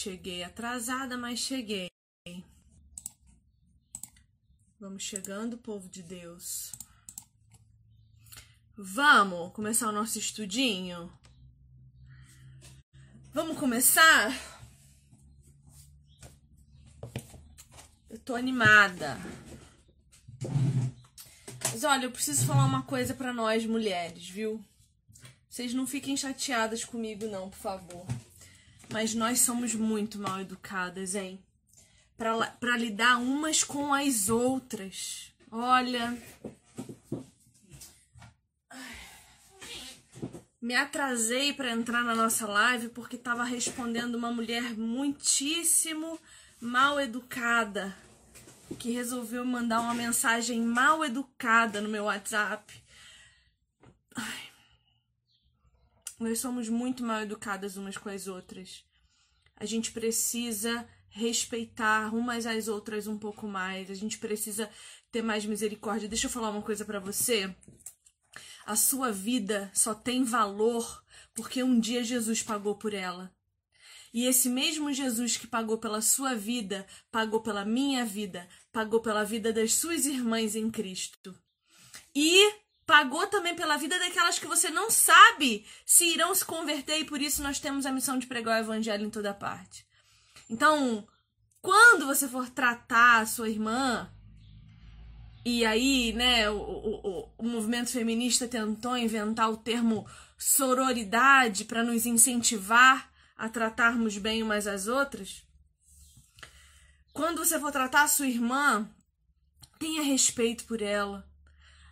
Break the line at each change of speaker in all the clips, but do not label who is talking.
Cheguei atrasada, mas cheguei. Vamos chegando, povo de Deus. Vamos começar o nosso estudinho? Vamos começar? Eu tô animada. Mas olha, eu preciso falar uma coisa para nós mulheres, viu? Vocês não fiquem chateadas comigo, não, por favor. Mas nós somos muito mal educadas, hein? Para lidar umas com as outras. Olha. Me atrasei para entrar na nossa live porque estava respondendo uma mulher muitíssimo mal educada que resolveu mandar uma mensagem mal educada no meu WhatsApp. Ai. Nós somos muito mal educadas umas com as outras. A gente precisa respeitar umas às outras um pouco mais. A gente precisa ter mais misericórdia. Deixa eu falar uma coisa para você. A sua vida só tem valor porque um dia Jesus pagou por ela. E esse mesmo Jesus que pagou pela sua vida, pagou pela minha vida, pagou pela vida das suas irmãs em Cristo. E pagou também pela vida daquelas que você não sabe se irão se converter, e por isso nós temos a missão de pregar o evangelho em toda parte. Então, quando você for tratar a sua irmã, e aí, né, o, o, o movimento feminista tentou inventar o termo sororidade para nos incentivar a tratarmos bem umas às outras. Quando você for tratar a sua irmã, tenha respeito por ela.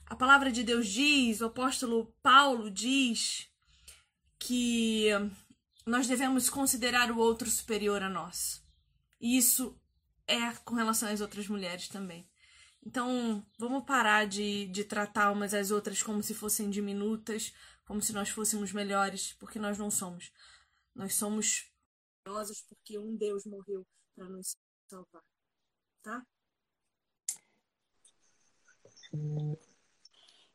A palavra de Deus diz, o apóstolo Paulo diz que nós devemos considerar o outro superior a nós. E isso é com relação às outras mulheres também. Então, vamos parar de, de tratar umas às outras como se fossem diminutas, como se nós fôssemos melhores, porque nós não somos. Nós somos poderosos porque um Deus morreu para nos salvar. Tá?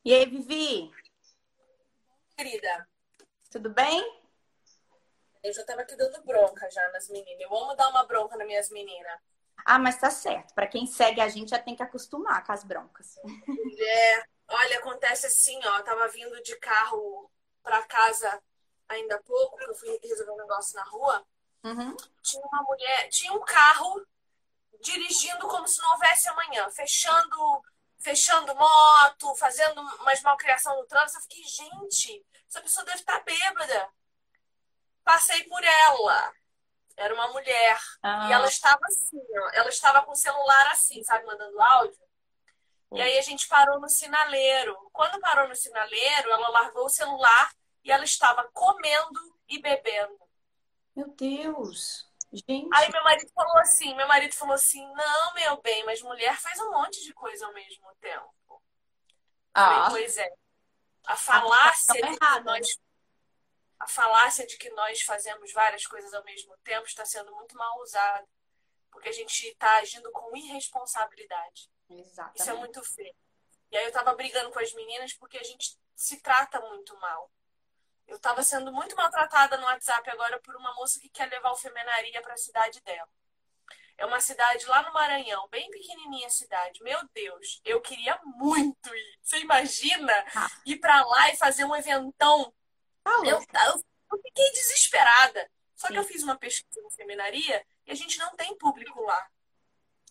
E aí, Vivi?
Querida.
Tudo bem?
Eu já tava aqui dando bronca já nas meninas. Eu amo dar uma bronca nas minhas meninas.
Ah, mas tá certo. Para quem segue a gente já tem que acostumar com as broncas.
É. Olha, acontece assim, ó. Eu tava vindo de carro para casa ainda há pouco, que eu fui resolver um negócio na rua.
Uhum.
Tinha uma mulher, tinha um carro dirigindo como se não houvesse amanhã, fechando fechando moto, fazendo umas malcriação no trânsito. Eu fiquei, gente, essa pessoa deve estar bêbada. Passei por ela. Era uma mulher.
Ah.
E ela estava assim, ó. Ela estava com o celular assim, sabe, mandando áudio. E aí a gente parou no sinaleiro. Quando parou no sinaleiro, ela largou o celular e ela estava comendo e bebendo.
Meu Deus. Gente.
Aí meu marido falou assim, meu marido falou assim, não, meu bem, mas mulher faz um monte de coisa ao mesmo tempo.
Ah.
Falei, pois é. A falácia
tá
de que nós a falácia de que nós fazemos várias coisas ao mesmo tempo está sendo muito mal usada, porque a gente está agindo com irresponsabilidade.
Exatamente.
Isso é muito feio. E aí eu tava brigando com as meninas porque a gente se trata muito mal. Eu tava sendo muito maltratada no WhatsApp agora por uma moça que quer levar o Femenaria para a cidade dela. É uma cidade lá no Maranhão, bem pequenininha a cidade. Meu Deus, eu queria muito ir. Você imagina
Ah.
ir para lá e fazer um eventão?
Tá
Eu, eu, eu fiquei desesperada. Só que
Sim.
eu fiz uma pesquisa no Femenaria e a gente não tem público lá.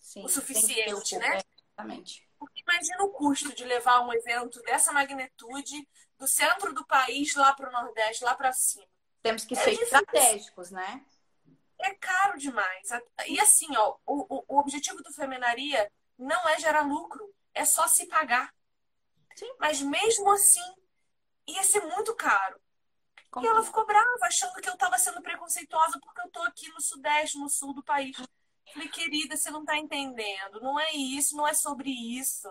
Sim,
o
que
suficiente, né?
é, Exatamente.
Imagina o custo de levar um evento dessa magnitude do centro do país lá para o Nordeste, lá para cima.
Temos que
É
ser
difícil.
estratégicos, né?
É caro demais. E assim, ó, o, o, objetivo do Femenaria não é gerar lucro, é só se pagar.
Sim.
Mas mesmo assim, ia ser muito caro.
Como
E ela ficou brava, achando que eu estava sendo preconceituosa porque eu estou aqui no Sudeste, no Sul do país. Falei, querida, você não está entendendo. Não é isso, não é sobre isso.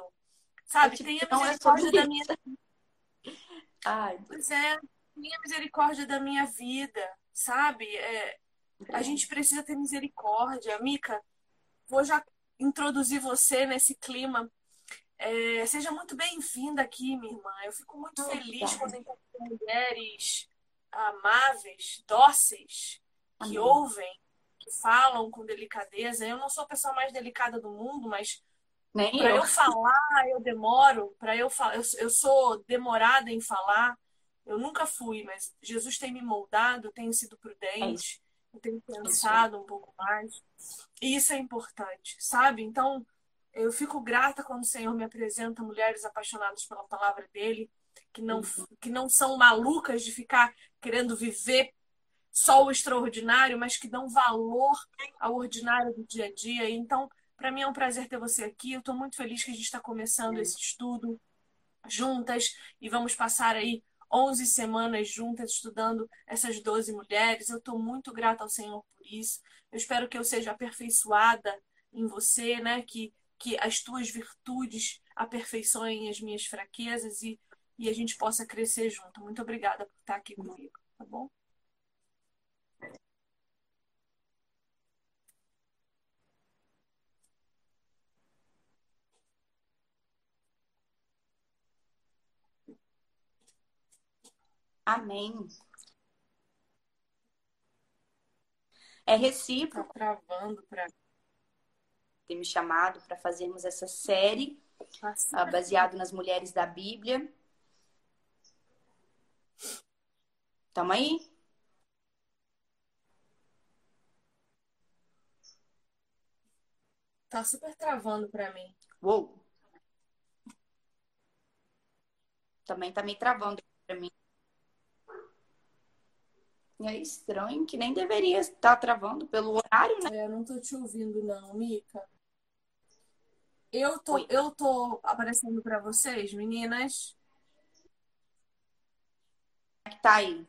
Sabe?
Tipo,
Tenha
é
misericórdia
sobre
da minha
Ai,
Pois é, minha misericórdia da minha vida, sabe? É, a gente precisa ter misericórdia. Mica, vou já introduzir você nesse clima. É, seja muito bem-vinda aqui, minha irmã. Eu fico muito feliz
Obrigada.
quando encontro mulheres amáveis, dóceis, que
Amém.
ouvem falam com delicadeza. Eu não sou a pessoa mais delicada do mundo, mas para
eu.
eu falar, eu demoro. Para eu falar, eu, eu sou demorada em falar. Eu nunca fui, mas Jesus tem me moldado, eu tenho sido
É
prudente, eu tenho pensado um pouco mais. E isso é importante, sabe? Então, eu fico grata quando o Senhor me apresenta mulheres apaixonadas pela palavra dele, que não, que não são malucas de ficar querendo viver só o extraordinário, mas que dão valor ao ordinário do dia a dia. Então, para mim é um prazer ter você aqui. Eu estou muito feliz que a gente está começando esse estudo juntas e vamos passar aí 11 semanas juntas estudando essas 12 mulheres. Eu estou muito grata ao Senhor por isso. Eu espero que eu seja aperfeiçoada em você, né? Que, que as tuas virtudes aperfeiçoem as minhas fraquezas e, e a gente possa crescer junto. Muito obrigada por estar aqui comigo, tá bom?
Amém. É
Tá
recíproco
travando para
ter me chamado para fazermos essa série ah, baseado nas mulheres da Bíblia. Tamo aí?
Tá super travando para mim.
Uou! Também tá meio travando para mim. É estranho que nem deveria estar travando pelo horário, né?
É, eu não tô te ouvindo não, Mica. Eu tô,
Oi.
eu tô aparecendo para vocês, meninas.
Como é que tá aí?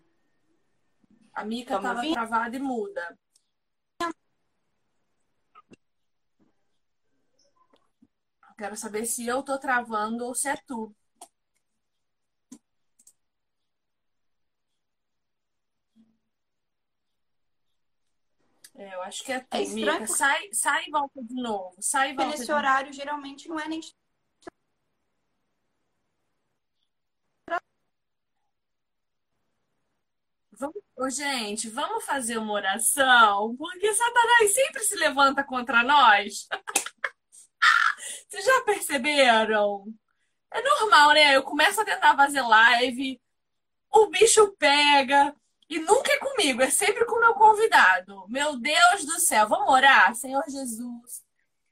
A Mica
me
tava
ouvindo?
travada e muda. Quero saber se eu tô travando ou se é tu. Eu acho que é
É estranho porque-
Sai, sai e volta de novo. Sai e
Porque
volta
nesse
de novo.
horário geralmente não é nem de
Vamos, gente, vamos fazer uma oração, porque Satanás sempre se levanta contra nós. Vocês já perceberam? É normal, né? Eu começo a tentar fazer live, o bicho pega, e nunca é comigo, é sempre com o meu convidado. Meu Deus do céu, vamos orar? Senhor Jesus,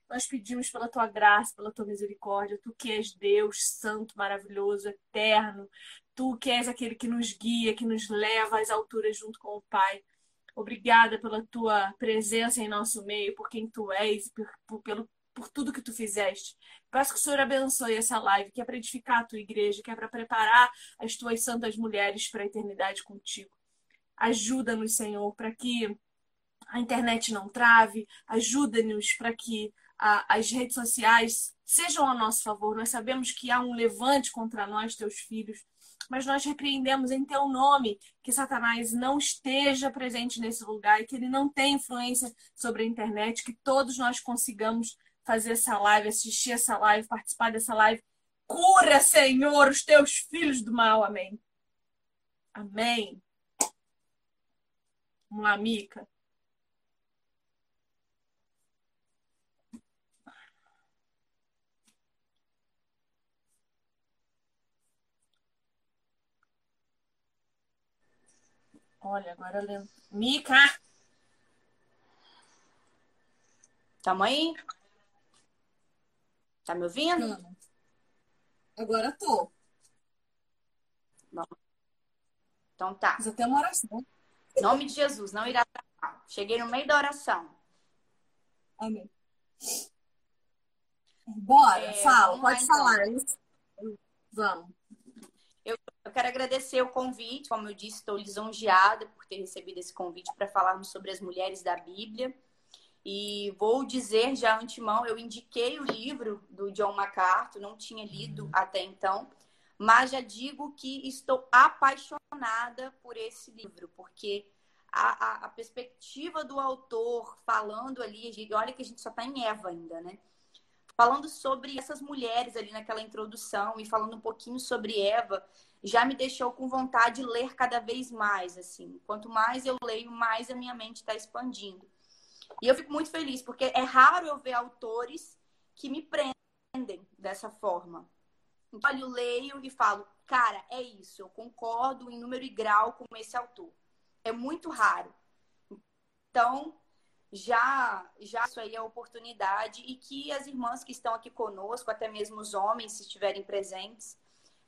nós pedimos pela tua graça, pela tua misericórdia, tu que és Deus santo, maravilhoso, eterno, tu que és aquele que nos guia, que nos leva às alturas junto com o Pai. Obrigada pela tua presença em nosso meio, por quem tu és por, por, pelo, por tudo que tu fizeste. Peço que o Senhor abençoe essa live, que é para edificar a tua igreja, que é para preparar as tuas santas mulheres para a eternidade contigo. Ajuda-nos, Senhor, para que a internet não trave, ajuda-nos para que a, as redes sociais sejam a nosso favor. Nós sabemos que há um levante contra nós, teus filhos, mas nós repreendemos em teu nome que Satanás não esteja presente nesse lugar e que ele não tenha influência sobre a internet, que todos nós consigamos fazer essa live, assistir essa live, participar dessa live. Cura, Senhor, os teus filhos do mal. Amém. Amém. Vamos lá, Mica. Olha, agora lembro. Mica!
Tamo aí? Tá me ouvindo?
Agora tô.
Então tá.
Fiz até uma oração.
Em nome de Jesus, não irá travar. Cheguei no meio da oração.
Amém. Bora,
É,
fala,
lá,
pode
então.
falar. Vamos.
Eu quero agradecer o convite, como eu disse, estou lisonjeada por ter recebido esse convite para falarmos sobre as mulheres da Bíblia. E vou dizer já antemão, eu indiquei o livro do John MacArthur, não tinha lido até então, mas já digo que estou apaixonada por esse livro, porque a, a, a perspectiva do autor falando ali, olha que a gente só está em Eva ainda, né? Falando sobre essas mulheres ali naquela introdução e falando um pouquinho sobre Eva, já me deixou com vontade de ler cada vez mais, assim. Quanto mais eu leio, mais a minha mente está expandindo. E eu fico muito feliz, porque é raro eu ver autores que me prendem dessa forma. Então, eu leio e falo, cara, é isso, eu concordo em número e grau com esse autor. É muito raro. Então, já, já isso aí é oportunidade e que as irmãs que estão aqui conosco, até mesmo os homens, se estiverem presentes,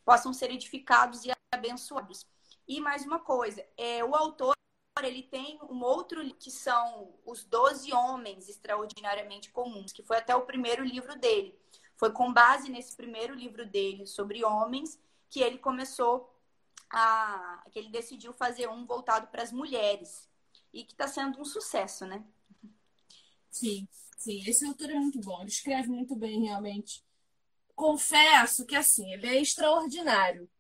possam ser edificados e abençoados. E mais uma coisa, é, o autor ele tem um outro que são os Doze Homens Extraordinariamente Comuns, que foi até o primeiro livro dele. Foi com base nesse primeiro livro dele sobre homens que ele começou a. que ele decidiu fazer um voltado para as mulheres. E que está sendo um sucesso, né?
Sim, sim. Esse autor é muito bom. Ele escreve muito bem, realmente. Confesso que, assim, ele é extraordinário.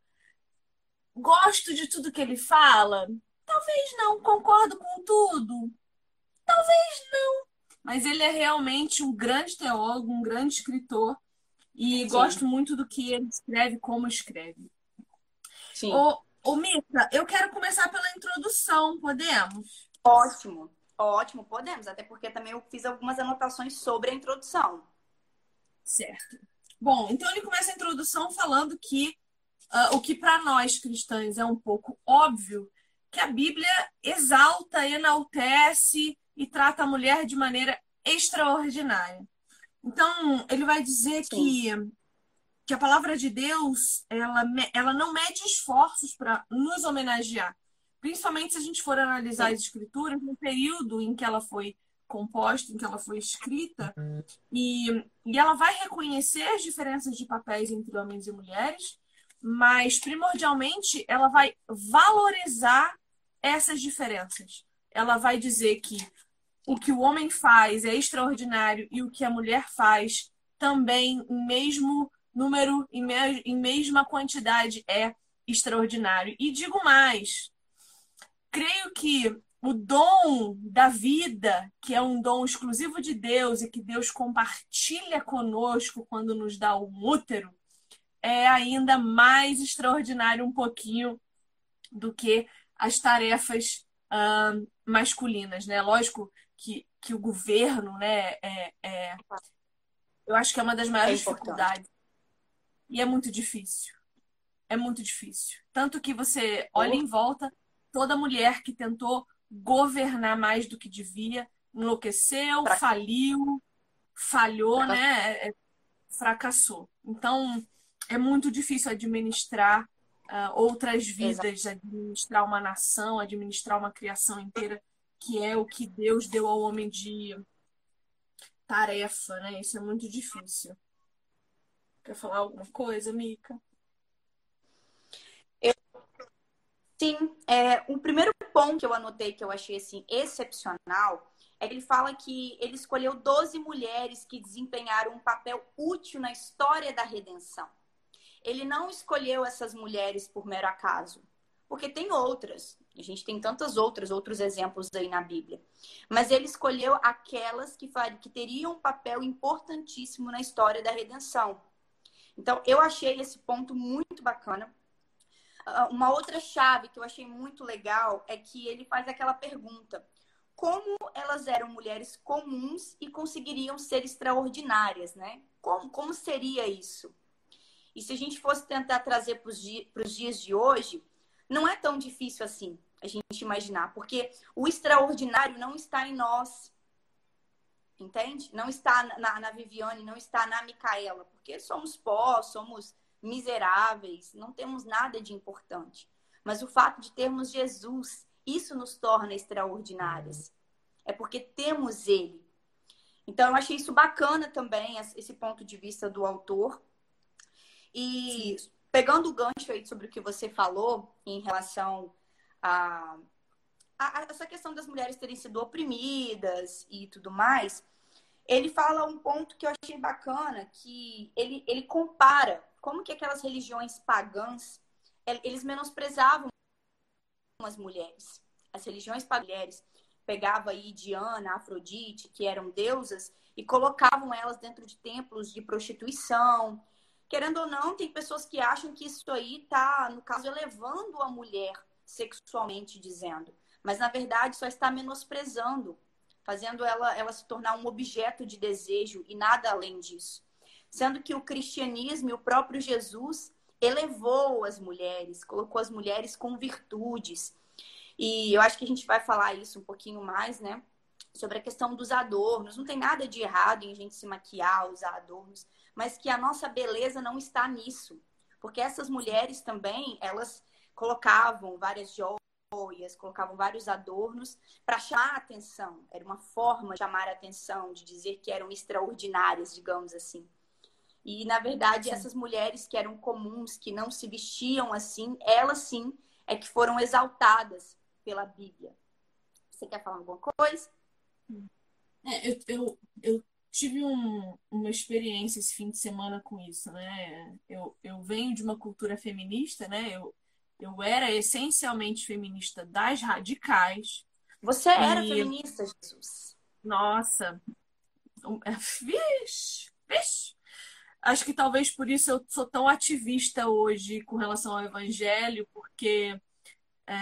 Gosto de tudo que ele fala? Talvez não. Concordo com tudo? Talvez não. Mas ele é realmente um grande teólogo, um grande escritor. E Sim. gosto muito do que ele escreve, como escreve. Sim. Ô, ô Mita, eu quero começar pela introdução, podemos?
Ótimo. Ótimo, podemos, até porque também eu fiz algumas anotações sobre a introdução.
Certo. Bom, então ele começa a introdução falando que uh, o que para nós cristãos é um pouco óbvio, que a Bíblia exalta, enaltece e trata a mulher de maneira extraordinária. Então, ele vai dizer que, que a palavra de Deus ela, ela não mede esforços para nos homenagear. Principalmente se a gente for analisar as escrituras, no período em que ela foi composta, em que ela foi escrita, e, e ela vai reconhecer as diferenças de papéis entre homens e mulheres, mas primordialmente ela vai valorizar essas diferenças. Ela vai dizer que o que o homem faz é extraordinário e o que a mulher faz também, em mesmo número, em, me, em mesma quantidade, é extraordinário. E digo mais, creio que o dom da vida, que é um dom exclusivo de Deus e que Deus compartilha conosco quando nos dá o útero, é ainda mais extraordinário um pouquinho do que as tarefas uh, masculinas, né? Lógico que, que o governo, né, é, é, eu acho que é uma das maiores é dificuldades. E é muito difícil. É muito difícil. Tanto que você olha em volta, toda mulher que tentou governar mais do que devia enlouqueceu, faliu, falhou, né? É, é, fracassou. Então, é muito difícil administrar uh, outras vidas, Exato. administrar uma nação, administrar uma criação inteira, que é o que Deus deu ao homem de tarefa, né? Isso é muito difícil. Quer falar alguma coisa, Mica?
Sim, é, o primeiro ponto que eu anotei que eu achei assim excepcional é que ele fala que ele escolheu 12 mulheres que desempenharam um papel útil na história da redenção. Ele não escolheu essas mulheres por mero acaso, porque tem outras. A gente tem tantas outras, outros exemplos aí na Bíblia. Mas ele escolheu aquelas que, que teriam um papel importantíssimo na história da redenção. Então, eu achei esse ponto muito bacana, ah, uma outra chave que eu achei muito legal é que ele faz aquela pergunta: como elas eram mulheres comuns e conseguiriam ser extraordinárias, né? Como, como seria isso? E se a gente fosse tentar trazer para os dias, de hoje, não é tão difícil assim a gente imaginar, porque o extraordinário não está em nós, entende? Não está na, na Viviane, não está na Micaela, porque somos pó, somos miseráveis, não temos nada de importante. Mas o fato de termos Jesus, isso nos torna extraordinárias. É porque temos Ele. Então, eu achei isso bacana também, esse ponto de vista do autor. E Sim. pegando o gancho aí sobre o que você falou em relação a, a, a essa questão das mulheres terem sido oprimidas e tudo mais, ele fala um ponto que eu achei bacana, que ele, ele compara como que aquelas religiões pagãs, eles menosprezavam as mulheres. As religiões pagãs pegavam aí Diana, Afrodite, que eram deusas, e colocavam elas dentro de templos de prostituição. Querendo ou não, tem pessoas que acham que isso aí está, no caso, elevando a mulher sexualmente dizendo. Mas, na verdade, só está menosprezando. fazendo ela, ela se tornar um objeto de desejo e nada além disso. Sendo que o cristianismo e o próprio Jesus elevou as mulheres, colocou as mulheres com virtudes. E eu acho que a gente vai falar isso um pouquinho mais, né? Sobre a questão dos adornos. Não tem nada de errado em a gente se maquiar, usar adornos, mas que a nossa beleza não está nisso. Porque essas mulheres também, elas colocavam várias joias, colocavam vários adornos para chamar a atenção. Era uma forma de chamar a atenção, de dizer que eram extraordinárias, digamos assim. E, na verdade, sim. essas mulheres que eram comuns, que não se vestiam assim, elas sim é que foram exaltadas pela Bíblia. Você quer falar alguma coisa?
É, eu, eu, eu tive um, uma experiência esse fim de semana com isso, né? Eu, eu venho de uma cultura feminista, né? Eu, eu era essencialmente feminista das radicais.
Você era feminista, Jesus?
Nossa. É, vixe, vixe. Acho que talvez por isso eu sou tão ativista hoje com relação ao evangelho, porque é,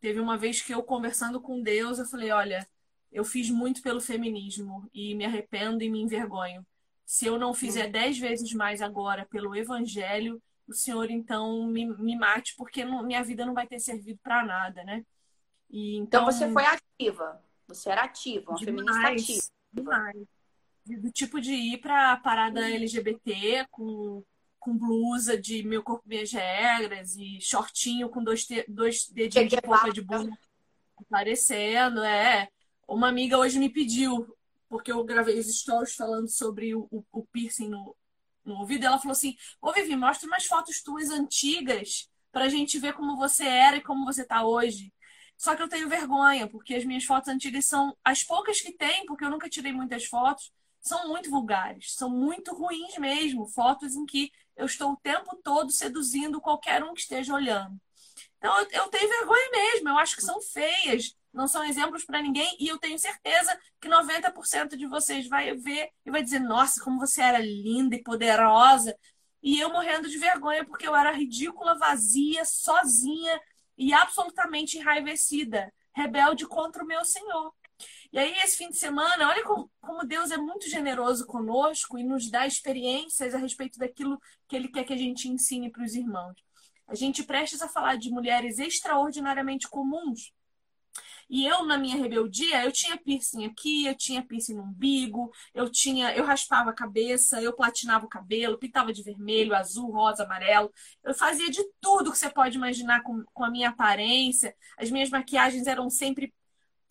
teve uma vez que eu conversando com Deus, eu falei, olha, eu fiz muito pelo feminismo e me arrependo e me envergonho. Se eu não fizer dez vezes mais agora pelo evangelho, o Senhor então me, me mate, porque não, minha vida não vai ter servido para nada, né?
E, então... então... você foi ativa. Você era ativa, uma demais, feminista ativa.
Demais. Do tipo de ir para a parada LGBT com, com blusa de meu corpo, minhas regras e shortinho com dois, te, dois dedinhos de boca de bunda aparecendo, é. Uma amiga hoje me pediu, porque eu gravei os stories falando sobre o, o, piercing no, no ouvido, ela falou assim: Ô Vivi, mostra umas fotos tuas antigas pra gente ver como você era e como você tá hoje. Só que eu tenho vergonha, porque as minhas fotos antigas são as poucas que tem, porque eu nunca tirei muitas fotos, são muito vulgares, são muito ruins mesmo. Fotos em que eu estou o tempo todo seduzindo qualquer um que esteja olhando. Então eu, eu tenho vergonha mesmo, eu acho que são feias não são exemplos para ninguém e eu tenho certeza que 90% de vocês vai ver e vai dizer: "Nossa, como você era linda e poderosa". E eu morrendo de vergonha porque eu era ridícula, vazia, sozinha e absolutamente enraivecida, rebelde contra o meu Senhor. E aí, esse fim de semana, olha como, como, Deus é muito generoso conosco e nos dá experiências a respeito daquilo que Ele quer que a gente ensine para os irmãos. A gente prestes a falar de mulheres extraordinariamente comuns, e eu, na minha rebeldia, eu tinha piercing aqui, eu tinha piercing no umbigo, eu tinha, eu raspava a cabeça, eu platinava o cabelo, pintava de vermelho, azul, rosa, amarelo. Eu fazia de tudo que você pode imaginar com, com a minha aparência. As minhas maquiagens eram sempre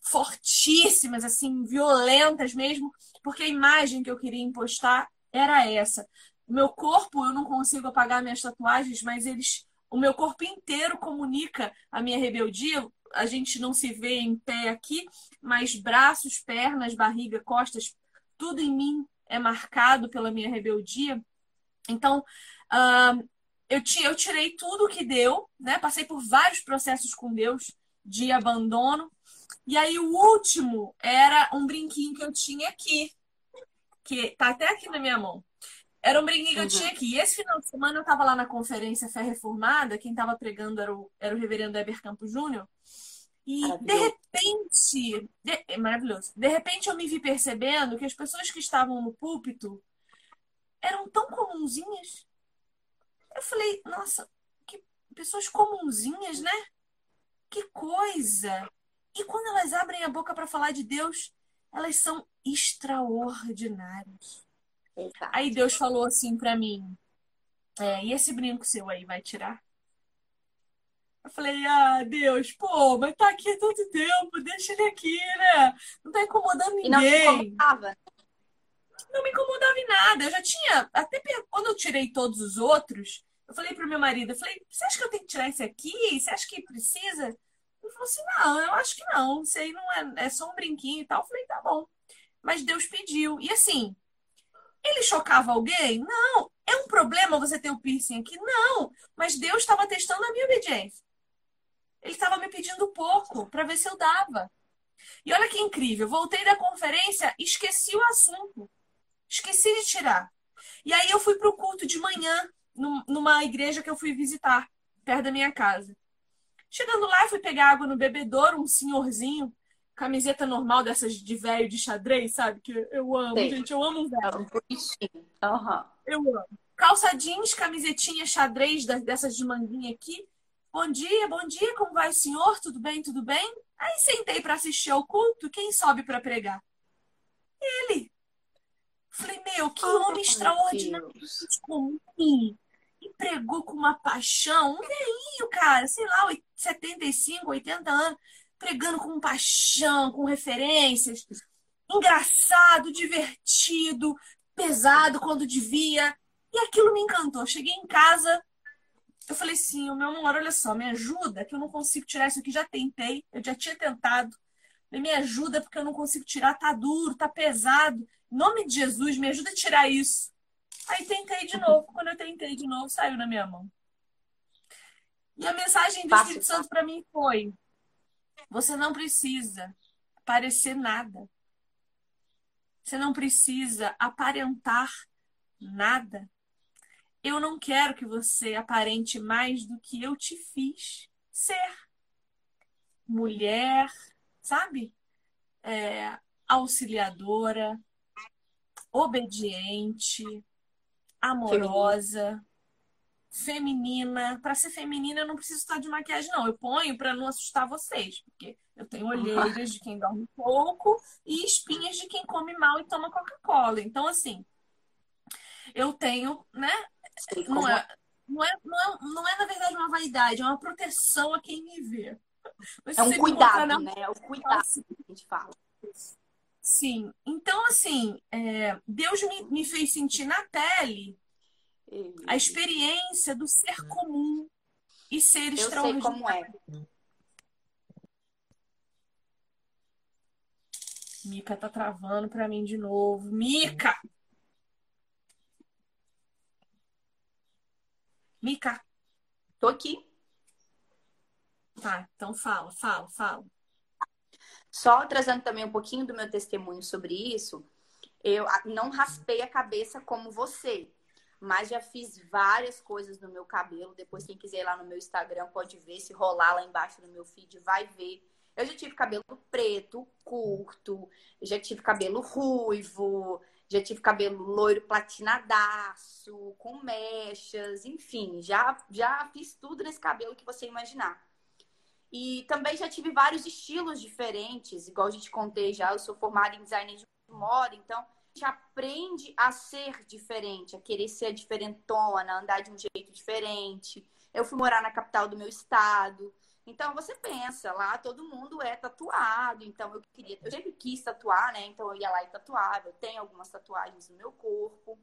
fortíssimas, assim, violentas mesmo, porque a imagem que eu queria impostar era essa. Meu corpo, eu não consigo apagar minhas tatuagens, mas eles o meu corpo inteiro comunica a minha rebeldia a gente não se vê em pé aqui, mas braços, pernas, barriga, costas, tudo em mim é marcado pela minha rebeldia. Então, uh, eu, eu tirei tudo que deu, né? Passei por vários processos com Deus de abandono. E aí o último era um brinquinho que eu tinha aqui, que tá até aqui na minha mão. Era um brinquinho que eu tinha uhum. aqui. E esse final de semana eu estava lá na conferência Fé Reformada, quem estava pregando era o, era o reverendo Eber Campos Júnior. E de repente, de, é maravilhoso. De repente eu me vi percebendo que as pessoas que estavam no púlpito eram tão comunzinhas. Eu falei, nossa, que pessoas comunzinhas, né? Que coisa! E quando elas abrem a boca para falar de Deus, elas são extraordinárias. Exato. Aí Deus falou assim para mim: é, e esse brinco seu aí vai tirar? Eu falei, ah, Deus, pô, mas tá aqui há tanto tempo, deixa ele aqui, né? Não tá incomodando ninguém. E não me incomodava? Não me incomodava em nada. Eu já tinha, até quando eu tirei todos os outros, eu falei pro meu marido, eu falei, você acha que eu tenho que tirar esse aqui? Você acha que precisa? Ele falou assim, não, eu acho que não. Isso aí não é, é só um brinquinho e tal. Eu falei, tá bom. Mas Deus pediu. E assim, ele chocava alguém? Não. É um problema você ter o piercing aqui? Não. Mas Deus estava testando a minha obediência. Ele estava me pedindo pouco para ver se eu dava. E olha que incrível, voltei da conferência, esqueci o assunto. Esqueci de tirar. E aí eu fui para o culto de manhã, numa igreja que eu fui visitar, perto da minha casa. Chegando lá, fui pegar água no bebedouro, um senhorzinho, camiseta normal dessas de velho de xadrez, sabe? Que eu amo, Sim. gente, eu amo velho.
Uhum.
Eu amo. Calça jeans, camisetinha xadrez dessas de manguinha aqui. Bom dia, bom dia, como vai, senhor? Tudo bem, tudo bem? Aí sentei para assistir ao culto. Quem sobe para pregar? Ele. Falei, meu, que oh, homem extraordinário, comum. E pregou com uma paixão. Um velhinho, cara, sei lá, 75, 80 anos, pregando com paixão, com referências. Engraçado, divertido, pesado quando devia. E aquilo me encantou. Cheguei em casa, eu falei assim, o meu amor, olha só, me ajuda, que eu não consigo tirar isso aqui, já tentei, eu já tinha tentado. Me ajuda porque eu não consigo tirar, tá duro, tá pesado. Em nome de Jesus, me ajuda a tirar isso. Aí tentei de novo. Quando eu tentei de novo, saiu na minha mão. E a mensagem do Espírito Santo para mim foi: você não precisa parecer nada. Você não precisa aparentar nada. Eu não quero que você aparente mais do que eu te fiz ser. Mulher, sabe? É, auxiliadora, obediente, amorosa, feminina. Para ser feminina, eu não preciso estar de maquiagem, não. Eu ponho para não assustar vocês, porque eu tenho olheiras de quem dorme pouco e espinhas de quem come mal e toma Coca-Cola. Então, assim, eu tenho, né? Não é, não, é, não, é, não é, na verdade, uma vaidade, é uma proteção a quem me vê.
Mas é um cuidado, na... né? É o cuidado que a gente fala.
Sim. Então, assim, é, Deus me, me, fez sentir na pele a experiência do ser comum e ser
Eu
extraordinário.
Sei como é.
Mica tá travando para mim de novo. Mica! Mica.
Tô aqui.
Tá, então fala, fala, fala.
Só trazendo também um pouquinho do meu testemunho sobre isso, eu não raspei a cabeça como você, mas já fiz várias coisas no meu cabelo. Depois, quem quiser ir lá no meu Instagram pode ver, se rolar lá embaixo no meu feed, vai ver. Eu já tive cabelo preto, curto, já tive cabelo ruivo, já tive cabelo loiro platinadaço, com mechas, enfim, já, já fiz tudo nesse cabelo que você imaginar. E também já tive vários estilos diferentes, igual a gente contei já, eu sou formada em design de moda, então a gente aprende a ser diferente, a querer ser diferentona, andar de um jeito diferente. Eu fui morar na capital do meu estado, então você pensa, lá todo mundo é tatuado, então eu queria, eu sempre quis tatuar, né? Então eu ia lá e tatuava. Eu tenho algumas tatuagens no meu corpo.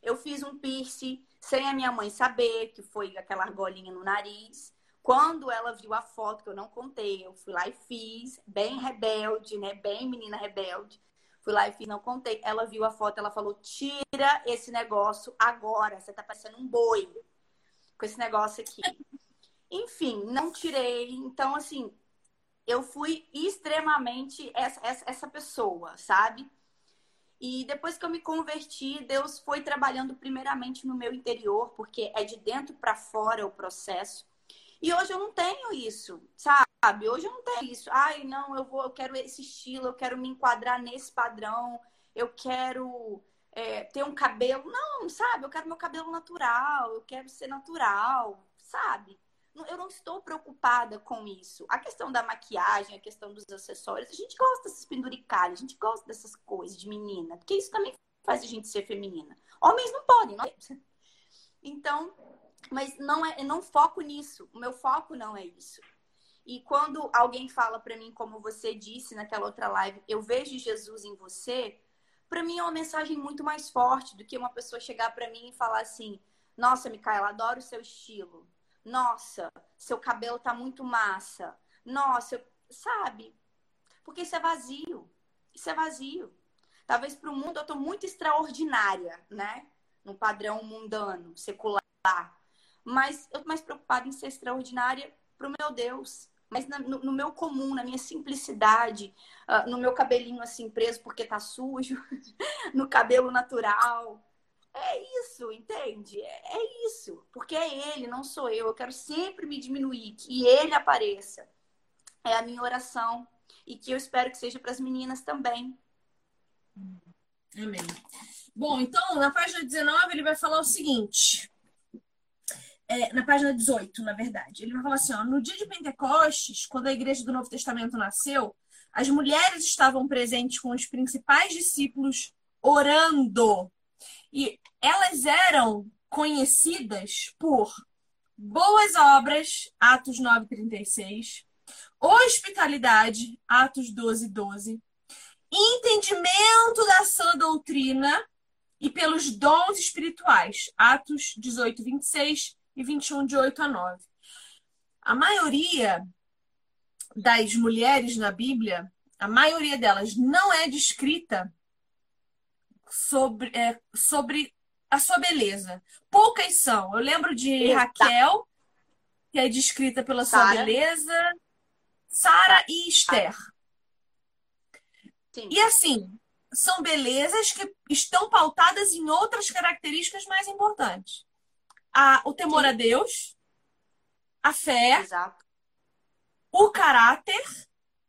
Eu fiz um piercing sem a minha mãe saber, que foi aquela argolinha no nariz. Quando ela viu a foto que eu não contei, eu fui lá e fiz, bem rebelde, né? Bem menina rebelde. Fui lá e fiz, não contei. Ela viu a foto, ela falou: "Tira esse negócio agora, você tá parecendo um boi com esse negócio aqui". Enfim, não tirei. Então, assim, eu fui extremamente essa, essa, essa pessoa, sabe? E depois que eu me converti, Deus foi trabalhando primeiramente no meu interior, porque é de dentro para fora o processo. E hoje eu não tenho isso, sabe? Hoje eu não tenho isso. Ai, não, eu vou, eu quero esse estilo, eu quero me enquadrar nesse padrão, eu quero é, ter um cabelo. Não, sabe? Eu quero meu cabelo natural, eu quero ser natural, sabe? Eu não estou preocupada com isso. A questão da maquiagem, a questão dos acessórios, a gente gosta desses penduricalhos, a gente gosta dessas coisas de menina, porque isso também faz a gente ser feminina. Homens não podem, não é? Então, mas não é, eu não foco nisso. O meu foco não é isso. E quando alguém fala para mim, como você disse naquela outra live, eu vejo Jesus em você, para mim é uma mensagem muito mais forte do que uma pessoa chegar para mim e falar assim: "Nossa, Micaela, adoro o seu estilo. Nossa, seu cabelo tá muito massa. Nossa, eu... sabe? Porque isso é vazio. Isso é vazio. Talvez para o mundo eu tô muito extraordinária, né? No padrão mundano, secular. Mas eu tô mais preocupada em ser extraordinária pro meu Deus. Mas no, no, meu comum, na minha simplicidade, uh, no meu cabelinho assim preso porque tá sujo, no cabelo natural, é isso, entende? É, é isso. Porque é ele, não sou eu. Eu quero sempre me diminuir, que ele apareça. É a minha oração. e que eu espero que seja para as meninas também.
Amém. Bom, então, na página 19, ele vai falar o seguinte. É, na página 18, na verdade. Ele vai falar assim: ó, no dia de Pentecostes, quando a igreja do Novo Testamento nasceu, as mulheres estavam presentes com os principais discípulos orando. E elas eram conhecidas por boas obras, Atos 9:36, hospitalidade, Atos 12:12, 12, entendimento da sã doutrina e pelos dons espirituais, Atos 18:26 e 21 de 8 a 9. A maioria das mulheres na Bíblia, a maioria delas não é descrita sobre, é, sobre a sua beleza. Poucas são. Eu lembro de Exato. Raquel, que é descrita pela Sarah. sua beleza, Sara e Esther. Sim. E assim, são belezas que estão pautadas em outras características mais importantes. A, o temor Sim. a Deus, a fé,
Exato.
o caráter,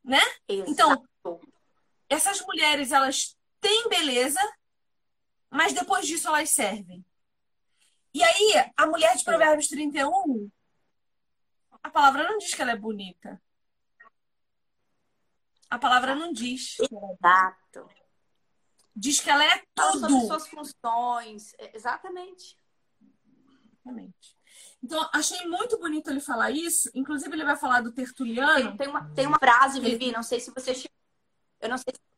né?
Exato.
Então, essas mulheres, elas têm beleza, mas depois disso elas servem. E aí, a mulher de Provérbios 31, a palavra não diz que ela é bonita. A palavra não diz.
Exato.
Diz que ela é tudo.
Sobre suas funções. Exatamente.
Exatamente. Então, achei muito bonito ele falar isso. Inclusive, ele vai falar do Tertuliano.
Tem, tem uma, tem uma frase, Vivi, não sei se você. Eu não sei se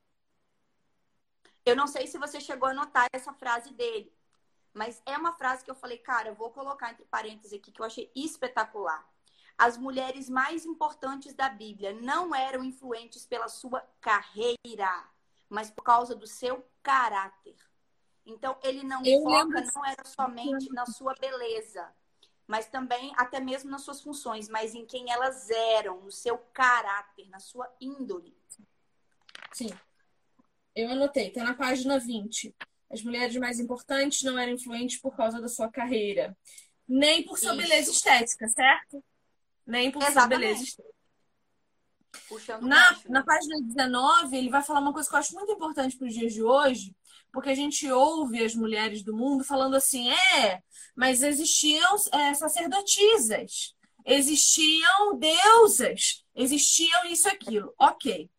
eu não sei se você chegou a notar essa frase dele, mas é uma frase que eu falei, cara, eu vou colocar entre parênteses aqui que eu achei espetacular. As mulheres mais importantes da Bíblia não eram influentes pela sua carreira, mas por causa do seu caráter. Então, ele não eu foca, não era somente na sua beleza, mas também até mesmo nas suas funções, mas em quem elas eram, no seu caráter, na sua índole.
Sim. Eu anotei, está na página 20. As mulheres mais importantes não eram influentes por causa da sua carreira, nem por sua Isso. beleza estética, certo? Nem por Exatamente. sua beleza estética.
Puxando
na, baixo, né? na página 19, ele vai falar uma coisa que eu acho muito importante para os dias de hoje, porque a gente ouve as mulheres do mundo falando assim: é, mas existiam é, sacerdotisas, existiam deusas, existiam isso aquilo. Ok.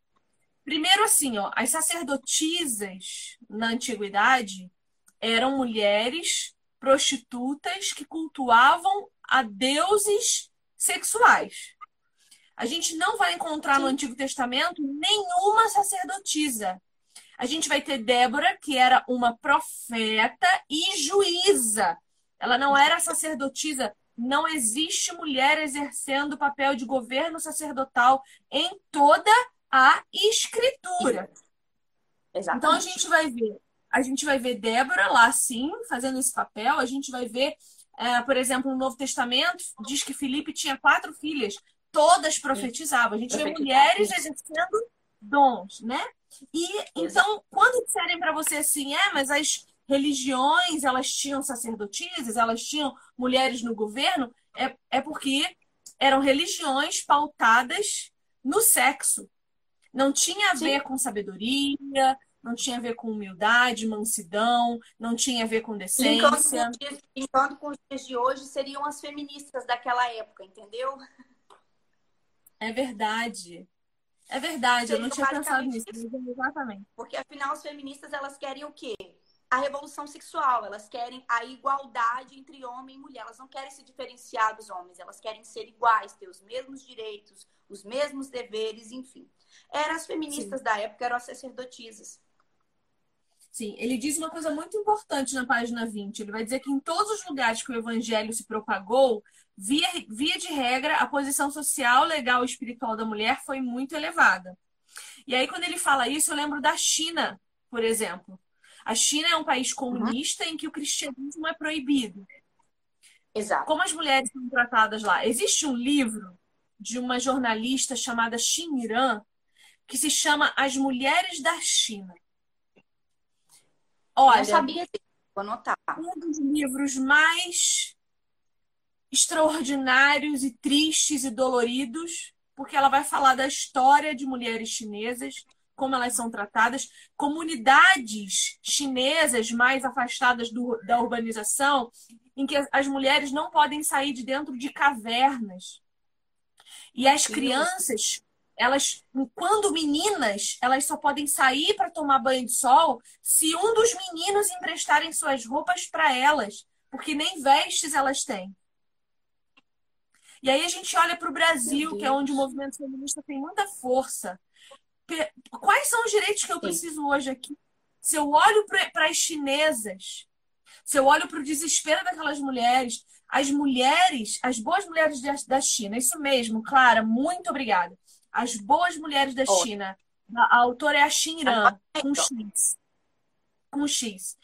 Primeiro, assim, ó, as sacerdotisas na antiguidade eram mulheres prostitutas que cultuavam a deuses sexuais. A gente não vai encontrar Sim. no Antigo Testamento nenhuma sacerdotisa. A gente vai ter Débora, que era uma profeta e juíza. Ela não era sacerdotisa. Não existe mulher exercendo o papel de governo sacerdotal em toda a escritura. Exatamente. Então a gente vai ver, a gente vai ver Débora lá sim, fazendo esse papel, a gente vai ver, é, por exemplo, no Novo Testamento, diz que Filipe tinha quatro filhas, todas profetizavam. A gente vê mulheres exercendo dons, né? E então, quando disserem para você assim, é, mas as religiões, elas tinham sacerdotisas, elas tinham mulheres no governo, é, é porque eram religiões pautadas no sexo. Não tinha a ver Sim. com sabedoria, não tinha a ver com humildade, mansidão, não tinha a ver com decência.
Enquanto, enquanto com os dias de hoje seriam as feministas daquela época, entendeu?
É verdade. É verdade, Seria eu não tinha pensado nisso. Exatamente.
Porque afinal as feministas elas querem o quê? A revolução sexual, elas querem a igualdade entre homem e mulher. Elas não querem se diferenciar dos homens, elas querem ser iguais, ter os mesmos direitos, os mesmos deveres, enfim eram as feministas Sim. da época, eram as sacerdotisas.
Sim, ele diz uma coisa muito importante na página 20. Ele vai dizer que em todos os lugares que o evangelho se propagou, via, via de regra, a posição social, legal e espiritual da mulher foi muito elevada. E aí, quando ele fala isso, eu lembro da China, por exemplo. A China é um país comunista uhum. em que o cristianismo é proibido.
Exato.
Como as mulheres são tratadas lá? Existe um livro de uma jornalista chamada Xin Iran, que se chama As Mulheres da China.
Olha, eu sabia vou anotar.
Um dos livros mais extraordinários e tristes e doloridos porque ela vai falar da história de mulheres chinesas, como elas são tratadas, comunidades chinesas mais afastadas do, da urbanização, em que as mulheres não podem sair de dentro de cavernas. E as crianças, elas, quando meninas, elas só podem sair para tomar banho de sol se um dos meninos emprestarem suas roupas para elas, porque nem vestes elas têm. E aí a gente olha para o Brasil, que é onde o movimento feminista tem muita força. Quais são os direitos que eu preciso hoje aqui? Se eu olho para as chinesas, se eu olho para o desespero daquelas mulheres, as mulheres, as boas mulheres da China, isso mesmo, Clara, muito obrigada. As boas mulheres da China. A autora é a Xinran, com X. Com X.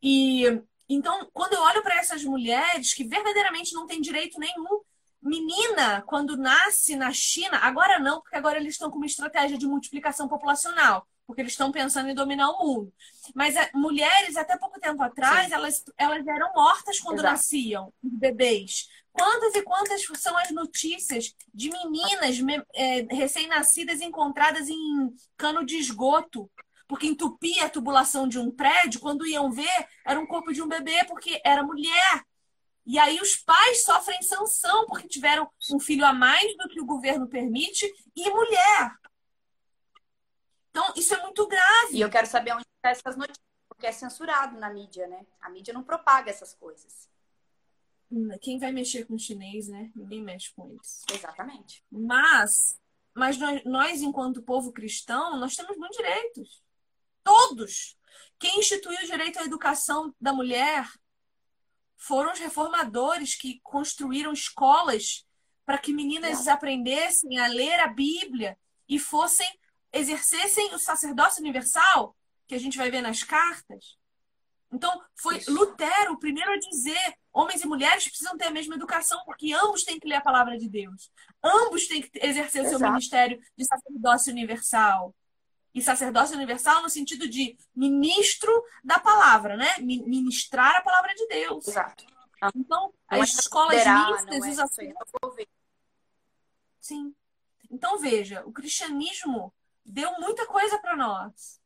E então, quando eu olho para essas mulheres que verdadeiramente não têm direito nenhum Menina, quando nasce na China, agora não, porque agora eles estão com uma estratégia de multiplicação populacional, porque eles estão pensando em dominar o mundo. Mas é, mulheres, até pouco tempo atrás, elas, elas eram mortas quando Exato. nasciam, os bebês. Quantas e quantas são as notícias de meninas é, recém-nascidas encontradas em cano de esgoto? Porque entupia a tubulação de um prédio, quando iam ver, era um corpo de um bebê, porque era mulher. E aí os pais sofrem sanção porque tiveram um filho a mais do que o governo permite e mulher. Então, isso é muito grave.
E eu quero saber onde estão essas notícias, porque é censurado na mídia, né? A mídia não propaga essas coisas.
Quem vai mexer com o chinês, né? Ninguém mexe com eles.
Exatamente.
Mas, mas nós, nós, enquanto povo cristão, nós temos muitos direitos. Todos. Quem instituiu o direito à educação da mulher foram os reformadores que construíram escolas para que meninas aprendessem a ler a Bíblia e fossem exercessem o sacerdócio universal, que a gente vai ver nas cartas. Então, foi Isso. Lutero o primeiro a dizer: homens e mulheres precisam ter a mesma educação, porque ambos têm que ler a palavra de Deus. Ambos têm que exercer o seu ministério de sacerdócio universal e sacerdócio universal no sentido de ministro da palavra, né? Ministrar a palavra de Deus.
Exato.
Então, as é escolas mistas, é assim... Sim. Então, veja, o cristianismo deu muita coisa para nós.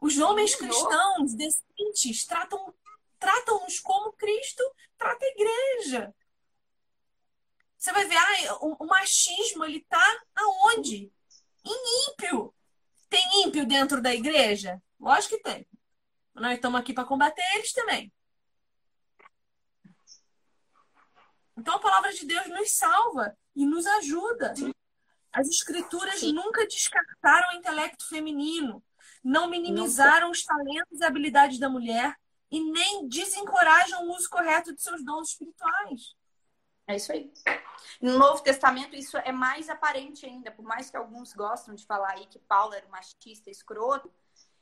Os homens cristãos decentes tratam tratam-nos como Cristo trata a igreja. Você vai ver, ah, o, o machismo ele tá aonde? Em ímpio. Tem ímpio dentro da igreja? Lógico que tem. Nós estamos aqui para combater eles também. Então a palavra de Deus nos salva e nos ajuda. As escrituras Sim. nunca descartaram o intelecto feminino, não minimizaram nunca. os talentos e habilidades da mulher e nem desencorajam o uso correto de seus dons espirituais.
É isso aí. No Novo Testamento, isso é mais aparente ainda, por mais que alguns gostam de falar aí que Paulo era um machista escroto.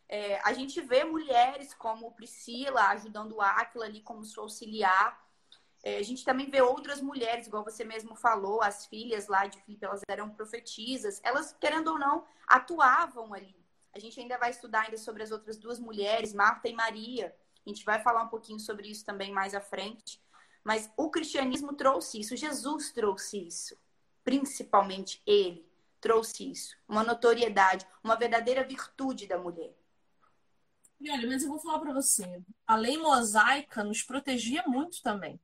É, a gente vê mulheres como Priscila ajudando Áquila ali como sua auxiliar. É, a gente também vê outras mulheres, igual você mesmo falou, as filhas lá de Filipe, elas eram profetisas. Elas, querendo ou não, atuavam ali. A gente ainda vai estudar ainda sobre as outras duas mulheres, Marta e Maria. A gente vai falar um pouquinho sobre isso também mais à frente. Mas o cristianismo trouxe isso, Jesus trouxe isso. Principalmente ele trouxe isso. Uma notoriedade, uma verdadeira virtude da mulher.
E olha, mas eu vou falar para você, a lei mosaica nos protegia muito também.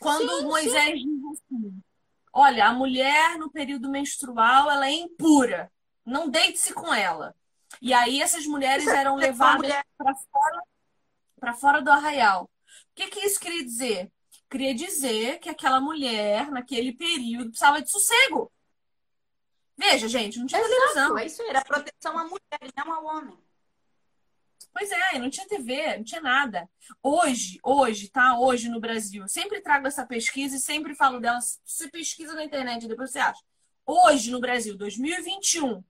Quando sim, Moisés sim. diz assim, olha, a mulher no período menstrual ela é impura, não deite-se com ela. E aí essas mulheres eram levadas para fora, para fora do arraial que, que isso queria dizer? Queria dizer que aquela mulher, naquele período, precisava de sossego. Veja, gente, não tinha Exato, televisão.
É isso era proteção à mulher, não ao homem.
Pois é, não tinha TV, não tinha nada. Hoje, hoje, tá? Hoje no Brasil, sempre trago essa pesquisa e sempre falo dela. Você pesquisa na internet, depois você acha. Hoje no Brasil, 2021,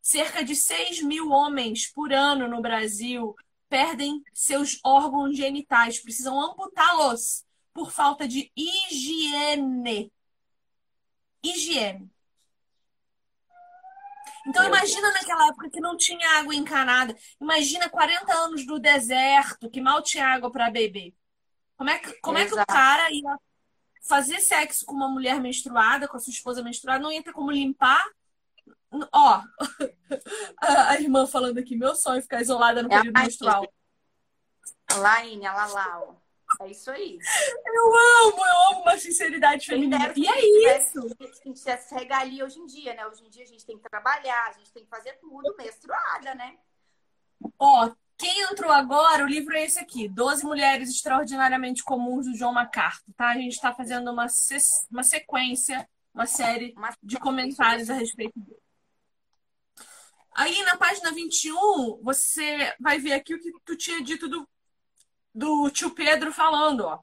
cerca de 6 mil homens por ano no Brasil perdem seus órgãos genitais, precisam amputá-los por falta de higiene. Higiene. Então imagina naquela época que não tinha água encanada. Imagina 40 anos do deserto, que mal tinha água para beber. Como é que, como é que o cara ia fazer sexo com uma mulher menstruada, com a sua esposa menstruada, não ia ter como limpar. Ó, a irmã falando aqui, meu sonho é ficar isolada no é período menstrual.
Laine, ela lá, ó. É isso aí.
Eu amo, eu amo uma sinceridade feminina. E é isso.
A gente se regalia hoje em dia, né? Hoje em dia a gente tem que trabalhar, a gente tem que fazer tudo menstruada, né?
Ó, quem entrou agora, o livro é esse aqui: Doze Mulheres Extraordinariamente Comuns, do John MacArthur, tá? A gente está fazendo uma, uma sequência, uma série de comentários a respeito dele. Aí na página 21, você vai ver aqui o que tu tinha dito do do tio Pedro falando, ó.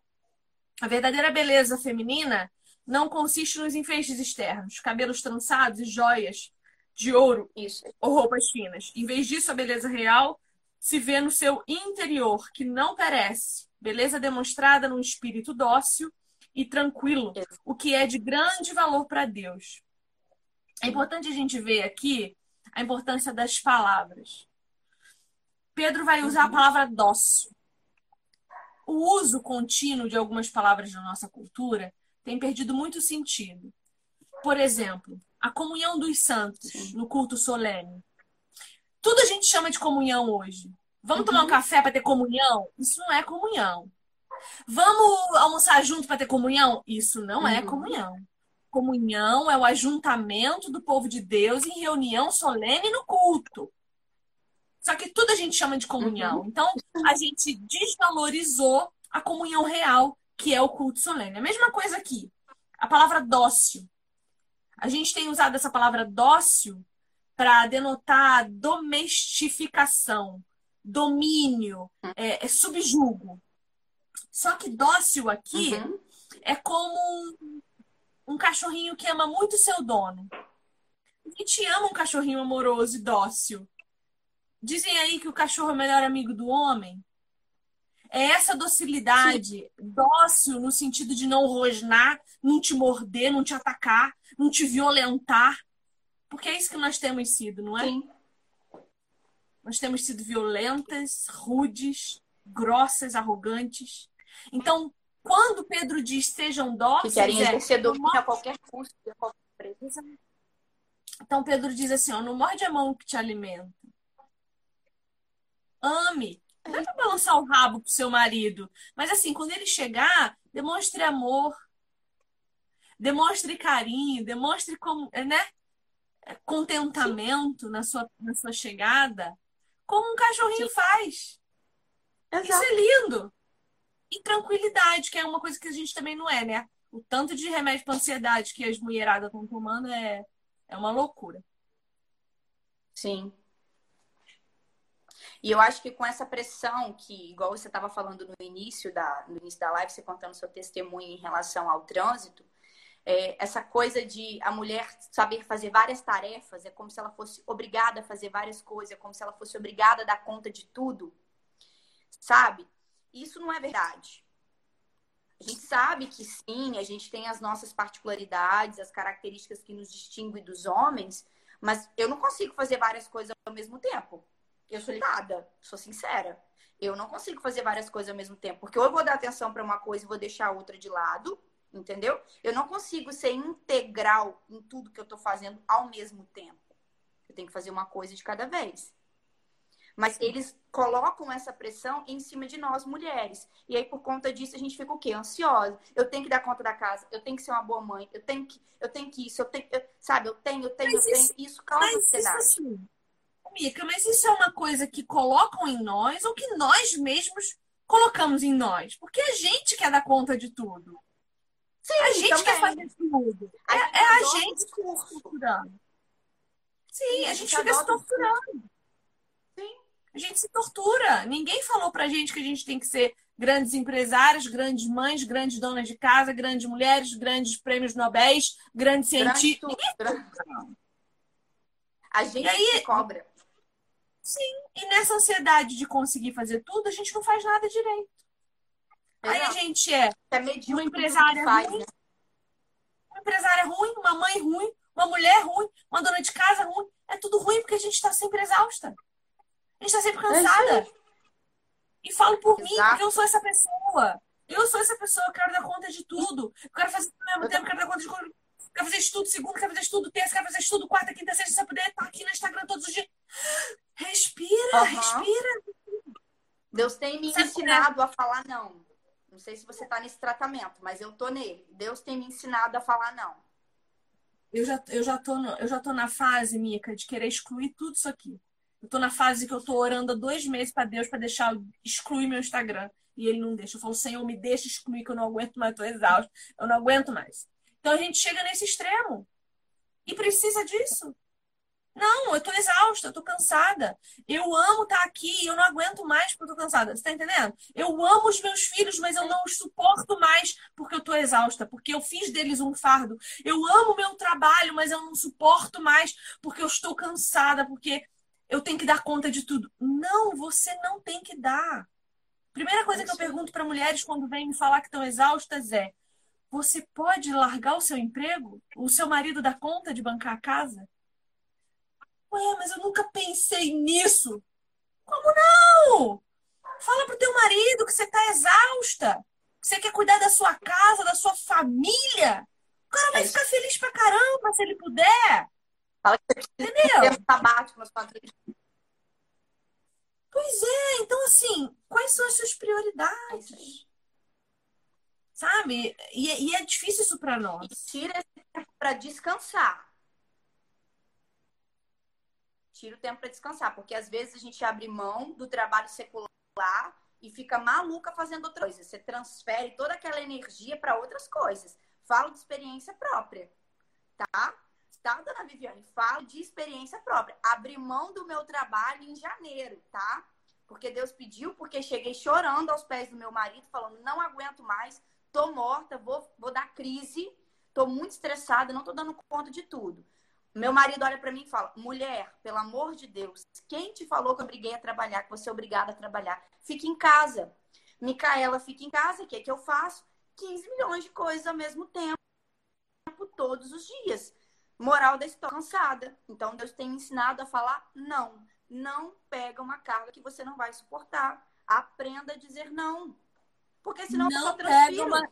A verdadeira beleza feminina não consiste nos enfeites externos, cabelos trançados e joias de ouro
Isso.
ou roupas finas. Em vez disso, a beleza real se vê no seu interior, que não perece. Beleza demonstrada num espírito dócil e tranquilo, o que é de grande valor para Deus. É importante a gente ver aqui a importância das palavras. Pedro vai usar a uhum. palavra dócil o uso contínuo de algumas palavras da nossa cultura tem perdido muito sentido. Por exemplo, a comunhão dos santos no culto solene. Tudo a gente chama de comunhão hoje. Vamos uhum. tomar um café para ter comunhão? Isso não é comunhão. Vamos almoçar junto para ter comunhão? Isso não é uhum. é comunhão. Comunhão é o ajuntamento do povo de Deus em reunião solene no culto. Só que tudo a gente chama de comunhão. Uhum. Então, a gente desvalorizou a comunhão real, que é o culto solene. A mesma coisa aqui. A palavra dócil. A gente tem usado essa palavra dócil para denotar domestificação, domínio, é, é subjugo. Só que dócil aqui uhum. é como um, um cachorrinho que ama muito seu dono. A gente ama um cachorrinho amoroso e dócil. Dizem aí que o cachorro é o melhor amigo do homem. É essa docilidade, Sim. dócil no sentido de não rosnar, não te morder, não te atacar, não te violentar. Porque é isso que nós temos sido, não é?
Sim.
Nós temos sido violentas, rudes, grossas, arrogantes. Então, quando Pedro diz sejam dóceis.
Que querem é, exercer domínio a qualquer custo, a qualquer preço.
Então Pedro diz assim: ó, não morde a mão que te alimenta ame. Não é pra balançar o rabo pro seu marido. Mas assim, quando ele chegar, demonstre amor. Demonstre carinho, demonstre como, né? Contentamento na sua, na sua chegada. Como um cachorrinho Sim. faz. Exato. Isso é lindo. E tranquilidade, que é uma coisa que a gente também não é, né? O tanto de remédio para ansiedade que as mulheradas estão tomando é, é uma loucura.
Sim. E eu acho que com essa pressão que, igual você estava falando no início da, no início da live, você contando seu testemunho em relação ao trânsito, é, essa coisa de a mulher saber fazer várias tarefas, é como se ela fosse obrigada a fazer várias coisas, é como se ela fosse obrigada a dar conta de tudo, sabe? Isso não é verdade. A gente sabe que sim, a gente tem as nossas particularidades, as características que nos distinguem dos homens, mas eu não consigo fazer várias coisas ao mesmo tempo. Eu sou limitada, sou sincera. Eu não consigo fazer várias coisas ao mesmo tempo, porque ou eu vou dar atenção para uma coisa e vou deixar a outra de lado, entendeu? Eu não consigo ser integral em tudo que eu tô fazendo ao mesmo tempo. Eu tenho que fazer uma coisa de cada vez. Mas eles colocam essa pressão em cima de nós mulheres. E aí, por conta disso, a gente fica o quê? Ansiosa. Eu tenho que dar conta da casa, eu tenho que ser uma boa mãe, eu tenho que, eu tenho que isso, eu tenho, eu, sabe, eu tenho, eu tenho, mas eu tenho. Isso, isso causa ansiedade. Isso,
Mica, mas isso é uma coisa que colocam em nós ou que nós mesmos colocamos em nós? Porque a gente quer dar conta de tudo. Sim, a gente também. quer fazer tudo. A é, é a gente se torturando. Sim, Sim, a, gente, gente fica se torturando. Sim. A gente se tortura. Ninguém falou pra gente que a gente tem que ser grandes empresárias, grandes mães, grandes donas de casa, grandes mulheres, grandes prêmios Nobel, grandes cientistas.
A gente aí, se cobra.
Sim, e nessa ansiedade de conseguir fazer tudo, a gente não faz nada direito. Aí a gente é,
é uma empresária faz, ruim, né?
uma empresária ruim, uma mãe ruim, uma mulher ruim, uma dona de casa ruim. É tudo ruim porque a gente está sempre exausta. A gente está sempre cansada. É e falo por Exato. mim, porque eu sou essa pessoa. Eu sou essa pessoa, eu quero dar conta de tudo. Eu quero fazer tudo ao mesmo tempo, eu quero dar conta de tudo. Quero fazer estudo segundo, quero fazer estudo terça, quero fazer estudo quarta, quinta, sexta, se eu puder estar aqui no Instagram todos os dias. Respira, uhum. respira.
Deus tem me Sabe ensinado a falar não. Não sei se você está nesse tratamento, mas eu tô nele. Deus tem me ensinado a falar não.
Eu já, eu já, tô, no, eu já tô na fase, Mica, de querer excluir tudo isso aqui. Eu tô na fase que eu tô orando há dois meses para Deus para deixar excluir meu Instagram. E ele não deixa. Eu falo, Senhor, me deixa excluir, que eu não aguento mais, tô exausto. Eu não aguento mais. Então a gente chega nesse extremo. E precisa disso. Não, eu tô exausta, eu tô cansada. Eu amo estar tá aqui, eu não aguento mais porque eu tô cansada. Você tá entendendo? Eu amo os meus filhos, mas eu não os suporto mais porque eu tô exausta, porque eu fiz deles um fardo. Eu amo meu trabalho, mas eu não suporto mais porque eu estou cansada, porque eu tenho que dar conta de tudo. Não, você não tem que dar. Primeira coisa que eu pergunto para mulheres quando vêm me falar que estão exaustas é: você pode largar o seu emprego? O seu marido dá conta de bancar a casa? Ué, mas eu nunca pensei nisso. Como não? Fala pro teu marido que você tá exausta. Que você quer cuidar da sua casa, da sua família. O cara vai é ficar feliz pra caramba se ele puder.
Fala que você Entendeu? Sabático na sua vida.
Pois é, então assim, quais são as suas prioridades? Sabe? E, e, é difícil isso para nós. E
tira esse tempo para descansar tira o tempo para descansar, porque às vezes a gente abre mão do trabalho secular e fica maluca fazendo outra coisa. Você transfere toda aquela energia para outras coisas. Falo de experiência própria, tá? Tá, dona Viviane? Falo de experiência própria. Abri mão do meu trabalho em janeiro, tá? Porque Deus pediu, porque cheguei chorando aos pés do meu marido, falando: não aguento mais, tô morta, vou, vou dar crise, tô muito estressada, não tô dando conta de tudo. Meu marido olha para mim e fala: mulher, pelo amor de Deus, quem te falou que eu obriguei a trabalhar, que você é obrigada a trabalhar? Fique em casa. Micaela fica em casa, o que é que eu faço? 15 milhões de coisas ao mesmo tempo, todos os dias. Moral da história, cansada. Então Deus tem ensinado a falar não. Não pega uma carga que você não vai suportar. Aprenda a dizer não. Porque senão não só transfiro. Uma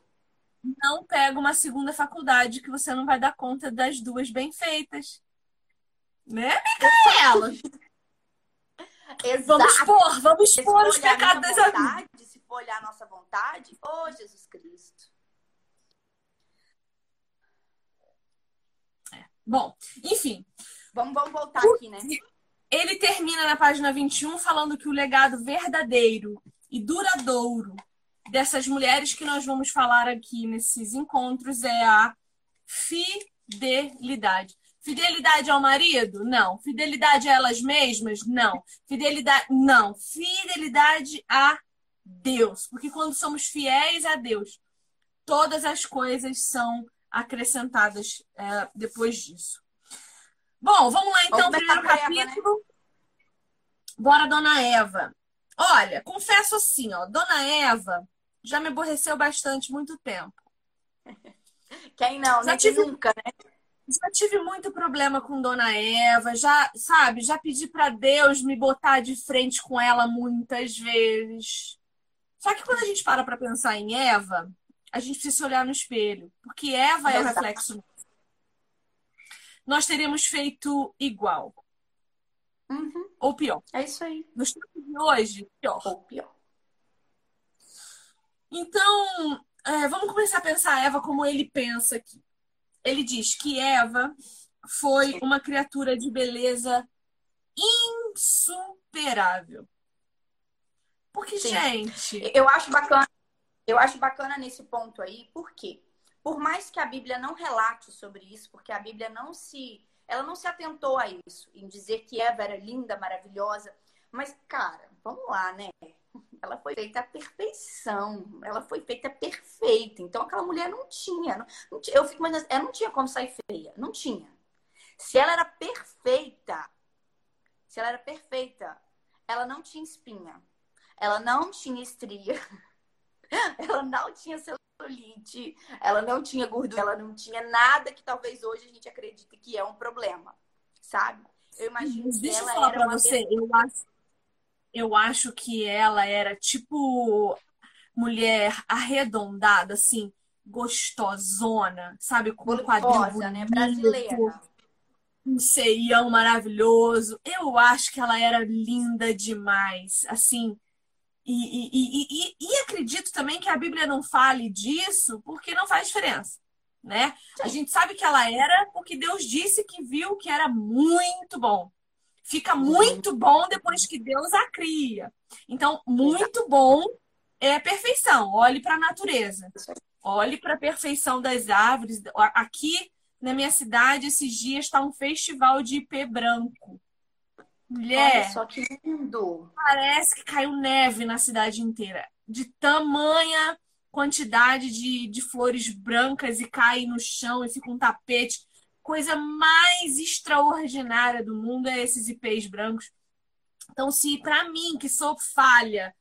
não pega uma segunda faculdade que você não vai dar conta das duas bem feitas. Né, Micaela? Exato. Vamos expor, vamos expor os pecados das
vontade, Se for olhar a nossa vontade, ô oh, Jesus Cristo.
É. Bom, enfim.
Vamos, vamos voltar aqui, né?
Ele termina na página 21 falando que o legado verdadeiro e duradouro dessas mulheres que nós vamos falar aqui nesses encontros é a fidelidade. Fidelidade ao marido? Não. Fidelidade a elas mesmas? Não. Fidelidade, não. Fidelidade a Deus. Porque quando somos fiéis a Deus, todas as coisas são acrescentadas é, depois disso. Bom, vamos lá então, primeiro capítulo. Eva, né? Bora, dona Eva. Olha, confesso assim, ó, dona Eva já me aborreceu bastante muito tempo.
Quem não, já né? Tive, nunca, né?
Já tive muito problema com Dona Eva, já, sabe, já pedi para Deus me botar de frente com ela muitas vezes. Só que quando a gente para para pensar em Eva, a gente precisa se olhar no espelho, porque Eva é o reflexo. Nós teríamos feito igual.
Uhum.
Ou pior.
É isso aí.
Nos tempos de hoje, pior.
Ou pior.
Então, é, vamos começar a pensar Eva como ele pensa aqui. Ele diz que Eva foi uma criatura de beleza insuperável. Porque, Sim. gente.
Eu acho bacana. Eu acho bacana nesse ponto aí, porque por mais que a Bíblia não relate sobre isso, porque a Bíblia não se, ela não se atentou a isso, em dizer que Eva era linda, maravilhosa, mas cara, vamos lá, né? ela foi feita à perfeição, ela foi feita perfeita. Então aquela mulher não tinha, não, não eu fico imaginando, ela não tinha como sair feia, não tinha. Se ela era perfeita, se ela era perfeita, ela não tinha espinha, ela não tinha estria, ela não tinha celulite, ela não tinha gordura, ela não tinha nada que talvez hoje a gente acredite que é um problema, sabe? Eu imagino que
Deixa
ela
eu falar
era
pra você, eu acho eu acho que ela era tipo mulher arredondada, assim, gostosona, sabe? Com um quadril bonito,
né? Brasileira.
Um ceião maravilhoso. Eu acho que ela era linda demais, assim. E, e, e, e, acredito também que a Bíblia não fale disso porque não faz diferença, né? A gente sabe que ela era porque Deus disse que viu que era muito bom. Fica muito bom depois que Deus a cria. Então, muito bom é perfeição. Olhe para a natureza. Olhe para a perfeição das árvores. Aqui na minha cidade, esses dias está um festival de ipê branco. Mulher.
Olha só que lindo!
Parece que caiu neve na cidade inteira. De tamanha quantidade de, de flores brancas e cai no chão e fica um tapete. Coisa mais extraordinária do mundo é esses ipês brancos. Então, se para mim, que sou falha,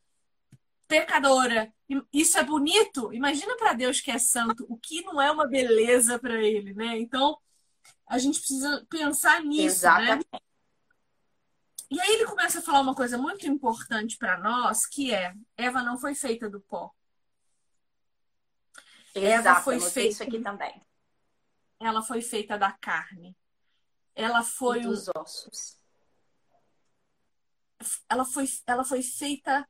pecadora. Isso é bonito? Imagina para Deus que é santo, o que não é uma beleza para ele, né? Então, a gente precisa pensar nisso, né? Exatamente. né? E aí ele começa a falar uma coisa muito importante para nós, que é: Eva não foi feita do pó.
Exato, Eva foi feita isso aqui também.
Ela foi feita da carne. Ela foi
e dos ossos.
Ela foi, ela foi feita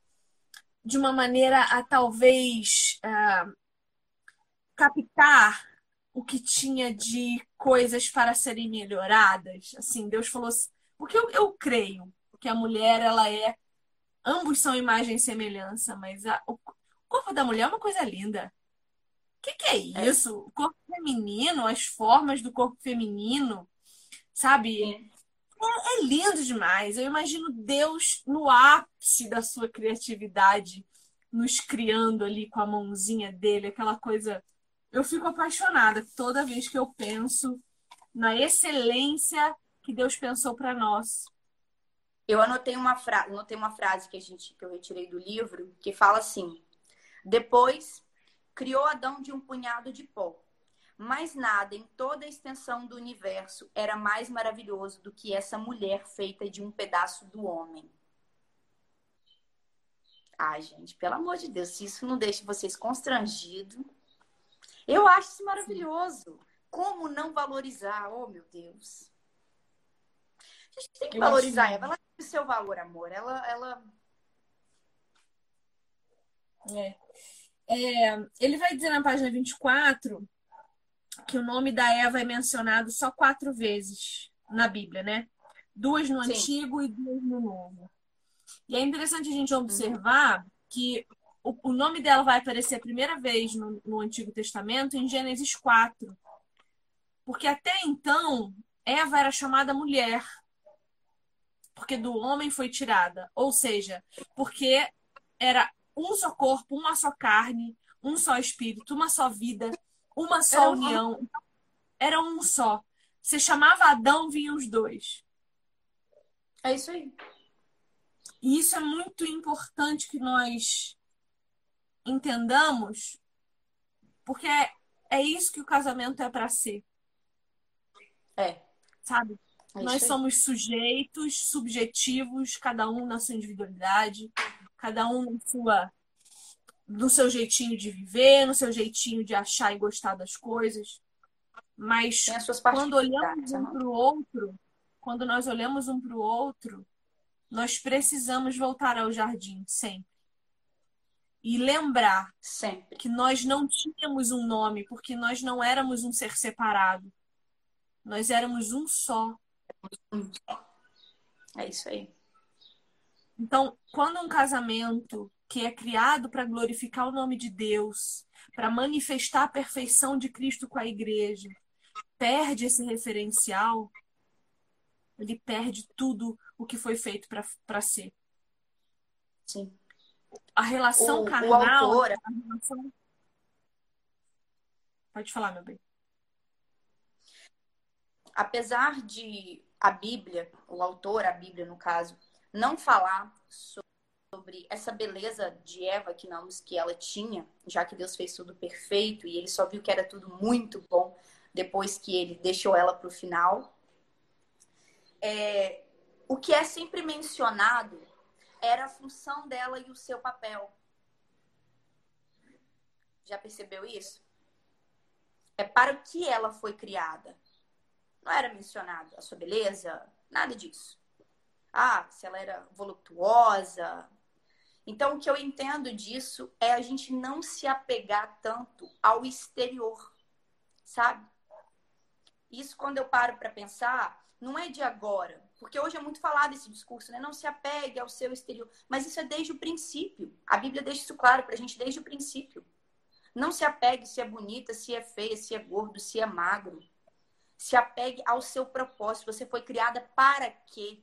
de uma maneira a talvez uh, captar o que tinha de coisas para serem melhoradas. Assim, Deus falou assim, porque eu, eu creio que a mulher ela é ambos são imagem e semelhança, mas a, o corpo da mulher é uma coisa linda. O que, que é, é. isso? É. O corpo feminino, as formas do corpo feminino, sabe? É. É, é lindo demais. Eu imagino Deus no ápice da sua criatividade, nos criando ali com a mãozinha dele, aquela coisa. Eu fico apaixonada toda vez que eu penso na excelência que Deus pensou para nós.
Eu anotei uma, fra... anotei uma frase que, a gente... que eu retirei do livro que fala assim: Depois criou Adão de um punhado de pó mas nada em toda a extensão do universo era mais maravilhoso do que essa mulher feita de um pedaço do homem. Ai, gente, pelo amor de Deus, se isso não deixa vocês constrangidos, eu acho isso maravilhoso. Como não valorizar? Oh, meu Deus. A gente tem que valorizar ela. Ela tem o seu valor, amor. Ela. ela...
É. É, ele vai dizer na página 24 que o nome da Eva é mencionado só quatro vezes na Bíblia, né? Duas no Sim. Antigo e duas no Novo. E é interessante a gente observar uhum. que o, o, nome dela vai aparecer a primeira vez no, no Antigo Testamento em Gênesis 4. Porque até então, Eva era chamada mulher. Porque do homem foi tirada. Ou seja, porque era um só corpo, uma só carne, um só espírito, uma só vida uma só era união. Um... Era um só. Você chamava Adão, vinham os dois.
É isso aí.
E isso é muito importante que nós entendamos, porque é, é isso que o casamento é para ser.
É.
Sabe? É nós somos sujeitos, subjetivos, cada um na sua individualidade, cada um na sua no seu jeitinho de viver, no seu jeitinho de achar e gostar das coisas. Mas quando olhamos um para o outro, quando nós olhamos um para o outro, nós precisamos voltar ao jardim sempre. E lembrar
sempre.
que nós não tínhamos um nome, porque nós não éramos um ser separado. Nós éramos um só.
É isso aí.
Então, quando um casamento que é criado para glorificar o nome de Deus, para manifestar a perfeição de Cristo com a igreja, perde esse referencial, ele perde tudo o que foi feito para ser.
Sim.
A relação o, carnal. O autor... a relação... Pode falar, meu bem.
Apesar de a Bíblia, o autor, a Bíblia no caso, não falar sobre essa beleza de Eva que não que ela tinha, já que Deus fez tudo perfeito e ele só viu que era tudo muito bom depois que ele deixou ela para o final. É, o que é sempre mencionado era a função dela e o seu papel. Já percebeu isso? É para o que ela foi criada. Não era mencionado a sua beleza, nada disso. Ah, se ela era voluptuosa. Então, o que eu entendo disso é a gente não se apegar tanto ao exterior, sabe? Isso, quando eu paro para pensar, não é de agora. Porque hoje é muito falado esse discurso, né? Não se apegue ao seu exterior. Mas isso é desde o princípio. A Bíblia deixa isso claro para a gente desde o princípio. Não se apegue se é bonita, se é feia, se é gordo, se é magro. Se apegue ao seu propósito. Você foi criada para quê?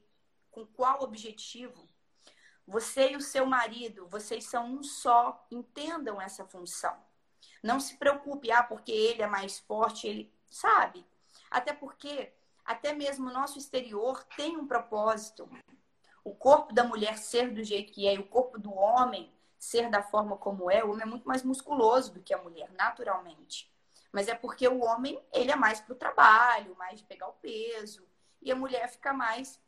Com qual objetivo? Você e o seu marido, vocês são um só. Entendam essa função. Não se preocupe, ah, porque ele é mais forte, ele. Sabe? Até porque até mesmo o nosso exterior tem um propósito. O corpo da mulher ser do jeito que é e o corpo do homem ser da forma como é, o homem é muito mais musculoso do que a mulher, naturalmente. Mas é porque o homem, ele é mais para o trabalho, mais de pegar o peso, e a mulher fica mais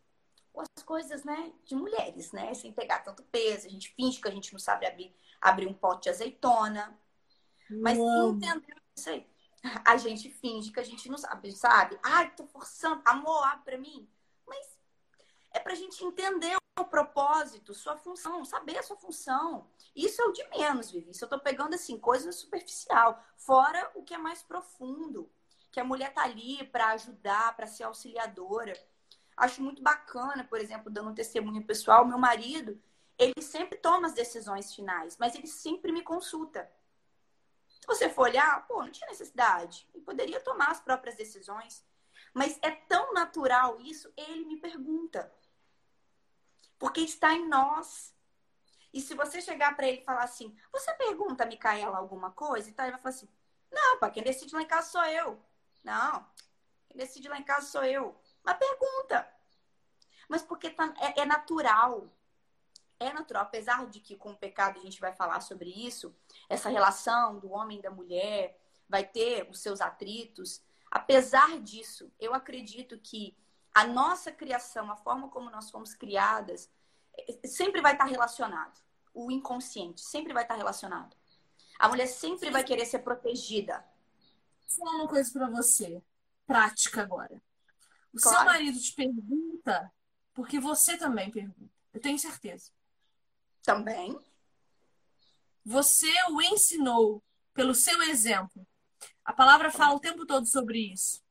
com as coisas, né, de mulheres, né, sem pegar tanto peso. A gente finge que a gente não sabe abrir, abrir um pote de azeitona. Mas entendeu isso aí? a gente finge que a gente não sabe, sabe? Ai, tô forçando, amor, abre pra mim. Mas é pra gente entender o propósito, sua função, saber a sua função. Isso é o de menos, Vivi. Isso eu tô pegando, assim, coisa superficial. Fora o que é mais profundo. Que a mulher tá ali para ajudar, para ser auxiliadora. Acho muito bacana, por exemplo, dando um testemunho pessoal, meu marido, ele sempre toma as decisões finais, mas ele sempre me consulta. Se você for olhar, pô, não tinha necessidade. Ele poderia tomar as próprias decisões. Mas é tão natural isso, ele me pergunta. Porque está em nós. E se você chegar para ele e falar assim, você pergunta a Micaela alguma coisa? Então ele vai falar assim, não, pá, quem decide lá em casa sou eu. Não, quem decide lá em casa sou eu. Mas pergunta. Mas porque tá, é, é natural é natural, apesar de que com o pecado a gente vai falar sobre isso, essa relação do homem e da mulher vai ter os seus atritos. Apesar disso, eu acredito que a nossa criação, a forma como nós fomos criadas, sempre vai estar relacionado. O inconsciente sempre vai estar relacionado. A mulher sempre vai querer ser protegida.
Vou falar uma coisa para você, prática agora. O claro. seu marido te pergunta porque você também pergunta. Eu tenho certeza.
Também.
Você o ensinou pelo seu exemplo. A palavra fala o tempo todo sobre isso.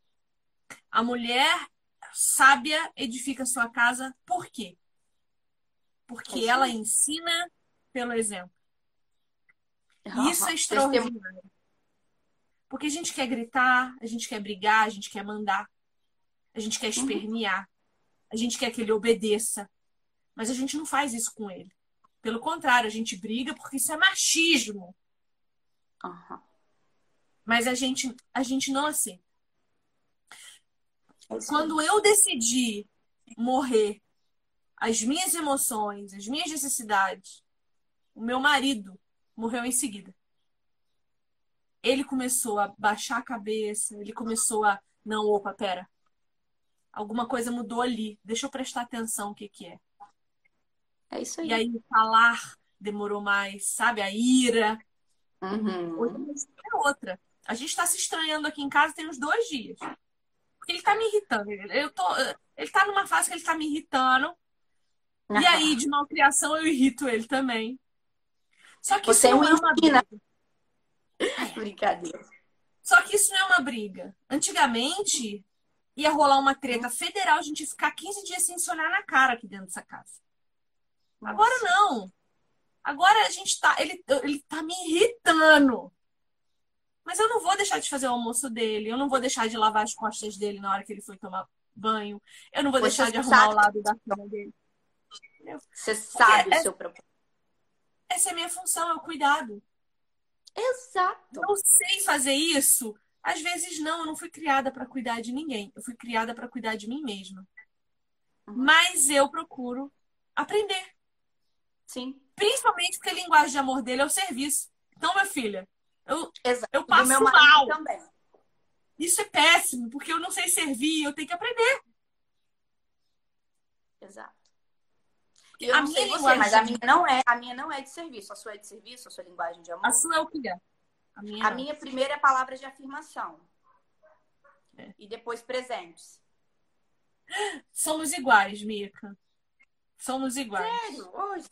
A mulher sábia edifica sua casa por quê? Porque é ela ensina pelo exemplo. E isso é extraordinário. Porque a gente quer gritar, a gente quer brigar, a gente quer mandar, a gente quer uhum. espernear, a gente quer que ele obedeça. Mas a gente não faz isso com ele. Pelo contrário, a gente briga porque isso é machismo. Uhum. Mas a gente, a gente não aceita. É Quando eu decidi morrer, as minhas emoções, as minhas necessidades, o meu marido morreu em seguida. Ele começou a baixar a cabeça, ele começou a. Não, opa, pera. Alguma coisa mudou ali. Deixa eu prestar atenção o que, que é.
É isso aí.
E aí falar demorou mais, sabe? A ira.
Uhum.
Hoje é outra. A gente está se estranhando aqui em casa tem uns dois dias. Porque ele está me irritando. Eu tô, ele está numa fase que ele está me irritando. E aí, de malcriação, eu irrito ele também. Só que
Você
isso
não
é uma briga.
Brincadeira.
Só que isso não é uma briga. Antigamente, ia rolar uma treta federal, a gente ia ficar 15 dias sem se olhar na cara aqui dentro dessa casa. Nossa. Agora não. Agora a gente tá. Ele, ele tá me irritando. Mas eu não vou deixar de fazer o almoço dele. Eu não vou deixar de lavar as costas dele na hora que ele foi tomar banho. Eu não vou deixar de arrumar sabe. o lado da cama dele.
Você sabe o seu propósito.
Essa é a minha função, é o cuidado.
Exato.
Eu sei fazer isso. Às vezes não, eu não fui criada para cuidar de ninguém. Eu fui criada para cuidar de mim mesma. Uhum. Mas eu procuro aprender.
Sim.
Principalmente porque a linguagem de amor dele é o serviço. Então, minha filha, eu,
Exato.
eu passo meu mal. Também. Isso é péssimo, porque eu não sei servir, eu tenho que aprender.
Exato. Eu a não sei você, mas a minha não é, a minha não é de serviço. A sua é de serviço, a sua linguagem de amor.
A sua é o que é?
A minha, a minha primeira é palavra de afirmação. É. E depois presentes.
Somos iguais, Mica. Somos iguais.
Sério? Hoje?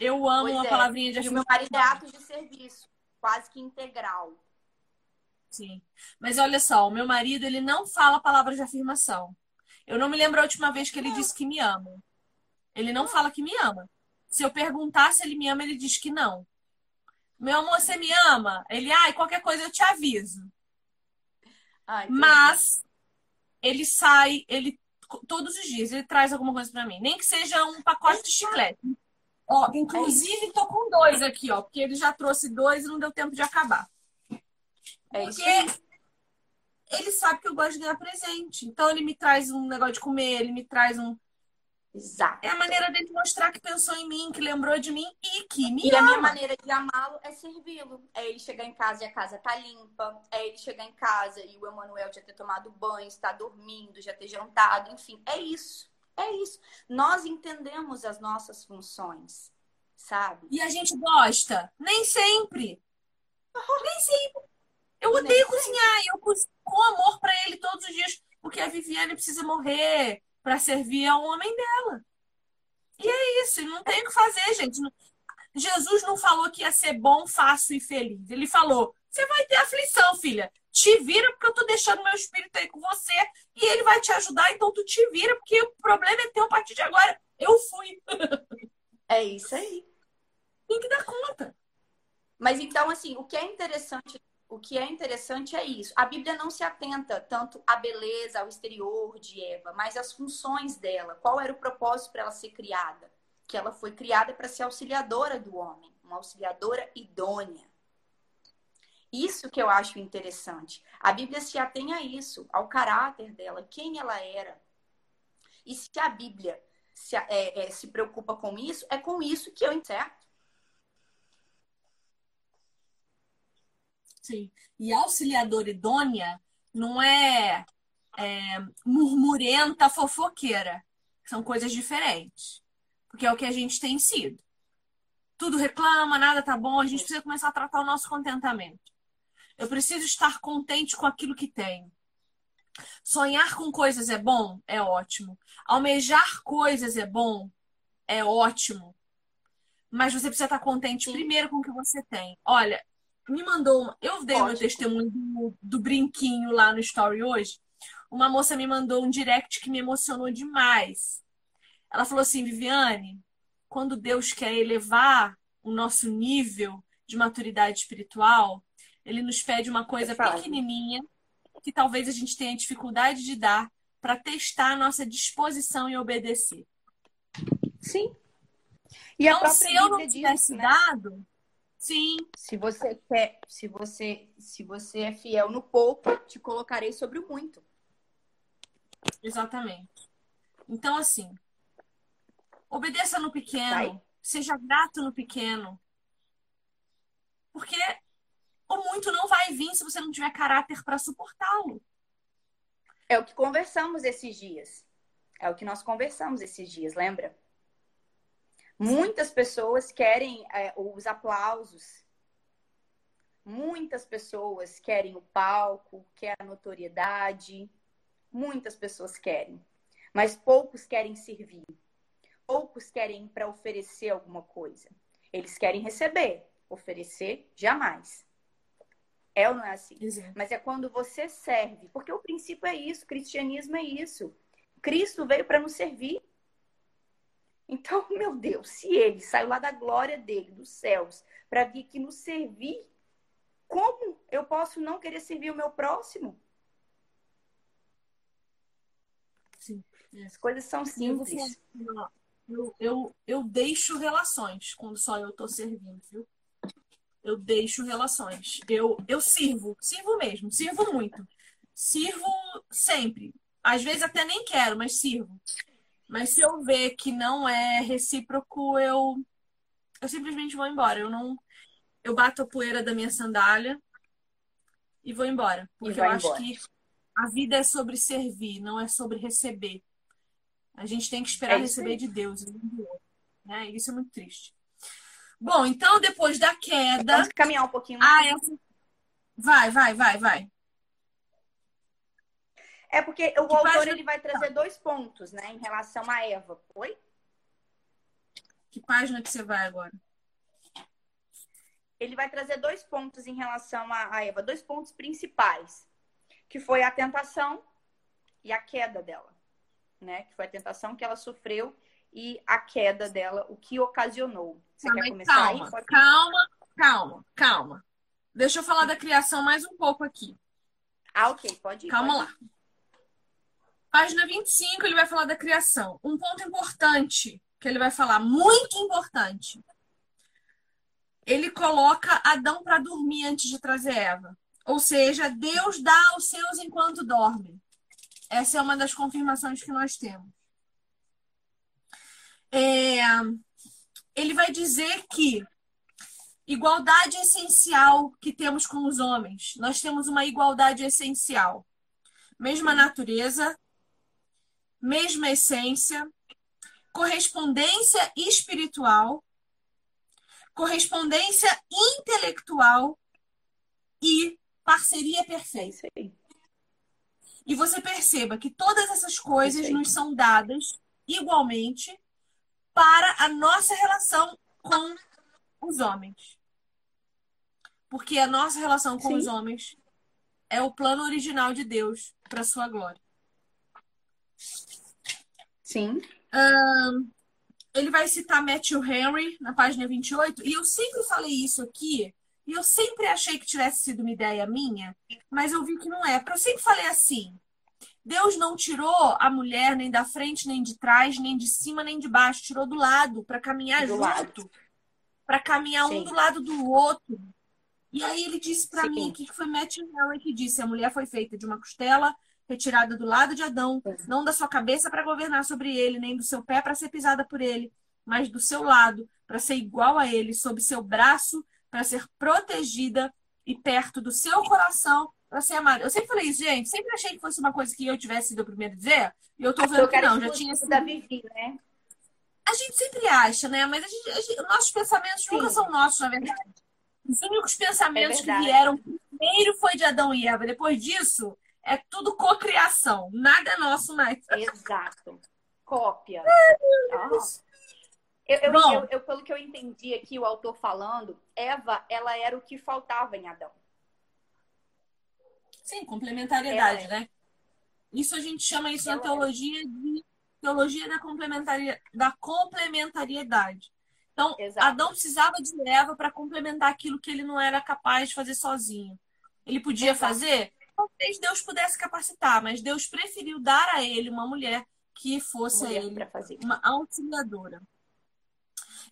Eu amo pois uma é. palavrinha de
afirmação. E o meu marido é ato de serviço, quase que integral.
Sim. Mas olha só, o meu marido, ele não fala palavras de afirmação. Eu não me lembro a última vez que ele disse que me ama. Ele não fala que me ama. Se eu perguntar se ele me ama, ele diz que não. Meu amor, você me ama? Ele, ai, qualquer coisa eu te aviso. Ai, Mas ele sai, ele todos os dias ele traz alguma coisa para mim, nem que seja um pacote de chiclete. Ó, inclusive tô com dois aqui, ó, porque ele já trouxe dois e não deu tempo de acabar. É porque ele sabe que eu gosto de ganhar presente. Então ele me traz um negócio de comer, ele me traz um
Exato.
É a maneira dele mostrar que pensou em mim, que lembrou de mim e que me
e
ama.
a minha maneira de amá-lo é servi-lo. É ele chegar em casa e a casa tá limpa. É ele chegar em casa e o Emanuel já ter tomado banho, estar dormindo, já ter jantado. Enfim, é isso. É isso. Nós entendemos as nossas funções, sabe?
E a gente gosta. Nem sempre. Nem sempre. Eu odeio cozinhar. E eu cozinho com amor para ele todos os dias. Porque a Viviane precisa morrer para servir ao homem dela. E é isso, não tem o que fazer, gente. Jesus não falou que ia ser bom, fácil e feliz. Ele falou: você vai ter aflição, filha. Te vira, porque eu tô deixando meu espírito aí com você e ele vai te ajudar, então tu te vira, porque o problema é teu a partir de agora. Eu fui.
É isso aí.
Tem que dar conta.
Mas então, assim, o que é interessante o que é interessante é isso. A Bíblia não se atenta tanto à beleza, ao exterior de Eva, mas às funções dela. Qual era o propósito para ela ser criada? Que ela foi criada para ser auxiliadora do homem, uma auxiliadora idônea. Isso que eu acho interessante. A Bíblia se atém a isso, ao caráter dela, quem ela era. E se a Bíblia se, é, é, se preocupa com isso, é com isso que eu certo?
Sim. E auxiliadora idônea não é, é murmurenta fofoqueira. São coisas diferentes. Porque é o que a gente tem sido. Tudo reclama, nada tá bom, a gente precisa começar a tratar o nosso contentamento. Eu preciso estar contente com aquilo que tenho. Sonhar com coisas é bom? É ótimo. Almejar coisas é bom? É ótimo. Mas você precisa estar contente Sim. primeiro com o que você tem. Olha, me mandou. Eu dei o meu testemunho do, do, brinquinho lá no story hoje. Uma moça me mandou um direct que me emocionou demais. Ela falou assim: Viviane, quando Deus quer elevar o nosso nível de maturidade espiritual, ele nos pede uma coisa pequenininha que talvez a gente tenha dificuldade de dar para testar a nossa disposição em obedecer.
Sim.
E então, se eu não tivesse diz, né? dado, Sim.
Se você quer, se você, se você é fiel no pouco, te colocarei sobre o muito.
Exatamente. Então, assim, obedeça no pequeno, seja grato no pequeno. Porque o muito não vai vir se você não tiver caráter para suportá-lo.
É o que conversamos esses dias. É o que nós conversamos esses dias, lembra? Muitas pessoas querem é, os aplausos. Muitas pessoas querem o palco, querem a notoriedade. Muitas pessoas querem. Mas poucos querem servir. Poucos querem para oferecer alguma coisa. Eles querem receber. Oferecer, jamais. É ou não é assim? Exato. Mas é quando você serve. Porque o princípio é isso, o cristianismo é isso. Cristo veio para nos servir. Então, meu Deus, se ele saiu lá da glória dele, dos céus, para vir aqui nos servir, como eu posso não querer servir o meu próximo?
Sim.
As coisas são simples.
Eu, eu, eu deixo relações quando só eu tô servindo, viu? Eu deixo relações. Eu, eu sirvo, sirvo mesmo, sirvo muito. Sirvo sempre. Às vezes até nem quero, mas sirvo. Mas se eu ver que não é recíproco, eu eu simplesmente vou embora. Eu não eu bato a poeira da minha sandália e vou embora, porque eu acho que a vida é sobre servir, não é sobre receber. A gente tem que esperar é receber de Deus, né? Isso é muito triste. Bom, então depois da queda.
Vamos caminhar um pouquinho mais.
Ah, essa... Vai, vai, vai, vai.
É porque o que autor página... ele vai trazer dois pontos, né, em relação a Eva. Oi?
Que página que você vai agora?
Ele vai trazer dois pontos em relação a Eva, dois pontos principais, que foi a tentação e a queda dela, né? Que foi a tentação que ela sofreu e a queda dela, o que ocasionou. Você
quer começar calma, aí? Calma, calma, calma. Deixa eu falar da criação mais um pouco aqui.
Ah, ok, pode ir.
Calma
pode
lá. Página 25, ele vai falar da criação. Um ponto importante que ele vai falar, muito importante. Ele coloca Adão para dormir antes de trazer Eva. Ou seja, Deus dá aos seus enquanto dorme. Essa é uma das confirmações que nós temos. É, ele vai dizer que igualdade essencial que temos com os homens. Nós temos uma igualdade essencial. Mesma natureza, mesma essência, correspondência espiritual, correspondência intelectual e parceria perfeita. E você perceba que todas essas coisas nos são dadas igualmente para a nossa relação com os homens. Porque a nossa relação com Sim. os homens é o plano original de Deus para sua glória.
Sim.
Um, ele vai citar Matthew Henry na página 28, e eu sempre falei isso aqui, e eu sempre achei que tivesse sido uma ideia minha, mas eu vi que não é. Porque eu sempre falei assim: Deus não tirou a mulher nem da frente, nem de trás, nem de cima, nem de baixo, tirou do lado para caminhar do junto, para caminhar Sim. um do lado do outro. E aí ele disse para mim que foi Matthew Henry que disse: a mulher foi feita de uma costela retirada do lado de Adão, não da sua cabeça para governar sobre ele, nem do seu pé para ser pisada por ele, mas do seu lado para ser igual a ele, sob seu braço para ser protegida e perto do seu coração para ser amada. Eu sempre falei isso, gente. Sempre achei que fosse uma coisa que eu tivesse sido o primeiro a dizer. E eu tô vendo eu que não, já tinha sido.
Da Vivi, né?
A gente sempre acha, né? Mas a gente, a gente, nossos pensamentos Sim. nunca são nossos, na verdade. Os únicos pensamentos é que vieram primeiro foi de Adão e Eva. Depois disso, é tudo cocriação. Nada é nosso mais.
Exato. Cópia. Eu, eu, eu, eu, pelo que eu entendi aqui, o autor falando, Eva, ela era o que faltava em Adão.
Sim, complementariedade, né? Isso a gente chama isso ela na teologia de teologia da, complementaria, da complementariedade. Então, Exato. Adão precisava de Eva para complementar aquilo que ele não era capaz de fazer sozinho. Ele podia Exato. fazer? Talvez Deus pudesse capacitar, mas Deus preferiu dar a ele uma mulher que fosse mulher ele uma auxiliadora.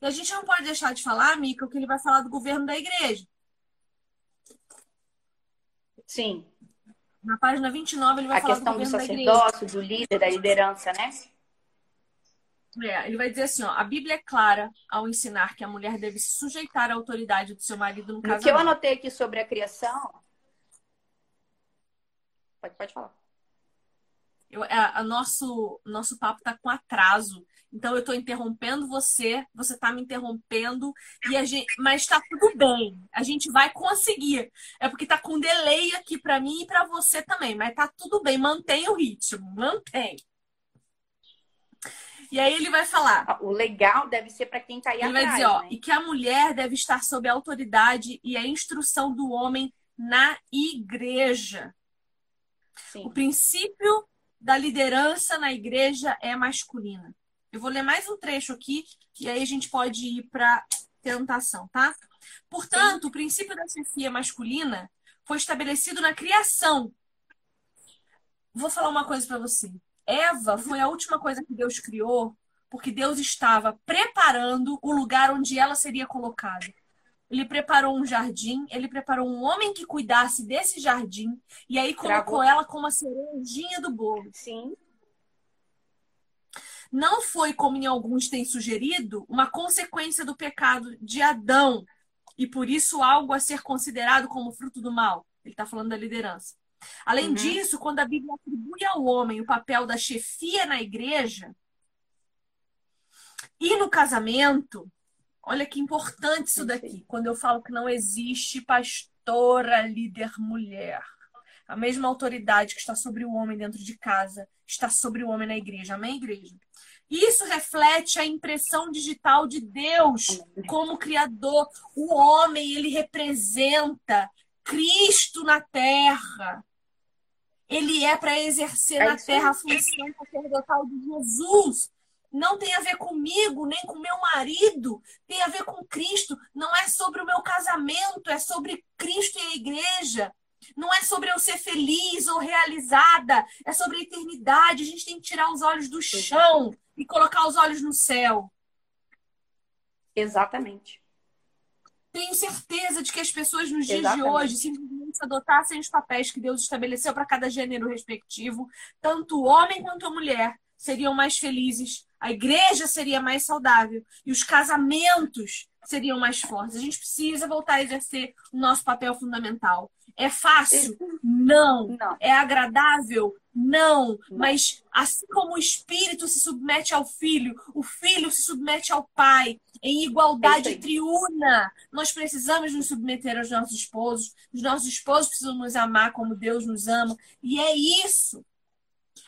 E a gente não pode deixar de falar, Mica, o que ele vai falar do governo da igreja.
Sim.
Na página 29 ele vai
a
falar
do governo do sacerdócio, do líder, da liderança, né?
É, ele vai dizer assim, ó, a Bíblia é clara ao ensinar que a mulher deve se sujeitar à autoridade do seu marido no casamento.
O que eu anotei aqui sobre a criação... Pode, pode falar.
Eu, a, é, a nosso, nosso papo está com atraso. Então eu estou interrompendo você, você está me interrompendo e a gente, mas está tudo bem. A gente vai conseguir. É porque está com delay aqui para mim e para você também, mas está tudo bem. Mantém o ritmo, mantém. E aí ele vai falar.
Ah, o legal deve ser para quem está aí
ele
atrás.
Ele vai dizer, ó,
né?
e que a mulher deve estar sob a autoridade e a instrução do homem na igreja. Sim. O princípio da liderança na igreja é masculina. Eu vou ler mais um trecho aqui e aí a gente pode ir para tentação, tá? Portanto, Sim. o princípio da chefia masculina foi estabelecido na criação. Vou falar uma coisa para você. Eva foi a última coisa que Deus criou porque Deus estava preparando o lugar onde ela seria colocada. Ele preparou um jardim, ele preparou um homem que cuidasse desse jardim, e aí colocou Travou. ela como a cerejinha do bolo.
Sim.
Não foi, como em alguns têm sugerido, uma consequência do pecado de Adão, e por isso algo a ser considerado como fruto do mal. Ele está falando da liderança. Além uhum. disso, quando a Bíblia atribui ao homem o papel da chefia na igreja e no casamento, Olha que importante isso daqui, quando eu falo que não existe pastora líder mulher. A mesma autoridade que está sobre o homem dentro de casa está sobre o homem na igreja. Amém, igreja? Isso reflete a impressão digital de Deus como criador. O homem, ele representa Cristo na terra. Ele é para exercer é na terra a função sacerdotal de Jesus. Não tem a ver comigo, nem com meu marido, tem a ver com Cristo. Não é sobre o meu casamento, é sobre Cristo e a igreja. Não é sobre eu ser feliz ou realizada, é sobre a eternidade. A gente tem que tirar os olhos do chão e colocar os olhos no céu.
Exatamente.
Tenho certeza de que as pessoas nos dias Exatamente. de hoje simplesmente adotassem os papéis que Deus estabeleceu para cada gênero respectivo, tanto o homem quanto a mulher seriam mais felizes, a igreja seria mais saudável e os casamentos seriam mais fortes. A gente precisa voltar a exercer o nosso papel fundamental. É fácil? Não. Não. É agradável? Não. Não. Mas assim como o espírito se submete ao filho, o filho se submete ao pai em igualdade é triuna. Nós precisamos nos submeter aos nossos esposos. Os nossos esposos precisam nos amar como Deus nos ama. E é isso.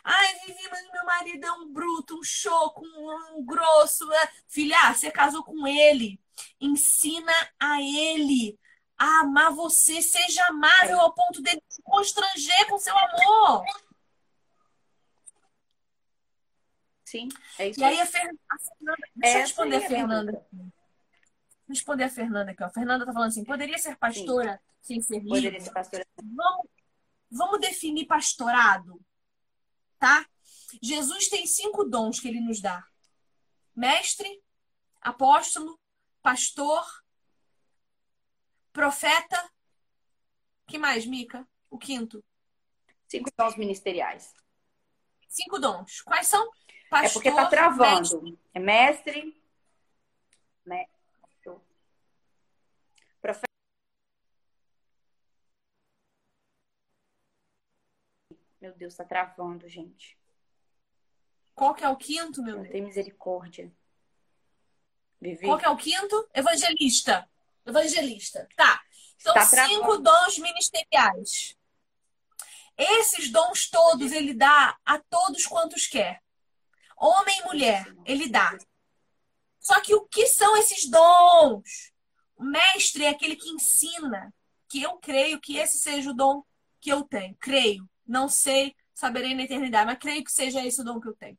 Ai, Vivi, mas meu marido é um bruto, um choco, um, um grosso. É. Filha, você casou com ele. Ensina a ele a amar você. Seja amável ao ponto dele se constranger com seu amor.
Sim, é isso.
E aí a, Fer... a Fernanda. Deixa eu responder a é Fernanda. Responder a Fernanda aqui, ó. A Fernanda tá falando assim: poderia ser pastora Sim. sem ser líder? Poderia ser pastora. Vamos, vamos definir pastorado, tá? Jesus tem cinco dons que ele nos dá: mestre, apóstolo, pastor, profeta. que mais, Mica? O quinto.
Cinco dons ministeriais.
Cinco dons. Quais são? Pastor,
é porque tá travando. Mestre. É mestre. mestre profeta. Meu Deus, tá travando, gente.
Qual que é o quinto, meu Deus?
Tem misericórdia.
Vivi. Qual que é o quinto? Evangelista. Evangelista. Tá. São tá cinco dons ministeriais. Esses dons todos ele dá a todos quantos quer. Homem e mulher, ele dá. Só que o que são esses dons? O mestre é aquele que ensina. Que eu creio que esse seja o dom que eu tenho. Creio. Não sei, saberei na eternidade, mas creio que seja esse o dom que eu tenho.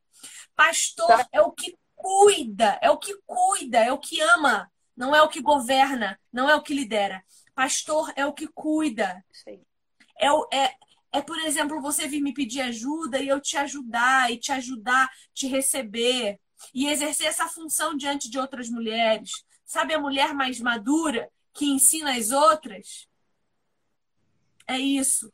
Pastor tá. é o que cuida, é o que cuida, é o que ama, não é o que governa, não é o que lidera. Pastor é o que cuida. É, é, é, por exemplo, você vir me pedir ajuda e eu te ajudar, e te ajudar, te receber, e exercer essa função diante de outras mulheres. Sabe a mulher mais madura que ensina as outras? É isso.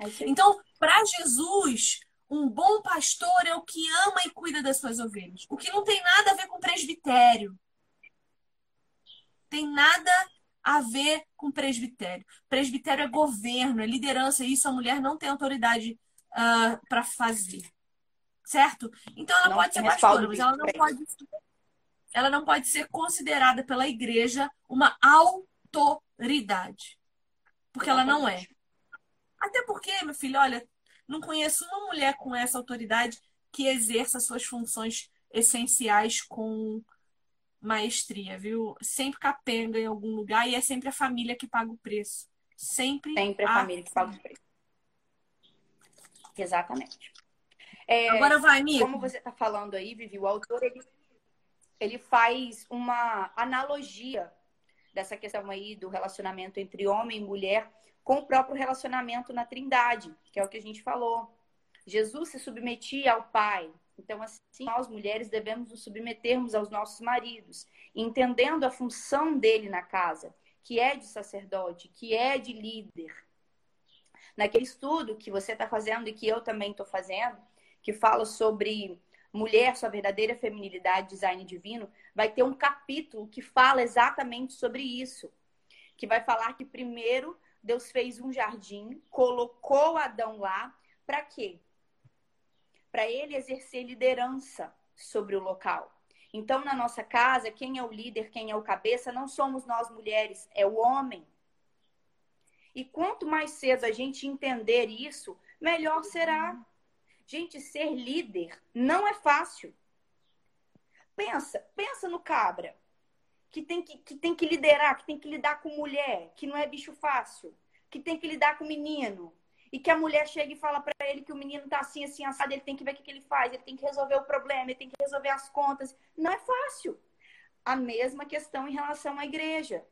É então, para Jesus, um bom pastor é o que ama e cuida das suas ovelhas. O que não tem nada a ver com presbitério. Tem nada a ver com presbitério. Presbitério é governo, é liderança, e isso a mulher não tem autoridade uh, ah, para fazer. Certo? Então ela não pode ser pastora, mas ela não pode, ela não pode ser considerada pela igreja uma autoridade. Porque ela não é. Até porque, meu filho, olha, não conheço uma mulher com essa autoridade que exerça suas funções essenciais com maestria, viu? Sempre capenga em algum lugar e é sempre a família que paga o preço. Sempre,
sempre a, a família que paga o preço. Exatamente.
É, Agora vai, amigo.
Como você está falando aí, Vivi, o autor ele, ele faz uma analogia dessa questão aí do relacionamento entre homem e mulher com o próprio relacionamento na Trindade, que é o que a gente falou. Jesus se submetia ao Pai. Então, assim, nós mulheres devemos nos submetermos aos nossos maridos, entendendo a função dele na casa, que é de sacerdote, que é de líder. Naquele estudo que você está fazendo e que eu também estou fazendo, que fala sobre mulher, sua verdadeira feminilidade, design divino, vai ter um capítulo que fala exatamente sobre isso. Que vai falar que primeiro Deus fez um jardim, colocou Adão lá, para quê? Para ele exercer liderança sobre o local. Então, na nossa casa, quem é o líder, quem é o cabeça, não somos nós mulheres, é o homem. E quanto mais cedo a gente entender isso, melhor será. Gente, ser líder não é fácil. Pensa, pensa no cabra que tem que, que tem que liderar, que tem que lidar com mulher, que não é bicho fácil, que tem que lidar com menino, e que a mulher chega e fala para ele que o menino tá assim, assim, assado, ele tem que ver o que, que ele faz, ele tem que resolver o problema, ele tem que resolver as contas. Não é fácil. A mesma questão em relação à igreja.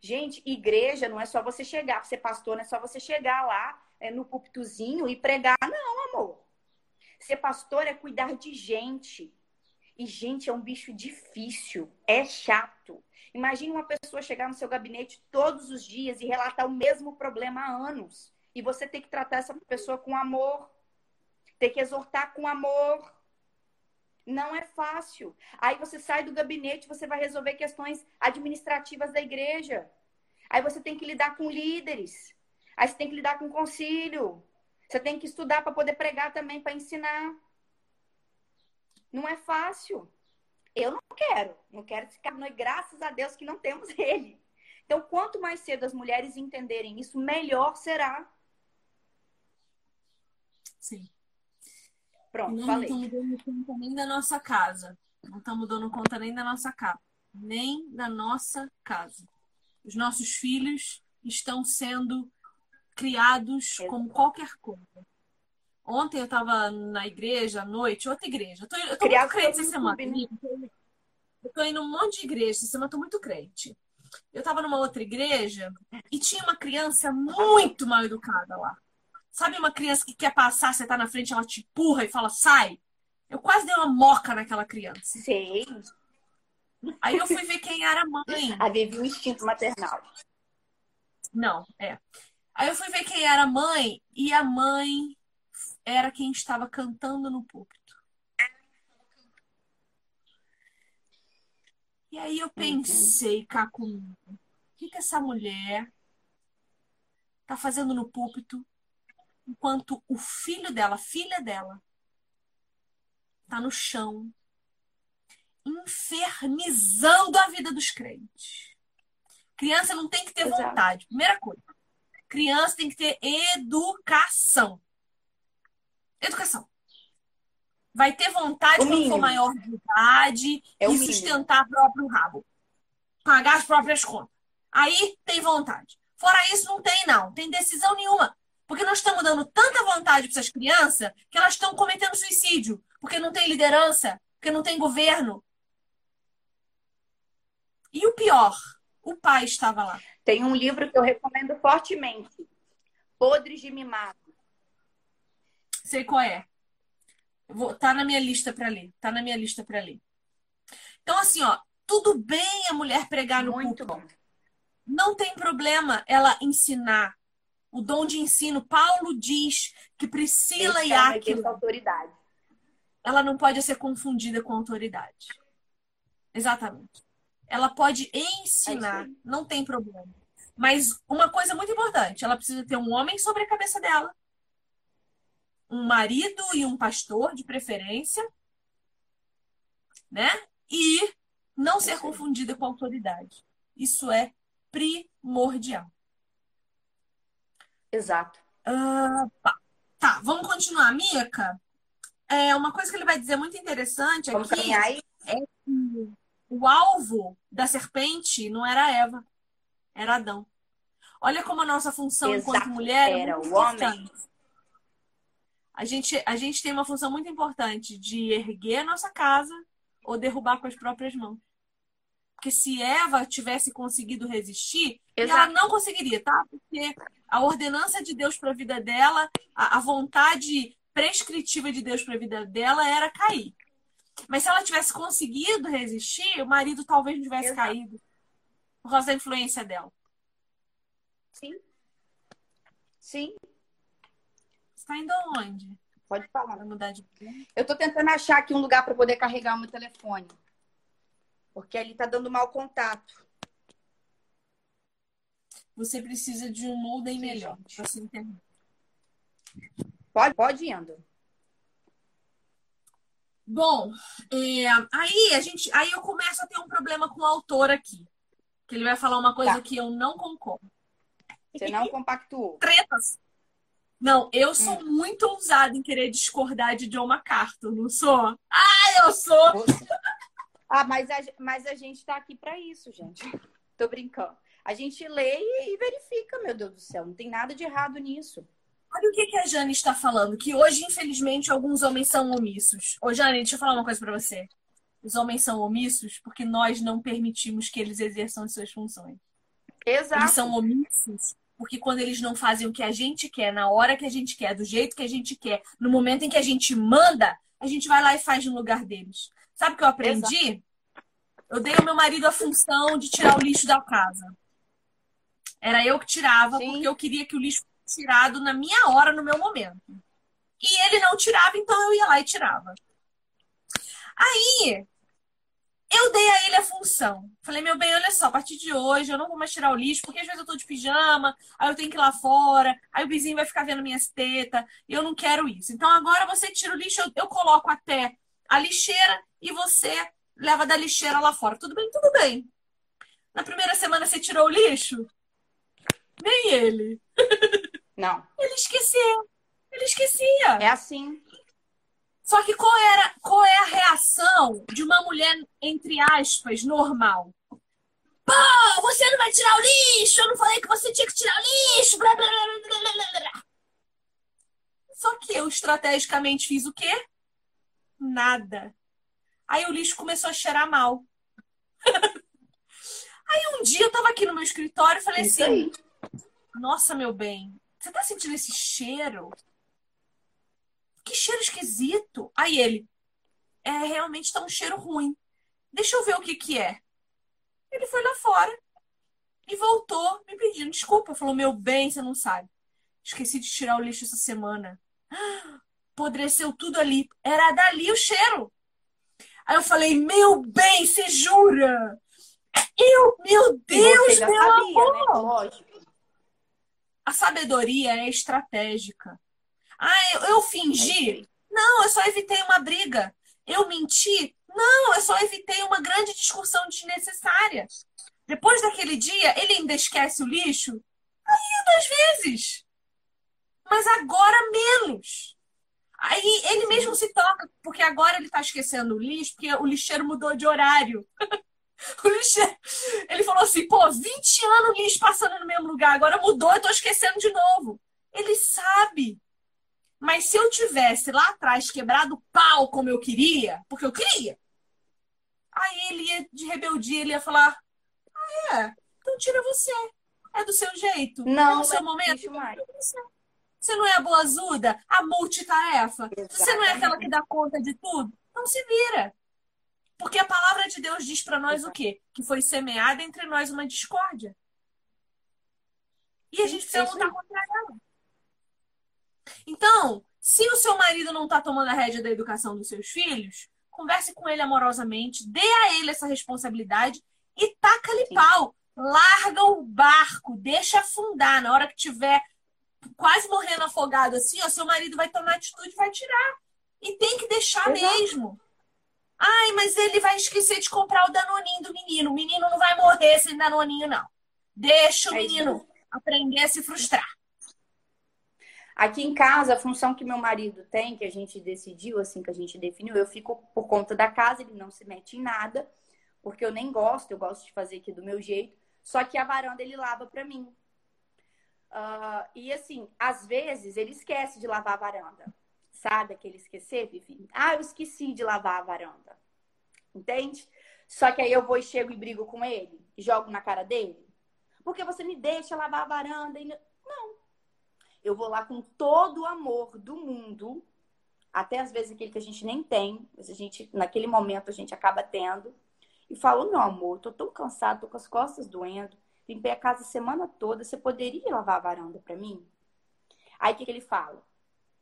Gente, igreja não é só você chegar, ser pastor, não é só você chegar lá é, no púlpitozinho e pregar, não, amor. Ser pastor é cuidar de gente. E gente é um bicho difícil, é chato. Imagine uma pessoa chegar no seu gabinete todos os dias e relatar o mesmo problema há anos. E você tem que tratar essa pessoa com amor, tem que exortar com amor. Não é fácil. Aí você sai do gabinete, você vai resolver questões administrativas da igreja. Aí você tem que lidar com líderes. Aí você tem que lidar com concílio. Você tem que estudar para poder pregar também, para ensinar. Não é fácil. Eu não quero. Não quero ficar, graças a Deus que não temos ele. Então, quanto mais cedo as mulheres entenderem isso, melhor será.
Sim.
Pronto,
não
falei.
Não estamos dando conta nem da nossa casa. Não estamos dando conta nem da nossa casa. Nem da nossa casa. Os nossos filhos estão sendo criados como qualquer coisa. Ontem eu estava na igreja à noite, outra igreja. Eu tô, eu tô muito crente essa semana. Né? Eu tô indo um monte de igreja essa semana, eu tô muito crente. Eu estava numa outra igreja e tinha uma criança muito mal educada lá. Sabe uma criança que quer passar, você tá na frente, ela te empurra e fala, sai? Eu quase dei uma moca naquela criança.
Sei.
Aí eu fui ver quem era a mãe.
Havia um instinto maternal.
Não, é. Aí eu fui ver quem era a mãe e a mãe era quem estava cantando no púlpito. E aí eu pensei cá comigo, o que, que essa mulher tá fazendo no púlpito enquanto o filho dela, filha dela, tá no chão, infernizando a vida dos crentes. Criança não tem que ter Exato. vontade. Primeira coisa. Criança tem que ter educação. Educação. Vai ter vontade o quando for maior de idade é e sustentar o próprio rabo. Pagar as próprias contas. Aí tem vontade. Fora isso, não tem, não. Tem decisão nenhuma. Porque nós estamos dando tanta vontade para essas crianças que elas estão cometendo suicídio. Porque não tem liderança, porque não tem governo. E o pior, o pai estava lá.
Tem um livro que eu recomendo fortemente. Podres de Mimado.
Sei qual é. Vou, tá na minha lista para ler. Tá na minha lista para ler. Então, assim, ó, tudo bem a mulher pregar no
Muito bom.
Não tem problema ela ensinar. O dom de ensino, Paulo diz que Priscila Esse e Aquila.
autoridade.
Ela não pode ser confundida com autoridade. Exatamente. Ela pode ensinar, não tem problema. Mas uma coisa muito importante, ela precisa ter um homem sobre a cabeça dela um marido e um pastor, de preferência, né? E não ser confundida com autoridade. Isso é primordial.
Exato.
Uh, tá. tá, vamos continuar. Mica, é, uma coisa que ele vai dizer muito interessante
vamos
aqui
é
que o alvo da serpente não era Eva, era Adão. Olha como a nossa função
Exato.
enquanto mulher
é era o homem
a gente, a gente tem uma função muito importante de erguer a nossa casa ou derrubar com as próprias mãos. Porque se Eva tivesse conseguido resistir, ela não conseguiria, tá? Porque a ordenança de Deus para a vida dela, a, a vontade prescritiva de Deus para a vida dela era cair. Mas se ela tivesse conseguido resistir, o marido talvez não tivesse Exato. caído por causa da influência dela.
Sim. Sim.
Está indo aonde?
Pode falar.
Vai mudar de
Eu estou tentando achar aqui um lugar para poder carregar o meu telefone. Porque ali está dando mau contato.
Você precisa de um modem melhor para
Pode, pode indo.
Bom, é, aí a gente, aí eu começo a ter um problema com o autor aqui, que ele vai falar uma coisa
Tá.
que eu não concordo.
Você não compactuou.
Tretas. Não, eu sou muito ousada em querer discordar de John MacArthur, não sou? Ah, eu sou!
Ah, mas a, mas a gente tá aqui pra isso, gente. Tô brincando. A gente lê e, verifica, meu Deus do céu. Não tem nada de errado nisso.
Olha o que, que a Jane está falando, que hoje, infelizmente, alguns homens são omissos. Ô, Jane, deixa eu falar uma coisa pra você. Os homens são omissos porque nós não permitimos que eles exerçam as suas funções.
Exato.
Eles são omissos porque quando eles não fazem o que a gente quer, na hora que a gente quer, do jeito que a gente quer, no momento em que a gente manda, a gente vai lá e faz no lugar deles. Sabe o que eu aprendi? Eu dei ao meu marido a função de tirar o lixo da casa. Era eu que tirava,
Sim.
porque eu queria que o lixo fosse tirado na minha hora, no meu momento. E ele não tirava, então eu ia lá e tirava. Aí, eu dei a ele a função. Falei, meu bem, olha só, a partir de hoje eu não vou mais tirar o lixo, porque às vezes eu tô de pijama, aí eu tenho que ir lá fora, aí o vizinho vai ficar vendo minhas tetas, e eu não quero isso. Então agora você tira o lixo, eu, eu coloco até a lixeira e você leva da lixeira lá fora. Tudo bem? Tudo bem. Na primeira semana você tirou o lixo? Nem ele.
Não.
Ele esqueceu. Ele esquecia.
É assim.
Só que qual era, qual é a reação de uma mulher, entre aspas, normal? Pô, você não vai tirar o lixo! Eu não falei que você tinha que tirar o lixo! Blá, blá, blá, blá, blá, blá. Só que eu estrategicamente fiz o quê? Nada. Aí o lixo começou a cheirar mal. Aí um dia eu tava aqui no meu escritório e falei
Isso
assim:
aí.
Nossa, meu bem, você tá sentindo esse cheiro? Que cheiro esquisito. Aí ele, é, realmente tá um cheiro ruim. Deixa eu ver o que que é. Ele foi lá fora e voltou me pedindo desculpa. Falou, meu bem, você não sabe. Esqueci de tirar o lixo essa semana. Apodreceu tudo ali. Era dali o cheiro. Aí eu falei, meu bem, você jura? Eu, meu Deus, meu
sabia,
amor.
né?
A sabedoria é estratégica. Ah, eu, eu fingi? Não, eu só evitei uma briga. Eu menti? Não, eu só evitei uma grande discussão desnecessária. Depois daquele dia, ele ainda esquece o lixo? Ainda às vezes. Mas agora menos. Aí ele mesmo se toca, porque agora ele tá esquecendo o lixo, porque o lixeiro mudou de horário. O lixeiro, ele falou assim, pô, 20 anos o lixo passando no mesmo lugar, agora mudou, eu tô esquecendo de novo. Ele sabe. Mas se eu tivesse lá atrás quebrado o pau como eu queria, porque eu queria, aí ele ia, de rebeldia, ele ia falar: Ah, é, então tira você. É do seu jeito. é
Não,
no seu
não
momento.
mais.
Você não é a boazuda, a multitarefa. Você não é aquela que
Exatamente.
dá conta de tudo. Então se vira. Porque a palavra de Deus diz pra nós o quê? Que foi semeada entre nós uma discórdia. E a gente precisa
é
lutar contra ela. Então, se o seu marido não está tomando a rédea da educação dos seus filhos, converse com ele amorosamente, dê a ele essa responsabilidade e taca-lhe pau. Larga o barco, deixa afundar. Na hora que tiver quase morrendo afogado assim, ó, seu marido vai tomar atitude e vai tirar. E tem que deixar
Exato.
mesmo. Ai, mas ele vai esquecer de comprar o danoninho do menino. O menino não vai morrer sem danoninho, não. Deixa o
É isso
menino aprender a se frustrar.
Aqui em casa, a função que meu marido tem, que a gente decidiu, assim, que a gente definiu, eu fico por conta da casa, ele não se mete em nada, porque eu nem gosto, eu gosto de fazer aqui do meu jeito. Só que a varanda ele lava pra mim. Ah, e assim, às vezes ele esquece de lavar a varanda. Sabe aquele esquecer, Vivi? Ah, eu esqueci de lavar a varanda. Entende? Só que aí eu vou e chego e brigo com ele, jogo na cara dele. Porque você me deixa lavar a varanda e. Não. Eu vou lá com todo o amor do mundo, até às vezes aquele que a gente nem tem, mas a gente, naquele momento a gente acaba tendo, e falo, meu amor, tô tão cansado, tô com as costas doendo, limpei a casa a semana toda, você poderia lavar a varanda pra mim? Aí o que, que ele fala?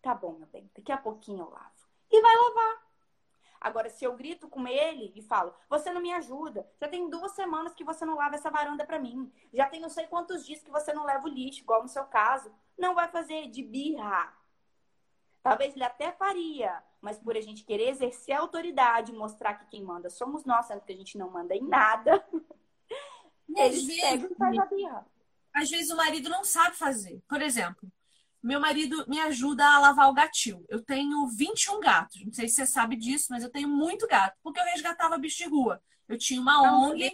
Tá bom, meu bem, daqui a pouquinho eu lavo. E vai lavar. Agora, se eu grito com ele e falo, você não me ajuda, já tem duas semanas que você não lava essa varanda pra mim, já tem não sei quantos dias que você não leva o lixo, igual no seu caso, não vai fazer de birra. Talvez ele até faria, mas por a gente querer exercer a autoridade, mostrar que quem manda somos nós, sendo que a gente não manda em nada,
eles pegam e a birra. Às vezes o marido não sabe fazer. Por exemplo, meu marido me ajuda a lavar o gatil. Eu tenho 21 gatos. Não sei se você sabe disso, mas eu tenho muito gato. Porque eu resgatava bicho de rua. Eu tinha uma não, ONG.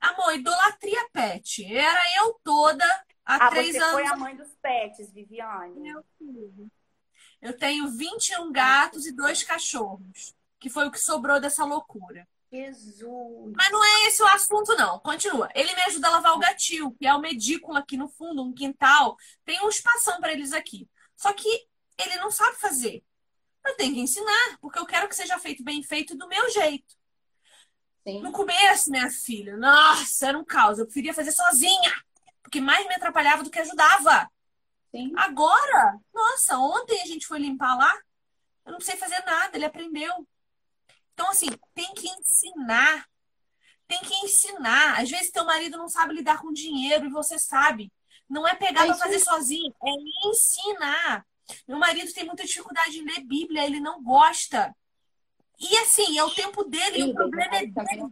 Amor, idolatria pet. Era eu toda há ah, três
você
anos.
foi a mãe dos pets, Viviane.
Meu filho. Eu tenho 21 gatos e dois cachorros, que foi o que sobrou dessa loucura.
Jesus.
Mas não é esse o assunto, não. Continua. Ele me ajuda a lavar o gatil, que é o medículo aqui no fundo, um quintal. Tem um espação para eles aqui. Só que ele não sabe fazer. Eu tenho que ensinar, porque eu quero que seja feito bem feito do meu jeito. Sim. No começo, minha filha, nossa, era um caos. Eu preferia fazer sozinha, porque mais me atrapalhava do que ajudava. Sim. Agora, nossa, ontem a gente foi limpar lá, eu não sei fazer nada, ele aprendeu. Então, assim, tem que ensinar. Tem que ensinar. Às vezes teu marido não sabe lidar com dinheiro e você sabe. Não é pegar é para fazer sozinho, é ensinar. Meu marido tem muita dificuldade em ler Bíblia, ele não gosta. E assim, é o tempo dele, Sim, o problema é dele.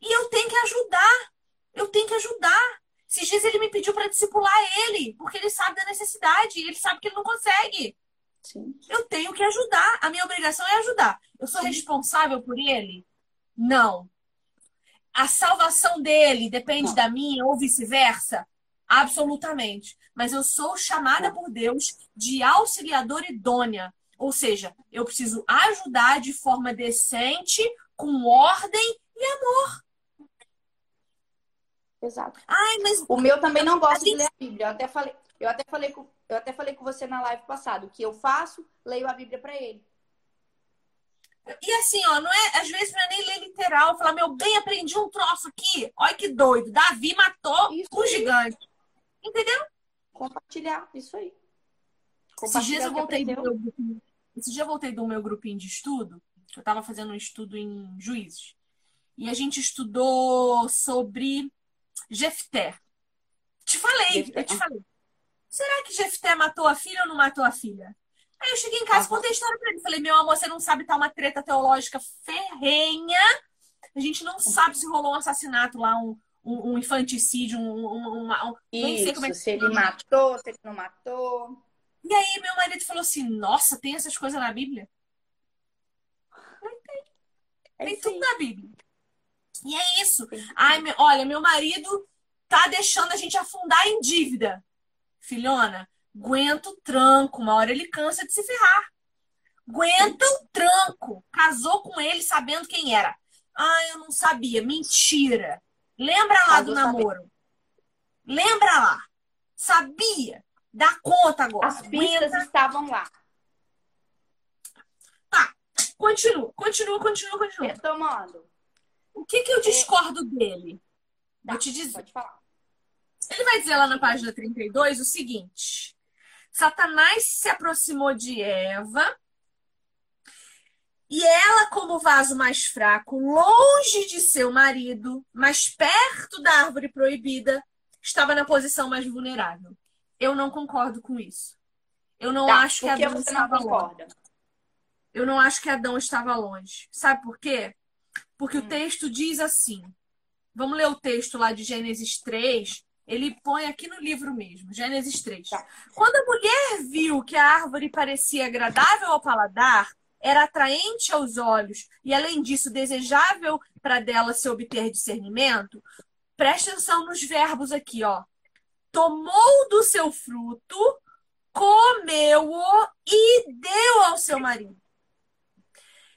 E eu tenho que ajudar. Eu tenho que ajudar. Esses dias ele me pediu para discipular ele, porque ele sabe da necessidade, ele sabe que ele não consegue. Sim. Eu tenho que ajudar. A minha obrigação é ajudar. Eu sou Sim. responsável por ele? Não. A salvação dele depende não. da minha ou vice-versa? Absolutamente. Mas eu sou chamada não. por Deus de auxiliadora idônea. Ou seja, eu preciso ajudar de forma decente, com ordem e amor.
Exato.
Ai, mas
o meu também não gosta de ler a Bíblia. Eu até falei, eu até falei com, eu até falei com você na live passada, o que eu faço, leio a Bíblia para ele.
E assim, ó, não é, às vezes não é nem ler literal, falar, meu bem, aprendi um troço aqui. Olha que doido. Davi matou isso o gigante. Entendeu?
Compartilhar, isso aí.
Esses dias eu voltei do meu esse dia eu voltei do meu grupinho de estudo. Eu estava fazendo um estudo em juízes. E a gente estudou sobre Jefté. Te falei, Jefté. eu te falei. Será que Jefté matou a filha ou não matou a filha? Aí eu cheguei em casa e contei a história pra ele. Falei, meu amor, você não sabe, tá uma treta teológica ferrenha. A gente não sabe se rolou um assassinato lá, um, um, um infanticídio, um, um, uma, um
Isso, sei como é que se ele matou, se ele não matou.
E aí meu marido falou assim, nossa, tem essas coisas na Bíblia? Tem. É tem tudo na Bíblia. E é isso. Ai, meu, olha, meu marido tá deixando a gente afundar em dívida. Filhona, aguenta o tranco. Uma hora ele cansa de se ferrar. Aguenta o tranco. Casou com ele sabendo quem era. Ah, eu não sabia. Mentira. Lembra lá do namoro. Lembra lá. Sabia. Dá conta agora.
As pistas Aguenta. estavam lá.
Tá. Continua, continua, continua, continua.
Retomando.
O que, que eu discordo dele? Vou te dizer.
Pode falar.
Ele vai dizer lá na página 32 o seguinte: Satanás se aproximou de Eva e ela, como vaso mais fraco, longe de seu marido, mais perto da árvore proibida, estava na posição mais vulnerável. Eu não concordo com isso. Eu não tá, acho que Adão estava longe. Eu não acho que Adão estava longe. Sabe por quê? Porque hum. o texto diz assim. Vamos ler o texto lá de Gênesis 3. Ele põe aqui no livro mesmo, Gênesis 3. Tá. Quando a mulher viu que a árvore parecia agradável ao paladar, era atraente aos olhos e, além disso, desejável para dela se obter discernimento, preste atenção nos verbos aqui, ó. Tomou do seu fruto, comeu-o e deu ao seu marido.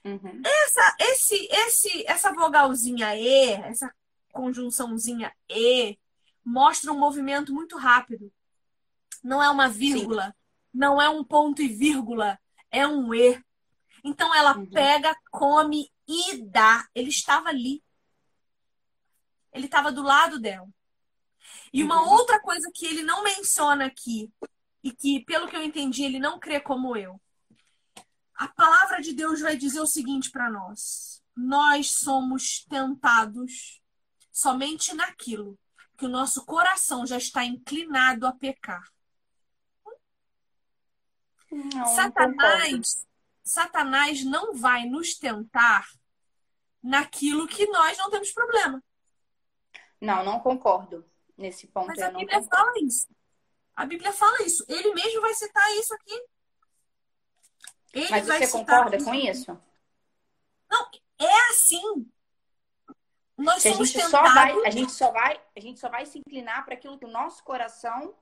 Uhum. Essa, esse, esse, essa vogalzinha E, essa conjunçãozinha E, mostra um movimento muito rápido. Não é uma vírgula, Sim. não é um ponto e vírgula, é um E. Então ela uhum. pega, come e dá. Ele estava ali. Ele estava do lado dela. E uma uhum. outra coisa que ele não menciona aqui, e que, pelo que eu entendi, ele não crê como eu. A palavra de Deus vai dizer o seguinte para nós: nós somos tentados somente naquilo que o nosso coração já está inclinado a pecar.
Não,
Satanás,
não
Satanás não vai nos tentar naquilo que nós não temos problema.
Não, não concordo nesse ponto.
Mas a Bíblia
concordo.
fala isso. A Bíblia fala isso. Ele mesmo vai citar isso aqui. Ele
Mas você concorda com isso?
Não, é assim. Nós
Que a
somos
gente, só vai,
tentados.
a, gente só vai, a gente só vai se inclinar para aquilo que o nosso coração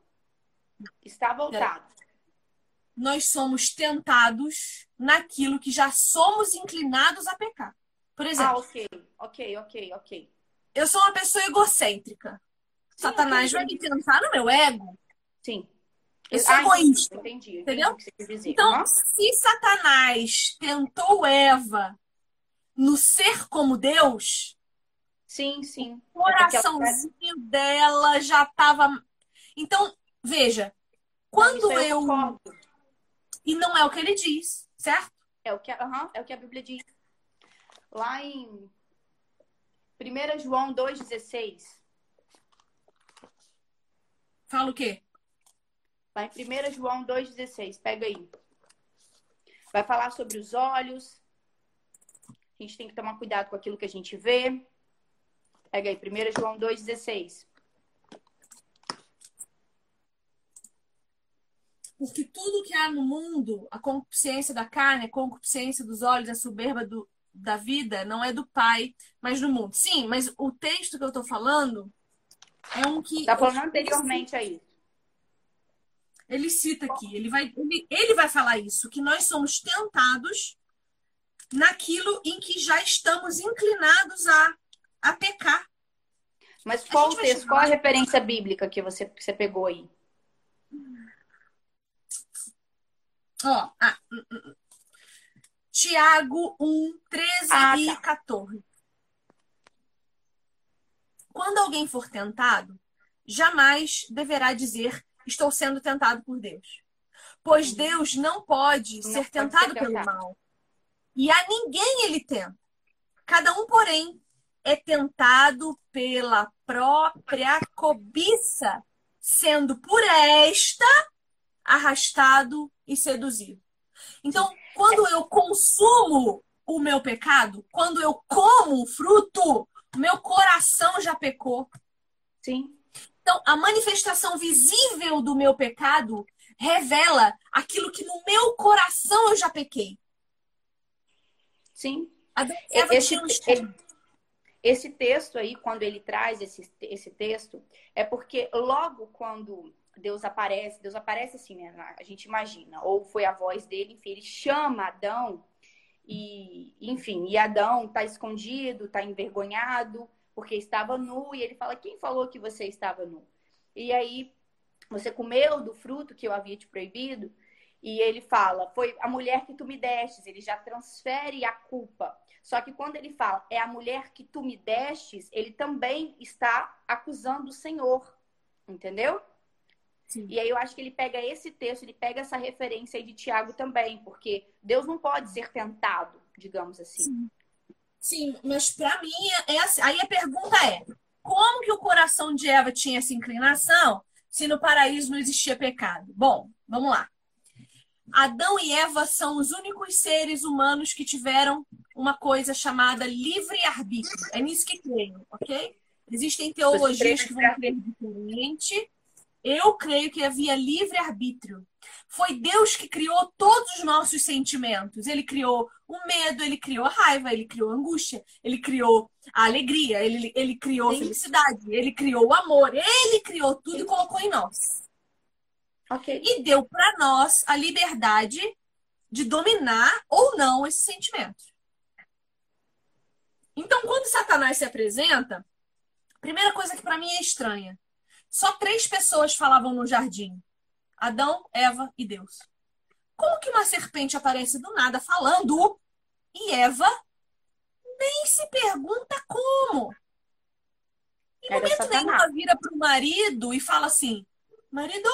está voltado.
Nós somos tentados naquilo que já somos inclinados a pecar. Por
Ah,
exemplo,
ok, ok, ok, ok.
eu sou uma pessoa egocêntrica. Satanás vai me tentar no meu ego.
Sim.
Eu sou
Ah,
egoísta.
Entendi, entendi
Entendeu? Então,
Aham.
se Satanás tentou Eva no ser como Deus,
Sim, sim.
o coraçãozinho dela já estava. Então, veja, quando
Isso
eu.
concordo.
E não é o que ele diz, certo?
É o que, a- aham, é o que a Bíblia diz. Lá em 1 João 2,16.
Fala o quê?
Lá em 1 João 2,16. Pega aí. Vai falar sobre os olhos. A gente tem que tomar cuidado com aquilo que a gente vê. Pega aí, 1 João 2,16.
Porque tudo que há no mundo, a concupiscência da carne, a concupiscência dos olhos, a soberba do, da vida, não é do Pai, mas do mundo. Sim, mas o texto que eu tô falando é um que.
Tá falando anteriormente aí.
Ele cita aqui, ele vai, ele, ele vai falar isso, que nós somos tentados naquilo em que já estamos inclinados a, a pecar.
Mas qual o texto, qual a referência bíblica que você, que você pegou aí?
Ó, ah, hum, hum, hum. Tiago 1, 13
Ah,
e
tá.
14. Quando alguém for tentado, jamais deverá dizer estou sendo tentado por Deus. Pois
Uhum.
Deus não pode
Não
ser
pode
tentado
ser
pelo mal. E a ninguém ele tenta. Cada um, porém, é tentado pela própria cobiça, sendo por esta arrastado e seduzido. Então, quando eu consumo o meu pecado, quando eu como o fruto, meu coração já pecou.
Sim.
Então, a manifestação visível do meu pecado revela aquilo que no meu coração eu já pequei.
Sim. Esse, ele- esse texto aí, quando ele traz esse, esse texto, é porque logo quando Deus aparece, Deus aparece assim, né? A gente imagina, ou foi a voz dele, enfim, ele chama Adão e, enfim, e Adão tá escondido, tá envergonhado, porque estava nu, e ele fala: Quem falou que você estava nu? E aí, você comeu do fruto que eu havia te proibido? E ele fala: Foi a mulher que tu me destes. Ele já transfere a culpa. Só que quando ele fala, é a mulher que tu me destes, ele também está acusando o Senhor. Entendeu?
Sim.
E aí eu acho que ele pega esse texto, ele pega essa referência aí de Tiago também, porque Deus não pode ser tentado, digamos assim.
Sim, mas para mim é assim. Aí a pergunta é: como que o coração de Eva tinha essa inclinação se no paraíso não existia pecado? Bom, vamos lá. Adão e Eva são os únicos seres humanos que tiveram uma coisa chamada livre-arbítrio. É nisso que creio, ok? Existem teologias que vão crer diferente. Eu creio que havia livre-arbítrio. Foi Deus que criou todos os nossos sentimentos. Ele criou o medo, ele criou a raiva, ele criou a angústia, ele criou a alegria, ele, ele criou a felicidade, ele criou o amor, ele criou tudo e colocou em nós.
Ok.
E deu para nós a liberdade de dominar ou não esses sentimentos. Então, quando Satanás se apresenta, primeira coisa que para mim é estranha. Só três pessoas falavam no jardim: Adão, Eva e Deus. Como que uma serpente aparece do nada falando e Eva nem se pergunta como? Em
Era
momento nenhum ela vira pro marido e fala assim: Marido,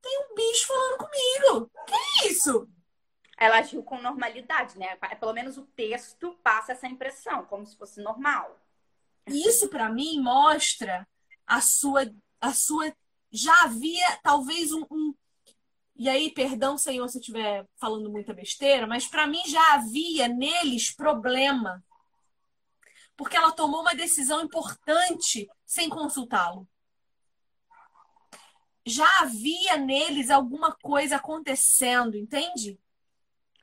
tem um bicho falando comigo. Que é isso?
Ela agiu com normalidade, né? Pelo menos o texto passa essa impressão, como se fosse normal.
Isso para mim mostra a sua, a sua. Já havia talvez um, um- e aí, perdão, Senhor, se eu estiver falando muita besteira, mas para mim já havia neles problema. Porque ela tomou uma decisão importante sem consultá-lo. Já havia neles alguma coisa acontecendo, entende?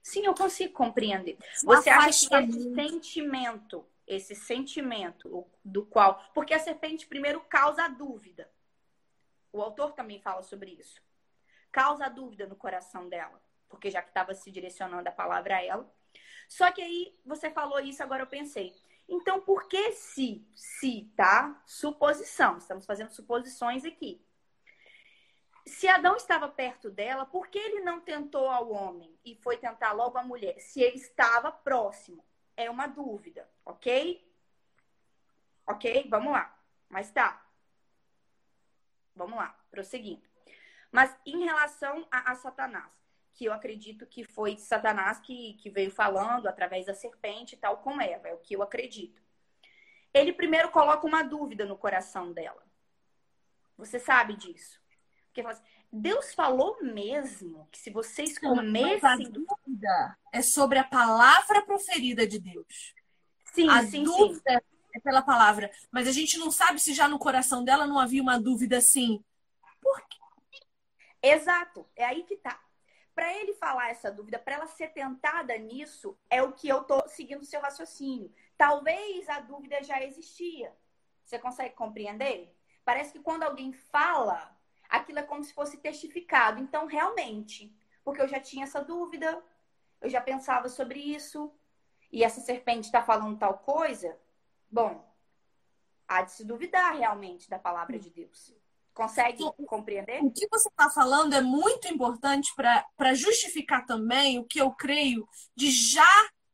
Sim, eu consigo compreender. Você acha que esse sentimento, esse sentimento do qual. Porque a serpente primeiro causa a dúvida. O autor também fala sobre isso causa dúvida no coração dela, porque já que estava se direcionando a palavra a ela. Só que aí você falou isso, agora eu pensei. Então, por que se, se, tá? Suposição, estamos fazendo suposições aqui. Se Adão estava perto dela, por que ele não tentou ao homem e foi tentar logo a mulher? Se ele estava próximo. É uma dúvida, ok? Ok? Vamos lá. Mas tá. Vamos lá, prosseguindo. Mas em relação a, a Satanás, que eu acredito que foi Satanás que, que veio falando através da serpente, tal com Eva, é o que eu acredito. Ele primeiro coloca uma dúvida no coração dela. Você sabe disso? Porque fala assim, Deus falou mesmo que se vocês comessem. A
dúvida é sobre a palavra proferida de Deus.
Sim,
a
sim,
dúvida
sim.
é pela palavra. Mas a gente não sabe se já no coração dela não havia uma dúvida assim.
Exato, é aí que tá. Para ele falar essa dúvida, para ela ser tentada nisso, é o que eu tô seguindo o seu raciocínio. Talvez a dúvida já existia. Você consegue compreender? Parece que quando alguém fala, aquilo é como se fosse testificado. Então, realmente, porque eu já tinha essa dúvida, eu já pensava sobre isso, e essa serpente está falando tal coisa, bom, há de se duvidar realmente da palavra de Deus. Consegue compreender?
O que você está falando é muito importante para justificar também o que eu creio de já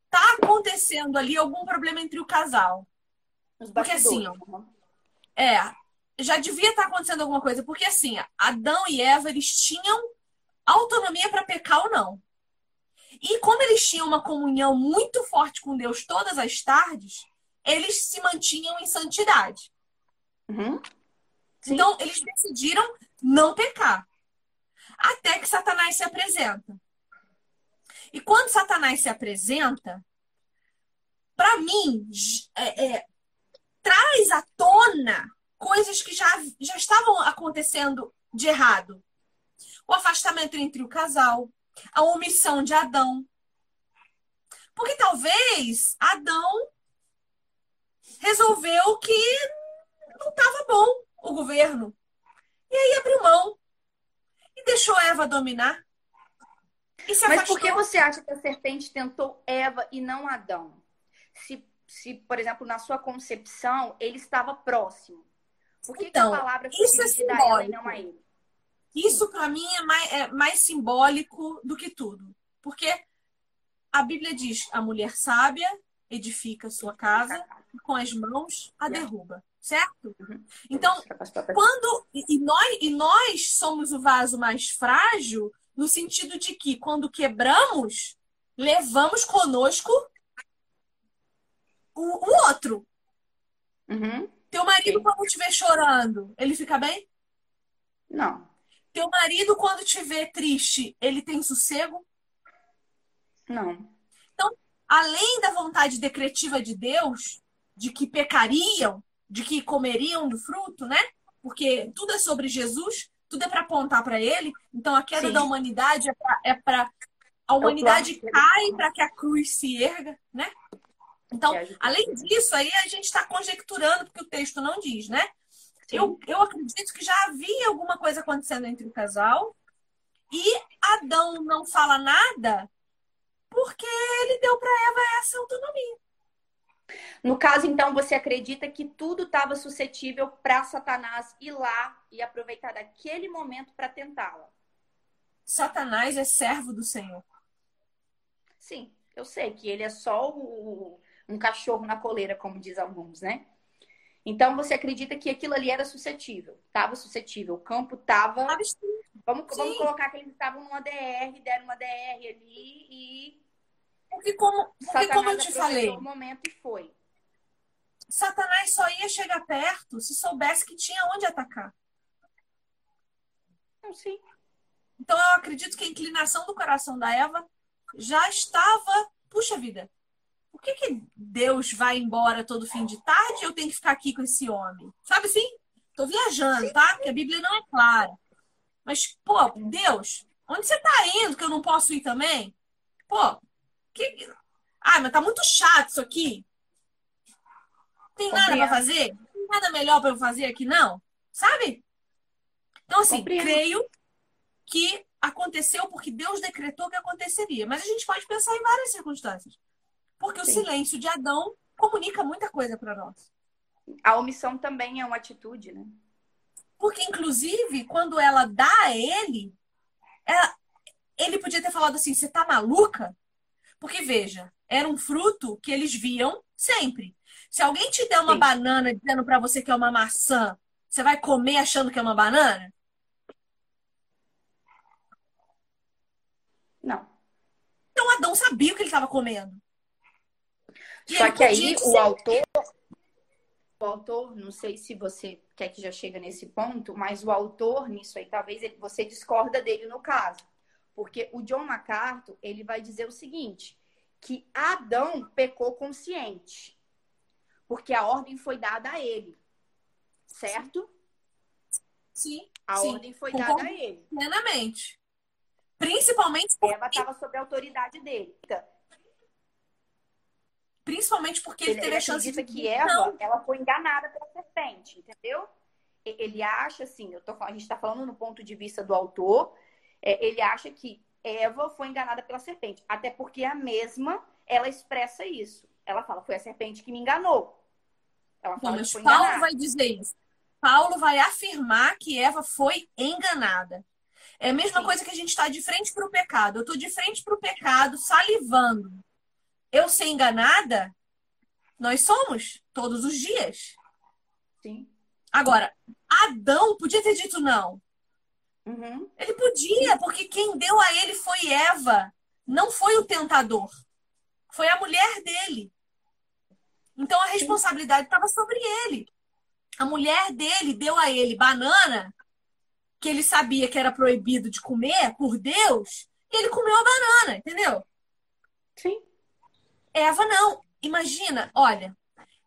tá acontecendo ali algum problema entre o casal. Porque assim, ó, é, já devia estar tá acontecendo alguma coisa, porque assim, Adão e Eva eles tinham autonomia para pecar ou não. E como eles tinham uma comunhão muito forte com Deus todas as tardes, eles se mantinham em santidade.
Uhum.
Sim. Então, eles decidiram não pecar. Até que Satanás se apresenta. E quando Satanás se apresenta, para mim, é, é, traz à tona coisas que já, já estavam acontecendo de errado. O afastamento entre o casal, a omissão de Adão. Porque talvez Adão resolveu que não estava bom o governo. E aí abriu mão. E deixou Eva dominar.
Mas por que você acha que a serpente tentou Eva e não Adão? Se, se por exemplo, na sua concepção, ele estava próximo. Por que,
então,
que a palavra
foi isso é simbólico.
e não a ele?
Isso, para mim, é mais, é mais simbólico do que tudo. Porque a Bíblia diz: a mulher sábia edifica sua casa e com as mãos a derruba certo? Uhum. Então, quando e nós, e nós somos o vaso mais frágil no sentido de que quando quebramos, levamos conosco o, o outro.
Uhum.
Teu marido Sim. quando estiver chorando, ele fica bem?
Não.
Teu marido quando estiver triste, ele tem sossego?
Não.
Então, além da vontade decretiva de Deus, de que pecariam, de que comeriam do fruto, né? Porque tudo é sobre Jesus, tudo é para apontar para ele. Então a queda Sim. da humanidade é para é a humanidade cai para que a cruz se erga, né? Então, é, além disso, aí a gente está conjecturando, porque o texto não diz, né? Eu, eu acredito que já havia alguma coisa acontecendo entre o casal e Adão não fala nada porque ele deu para Eva essa autonomia.
No caso, então, você acredita que tudo estava suscetível para Satanás ir lá e aproveitar daquele momento para tentá-la?
Satanás é servo do Senhor.
Sim, eu sei que ele é só o, um cachorro na coleira, como diz alguns, né? Então você acredita que aquilo ali era suscetível? Estava suscetível. O campo estava. Vamos, vamos colocar que eles estavam numa DR, deram uma DR ali e
porque como, porque como eu te falei.
O momento e foi.
Satanás só ia chegar perto se soubesse que tinha onde atacar.
Não, sim.
Então eu acredito que a inclinação do coração da Eva já estava, puxa vida, por que, que Deus vai embora todo fim de tarde e eu tenho que ficar aqui com esse homem? Sabe assim? Tô viajando, tá? Porque a Bíblia não é clara. Mas, pô, Deus, onde você tá indo que eu não posso ir também? Pô, que... Ah, mas tá muito chato isso aqui. Tem nada para fazer? Tem nada melhor para eu fazer aqui, não? Sabe? Então, assim, Compreendo. creio que aconteceu porque Deus decretou que aconteceria. Mas a gente pode pensar em várias circunstâncias. Porque Sim. o silêncio de Adão comunica muita coisa para nós.
A omissão também é uma atitude, né?
Porque, inclusive, quando ela dá a ele, ela, ele podia ter falado assim: você tá maluca? Porque, veja, era um fruto que eles viam sempre. Se alguém te der uma Sim. banana dizendo para você que é uma maçã, você vai comer achando que é uma banana?
Não.
Então Adão sabia o que ele estava comendo.
E Só que aí dizer... o autor, o autor, não sei se você quer que já chega nesse ponto, mas o autor nisso aí, talvez ele, você discorda dele no caso. Porque o John MacArthur, ele vai dizer o seguinte, que Adão pecou consciente. Porque a ordem foi dada a ele. Certo?
Sim.
A
sim.
ordem foi dada a ele.
Plenamente. Principalmente porque...
Eva estava sob a autoridade dele.
Principalmente porque ele, ele teve a chance
de... que Eva, ela foi enganada pela serpente, entendeu? Ele acha assim, eu tô, a gente está falando no ponto de vista do autor, é, ele acha que Eva foi enganada pela serpente. Até porque a mesma, ela expressa isso. Ela fala, foi a serpente que me enganou.
Ela fala Mas Paulo enganada. vai dizer isso. Paulo vai afirmar que Eva foi enganada. É a mesma Sim. coisa que a gente está de frente para o pecado. Eu estou de frente para o pecado, salivando. Eu ser enganada, nós somos todos os dias.
Sim.
Agora, Adão podia ter dito não.
Uhum.
Ele podia, porque quem deu a ele foi Eva, não foi o tentador. Foi a mulher dele. Então a responsabilidade estava sobre ele. A mulher dele deu a ele banana, que ele sabia que era proibido de comer por Deus, e ele comeu a banana, entendeu?
Sim.
Eva não. Imagina, olha,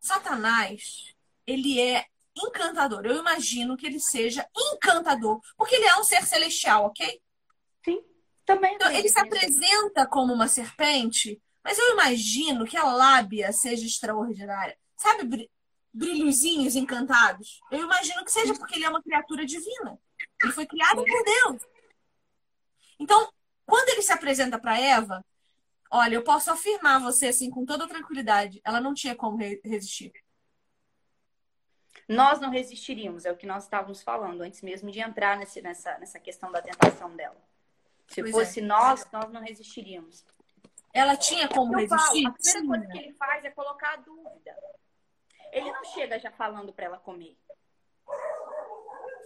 Satanás, ele é encantador. Eu imagino que ele seja encantador, porque ele é um ser celestial, ok?
Sim, também.
Então, ele se apresenta como uma serpente, mas eu imagino que a lábia seja extraordinária. Sabe, brilhozinhos encantados? Eu imagino que seja porque ele é uma criatura divina. Ele foi criado por Deus. Então, quando ele se apresenta para Eva, olha, eu posso afirmar você assim com toda tranquilidade, ela não tinha como resistir.
Nós não resistiríamos, é o que nós estávamos falando antes mesmo de entrar nesse, nessa, nessa questão da tentação dela. Se pois fosse é. nós, nós não resistiríamos.
Ela tinha como resistir?
Falo, a primeira coisa que ele faz é colocar a dúvida. Ele não chega já falando para ela comer.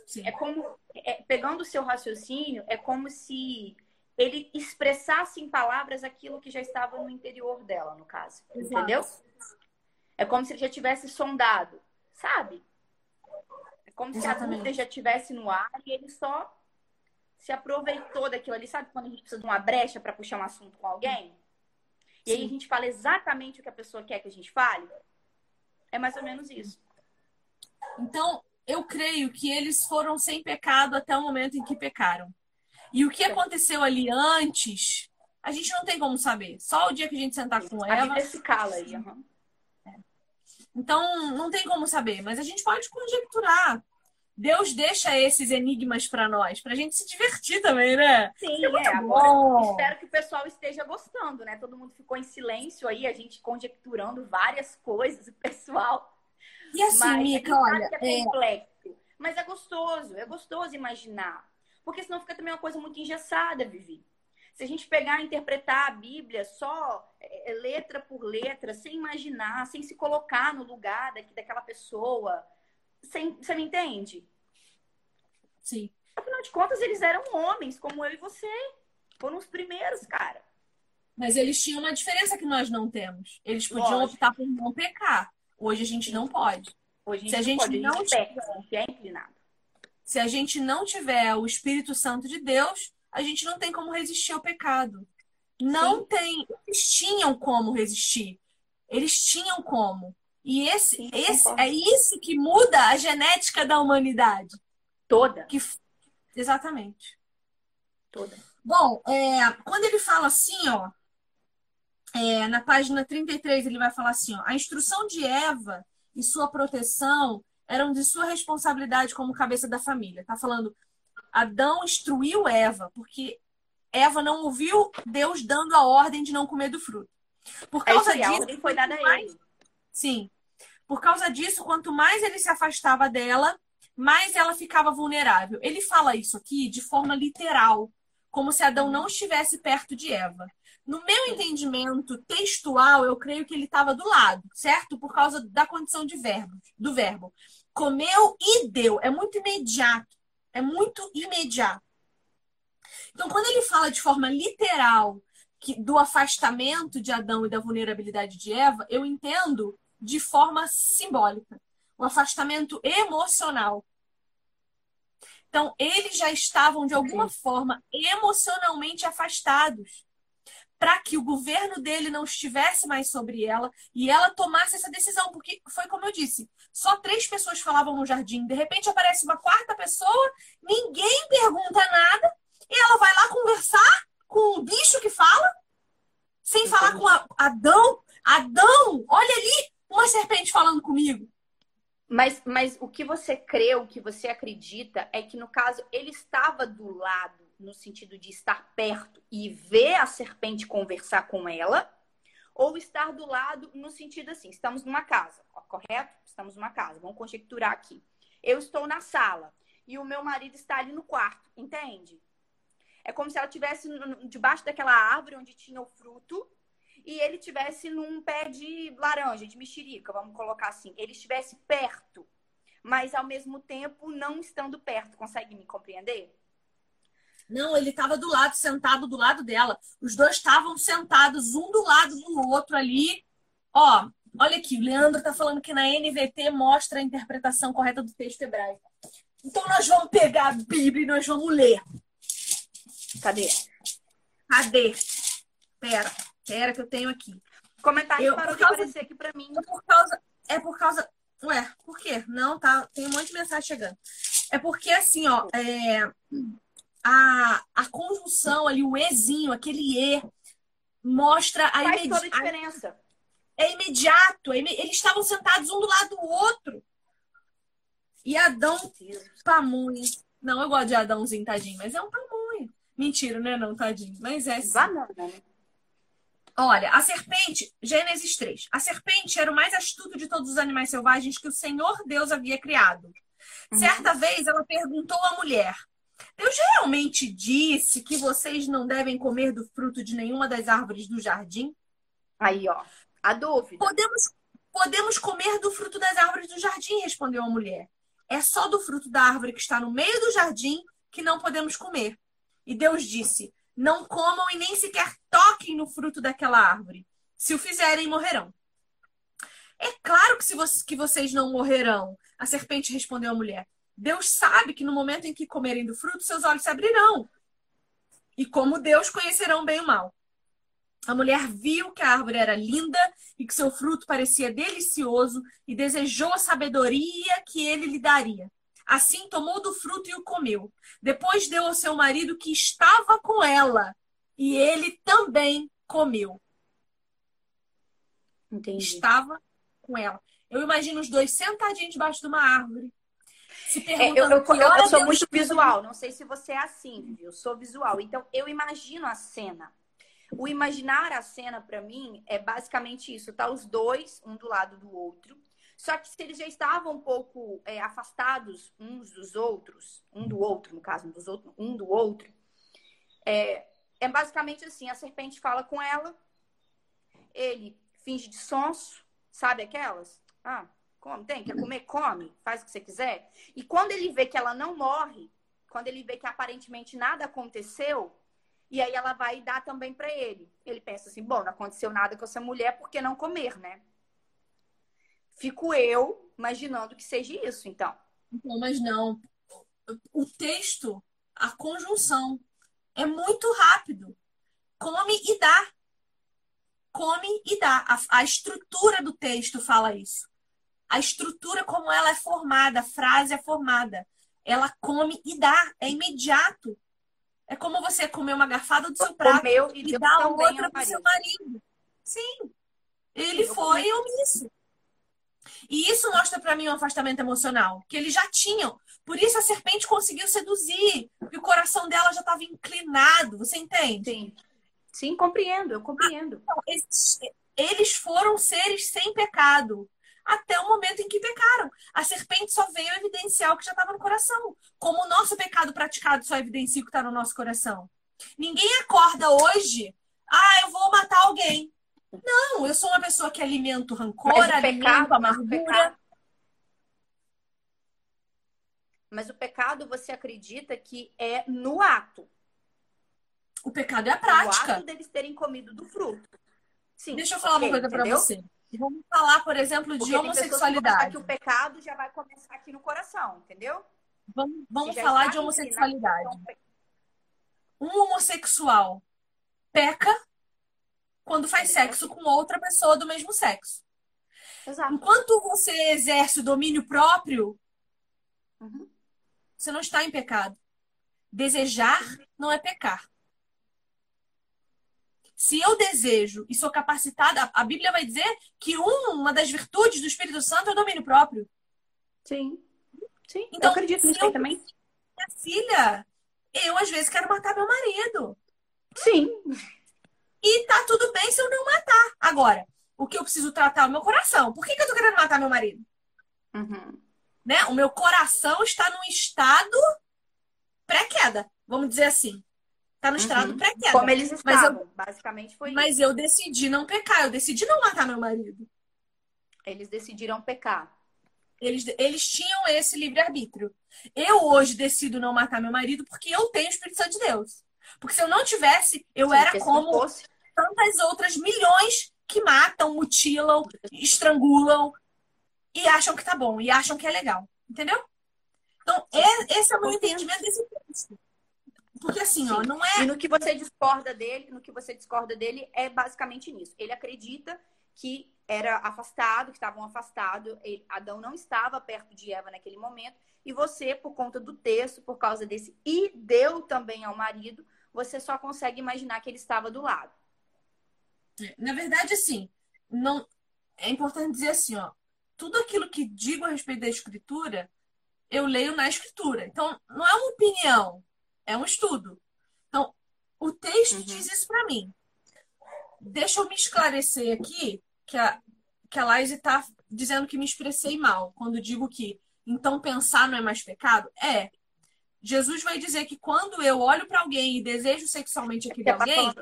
Sim. É como, é, pegando o seu raciocínio, é como se ele expressasse em palavras aquilo que já estava no interior dela, no caso. Exato. Entendeu? É como se ele já tivesse sondado, sabe? Como Exatamente. se a dúvida já estivesse no ar e ele só se aproveitou daquilo ali. Sabe quando a gente precisa de uma brecha para puxar um assunto com alguém? E Sim. aí a gente fala exatamente o que a pessoa quer que a gente fale? É mais ou menos isso.
Então, eu creio que eles foram sem pecado até o momento em que pecaram. E o que aconteceu ali antes, a gente não tem como saber. Só o dia que a gente sentar com ela.
A esse cala aí. Uhum.
Então, não tem como saber, mas a gente pode conjecturar. Deus deixa esses enigmas para nós, pra gente se divertir também, né?
Sim, é, é agora espero que o pessoal esteja gostando, né? Todo mundo ficou em silêncio aí, a gente conjecturando várias coisas, o pessoal.
E assim, mas Mica, olha.
É, é complexo, mas é gostoso, é gostoso imaginar. Porque senão fica também uma coisa muito engessada, Vivi. Se a gente pegar e interpretar a Bíblia só é, é, letra por letra, sem imaginar, sem se colocar no lugar daqui, daquela pessoa, sem, você me entende?
Sim.
Afinal de contas, eles eram homens, como eu e você. Foram os primeiros, cara.
Mas eles tinham uma diferença que nós não temos. Eles podiam Lógico. optar por não pecar. Hoje a gente não pode.
Hoje a gente, Se a gente pode, não a gente peca, é inclinado.
Se a gente não tiver o Espírito Santo de Deus, a gente não tem como resistir ao pecado. Não Sim. tem. Eles tinham como resistir. Eles tinham como. E esse, Sim, esse é isso que muda a genética da humanidade.
Toda.
Que, exatamente.
Toda.
Bom, é, quando ele fala assim, ó, é, na página 33, ele vai falar assim: ó, a instrução de Eva e sua proteção eram de sua responsabilidade como cabeça da família. Tá falando, Adão instruiu Eva, porque Eva não ouviu Deus dando a ordem de não comer do fruto. Por causa
isso, disso, foi dada a ele.
Sim. Por causa disso, quanto mais ele se afastava dela, mais ela ficava vulnerável. Ele fala isso aqui de forma literal, como se Adão não estivesse perto de Eva. No meu entendimento textual, eu creio que ele estava do lado, certo? Por causa da condição de verbo, do verbo. Comeu e deu. É muito imediato. É muito imediato. Então, quando ele fala de forma literal que, do afastamento de Adão e da vulnerabilidade de Eva, eu entendo de forma simbólica. O afastamento emocional. Então, eles já estavam, de alguma forma, emocionalmente afastados para que o governo dele não estivesse mais sobre ela e ela tomasse essa decisão, porque foi como eu disse, só três pessoas falavam no jardim, de repente aparece uma quarta pessoa, ninguém pergunta nada e ela vai lá conversar com o bicho que fala, sem Entendi. falar com a Adão. Adão, olha ali, uma serpente falando comigo.
Mas, mas o que você crê, o que você acredita, é que no caso ele estava do lado no sentido de estar perto e ver a serpente conversar com ela, ou estar do lado no sentido assim, estamos numa casa, correto? Estamos numa casa, vamos conjecturar aqui. Eu estou na sala e o meu marido está ali no quarto, entende? É como se ela estivesse debaixo daquela árvore onde tinha o fruto e ele estivesse num pé de laranja, de mexerica, vamos colocar assim. Ele estivesse perto, mas ao mesmo tempo não estando perto. Consegue me compreender?
Não, ele estava do lado, sentado do lado dela. Os dois estavam sentados, um do lado do outro ali. Ó, olha aqui, o Leandro está falando que na NVT mostra a interpretação correta do texto hebraico. Então nós vamos pegar a Bíblia e nós vamos ler.
Cadê?
Cadê? Pera, pera que eu tenho aqui.
Comentário eu, parou de causa, aparecer aqui para mim.
É por causa. É por causa. Ué, por quê? Não, tá. Tem um monte de mensagem chegando. É porque assim, ó. É a, a conjunção ali, o ezinho, aquele e, mostra a
Faz toda a diferença.
É imediato. É Eles estavam sentados um do lado do outro. E Adão, pamunho. Não, eu gosto de Adãozinho, tadinho, mas é um pamunho. Mentira, né? Não, tadinho. Mas é
assim. Banana, né?
Olha, a serpente, Gênesis 3. A serpente era o mais astuto de todos os animais selvagens que o Senhor Deus havia criado. Uhum. Certa vez ela perguntou à mulher: Deus realmente disse que vocês não devem comer do fruto de nenhuma das árvores do jardim?
Aí, ó, a dúvida.
Podemos, podemos comer do fruto das árvores do jardim, respondeu a mulher. É só do fruto da árvore que está no meio do jardim que não podemos comer. E Deus disse: Não comam e nem sequer toquem no fruto daquela árvore. Se o fizerem, morrerão. É claro que, se que vocês não morrerão, a serpente respondeu à mulher. Deus sabe que no momento em que comerem do fruto, seus olhos se abrirão. E como Deus conhecerão bem o mal. A mulher viu que a árvore era linda e que seu fruto parecia delicioso e desejou a sabedoria que ele lhe daria. Assim tomou do fruto e o comeu. Depois deu ao seu marido que estava com ela e ele também comeu.
Entendi.
Estava com ela. Eu imagino os dois sentadinhos debaixo de uma árvore,
se é, eu, eu, eu, eu sou muito visual, não sei se você é assim? Eu sou visual. Então, eu imagino a cena. O imaginar a cena, para mim, é basicamente isso. Tá os dois, um do lado do outro. Só que se eles já estavam um pouco é, afastados uns dos outros, um do outro, no caso, um, dos outros, um do outro, é, é basicamente assim: a serpente fala com ela, ele finge de sonso, sabe aquelas? Ah, Come, tem, quer comer? Come, faz o que você quiser. E quando ele vê que ela não morre, quando ele vê que aparentemente nada aconteceu, e aí ela vai dar também para ele. Ele pensa assim: bom, não aconteceu nada com essa mulher, por que não comer, né? Fico eu imaginando que seja isso, então.
Não, mas não. O texto, a conjunção É muito rápido. Come e dá. Come e dá. A, a estrutura do texto fala isso. A estrutura, como ela é formada, a frase é formada. Ela come e dá. É imediato. É como você comer uma garfada do seu prato
Comeu
e, e dar outra para o seu marido. Sim. Ele Sim, foi omisso. E isso mostra para mim um afastamento emocional, que eles já tinham. Por isso a serpente conseguiu seduzir, porque o coração dela já estava inclinado, você entende?
Sim. Sim, compreendo, eu compreendo.
Ah, então, eles, eles foram seres sem pecado até o momento em que pecaram. A serpente só veio evidenciar o que já estava no coração. Como o nosso pecado praticado só evidencia o que está no nosso coração. Ninguém acorda hoje, ah, eu vou matar alguém. Não, eu sou uma pessoa que alimento rancor, mas alimento pecado, amargura.
Mas o pecado você acredita que é no ato.
O pecado é a prática.
O ato deles terem comido do fruto.
Sim. Deixa eu falar okay, uma coisa para você. Vamos falar, por exemplo, de Porque homossexualidade.
que o pecado já vai começar aqui no coração, entendeu?
Vamos, vamos falar de homossexualidade. Um homossexual peca quando faz sexo com outra pessoa do mesmo sexo. Exato. Enquanto você exerce o domínio próprio, uhum. você não está em pecado. Desejar não é pecar. Se eu desejo e sou capacitada, a Bíblia vai dizer que uma das virtudes do Espírito Santo é o domínio próprio.
Sim. Sim, então, eu acredito nisso aí também.
Minha filha, eu às vezes quero matar meu marido.
Sim.
E tá tudo bem se eu não matar. Agora, o que eu preciso tratar é o meu coração. Por que, que eu tô querendo matar meu marido? Uhum. Né? O meu coração está num estado pré-queda, vamos dizer assim. Tá no estado uhum. pré-queda.
Como eles estavam, mas eu, basicamente foi
Mas
isso.
eu decidi não pecar, eu decidi não matar meu marido.
Eles decidiram pecar.
Eles, eles tinham esse livre-arbítrio. Eu hoje decido não matar meu marido porque eu tenho o Espírito Santo de Deus. Porque se eu não tivesse, eu Sim, era como fosse... tantas outras milhões que matam, mutilam, estrangulam e acham que tá bom, e acham que é legal. Entendeu? Então, esse é o meu entendimento desse texto. Porque assim, Sim. ó, não é.
E no que você discorda dele, no que você discorda dele é basicamente nisso. Ele acredita que era afastado, que estavam afastados. Adão não estava perto de Eva naquele momento. E você, por conta do texto, por causa desse e deu também ao marido, você só consegue imaginar que ele estava do lado.
É, na verdade, assim, não é importante dizer assim, ó, tudo aquilo que digo a respeito da escritura, eu leio na escritura. Então, não é uma opinião, é um estudo. Então, o texto uhum. diz isso para mim. Deixa eu me esclarecer aqui que a, que a Laís está dizendo que me expressei mal quando digo que então pensar não é mais pecado. É. Jesus vai dizer que quando eu olho para alguém e desejo sexualmente aquele alguém,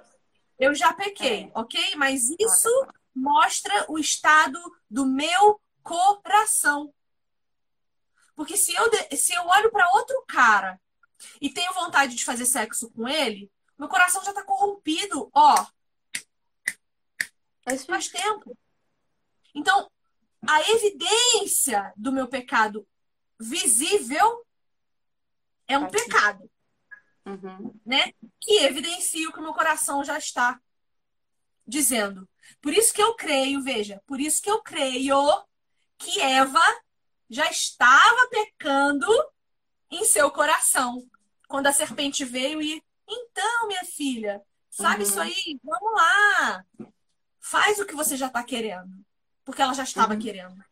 eu já pequei, é. ok? Mas isso mostra o estado do meu coração. Porque se eu, se eu olho para outro cara e tenho vontade de fazer sexo com ele, meu coração já tá corrompido, ó. Faz, faz tempo. Então, a evidência do meu pecado visível é um pecado. Uhum. Né? Que evidencia o que o meu coração já está dizendo. Por isso que eu creio, veja, por isso que eu creio que Eva já estava pecando em seu coração. Quando a serpente veio e, então, minha filha, sabe uhum. isso aí? Vamos lá. Faz o que você já está querendo. Porque ela já estava uhum. querendo.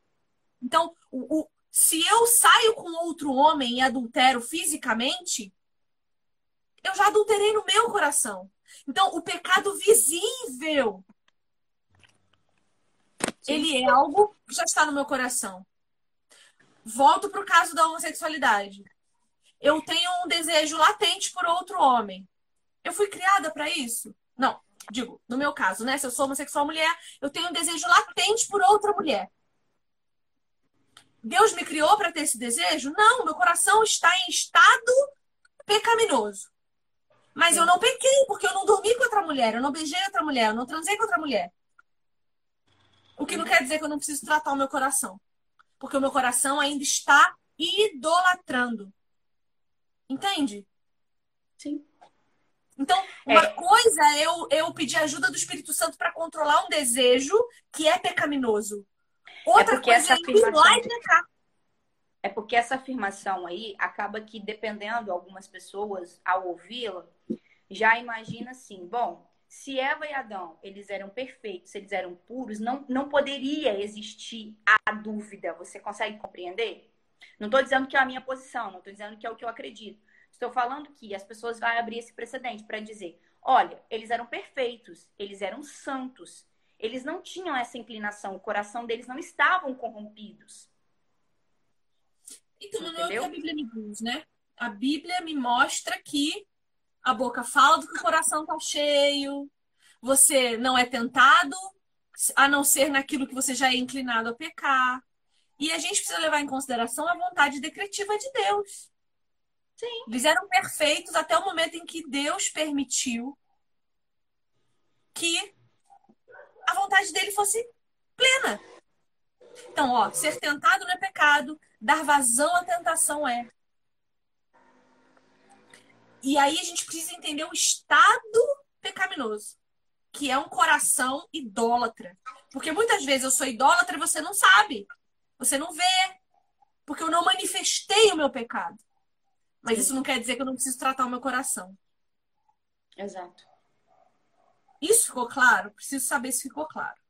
Então, o, o, se eu saio com outro homem e adultero fisicamente, eu já adulterei no meu coração. Então, o pecado visível, Sim. ele é algo que já está no meu coração. Volto para o caso da homossexualidade eu tenho um desejo latente por outro homem. Eu fui criada para isso? Não, digo, no meu caso, né? Se eu sou homossexual mulher, eu tenho um desejo latente por outra mulher. Deus me criou para ter esse desejo? Não, meu coração está em estado pecaminoso. Mas eu não pequei, porque eu não dormi com outra mulher, eu não beijei outra mulher, eu não transei com outra mulher. O que não quer dizer que eu não preciso tratar o meu coração. Porque o meu coração ainda está idolatrando. Entende?
Sim.
Então, uma é. coisa é eu, eu pedir ajuda do Espírito Santo para controlar um desejo que é pecaminoso. Outra
é coisa é ir lá e pecar. É porque essa afirmação aí acaba que, dependendo algumas pessoas, ao ouvi-la, já imagina assim, bom, se Eva e Adão, eles eram perfeitos, eles eram puros, não, não poderia existir a dúvida. Você consegue compreender? Não estou dizendo que é a minha posição, não estou dizendo que é o que eu acredito. Estou falando que as pessoas vão abrir esse precedente para dizer: olha, eles eram perfeitos, eles eram santos, eles não tinham essa inclinação, o coração deles não estavam corrompidos.
Então, não é o que a Bíblia me diz, né? A Bíblia me mostra que a boca fala do que o coração está cheio, você não é tentado, a não ser naquilo que você já é inclinado a pecar. E a gente precisa levar em consideração a vontade decretiva de Deus. Sim. Eles eram perfeitos até o momento em que Deus permitiu que a vontade dele fosse plena. Então, ó, ser tentado não é pecado, dar vazão à tentação é. E aí a gente precisa entender o estado pecaminoso, que é um coração idólatra. Porque muitas vezes eu sou idólatra e você não sabe. Você não vê. Porque eu não manifestei o meu pecado. Mas isso não quer dizer que eu não preciso tratar o meu coração.
Exato.
Isso ficou claro? Preciso saber se ficou claro.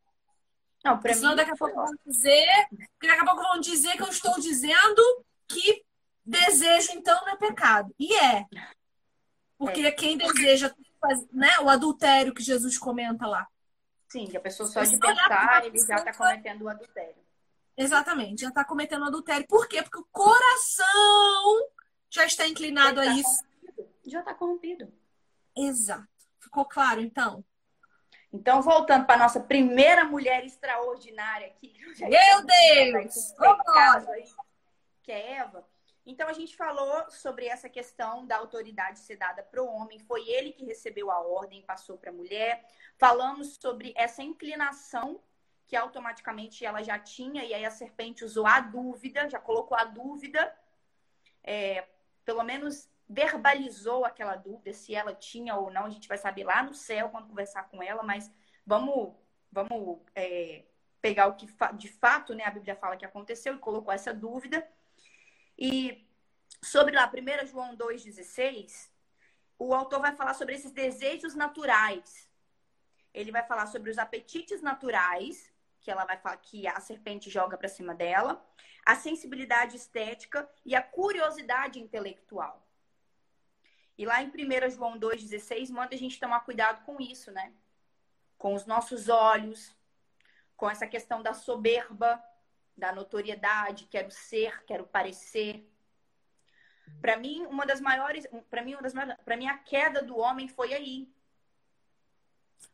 Não, para
mim. daqui a pouco vão dizer. Daqui a pouco vão dizer que eu estou dizendo que desejo, então, não é pecado. E é. Porque é. quem deseja né, o adultério que Jesus comenta lá.
Sim, que a pessoa só de pensar, ele já está cometendo o adultério.
Exatamente, já está cometendo adultério. Por quê? Porque o coração já está inclinado já a tá isso.
Corrompido. Já está corrompido.
Exato. Ficou claro, então?
Então, voltando para nossa primeira mulher extraordinária aqui.
Meu Deus!
Caso aí, que é Eva. Então, a gente falou sobre essa questão da autoridade ser dada para o homem. Foi ele que recebeu a ordem, passou para a mulher. Falamos sobre essa inclinação que automaticamente ela já tinha, e aí a serpente usou a dúvida, já colocou a dúvida é, pelo menos verbalizou aquela dúvida se ela tinha ou não. A gente vai saber lá no céu quando conversar com ela, mas vamos, vamos é, pegar o que de fato né, a Bíblia fala que aconteceu e colocou essa dúvida. E sobre lá, 1 João 2,16, o autor vai falar sobre esses desejos naturais. Ele vai falar sobre os apetites naturais, que ela vai que a serpente joga para cima dela a sensibilidade estética e a curiosidade intelectual. E lá em 1 João 2,16 manda a gente tomar cuidado com isso, né? Com os nossos olhos, com essa questão da soberba, da notoriedade, quero ser, quero parecer. Para mim, uma das maiores, para mim, uma das para mim a queda do homem foi aí.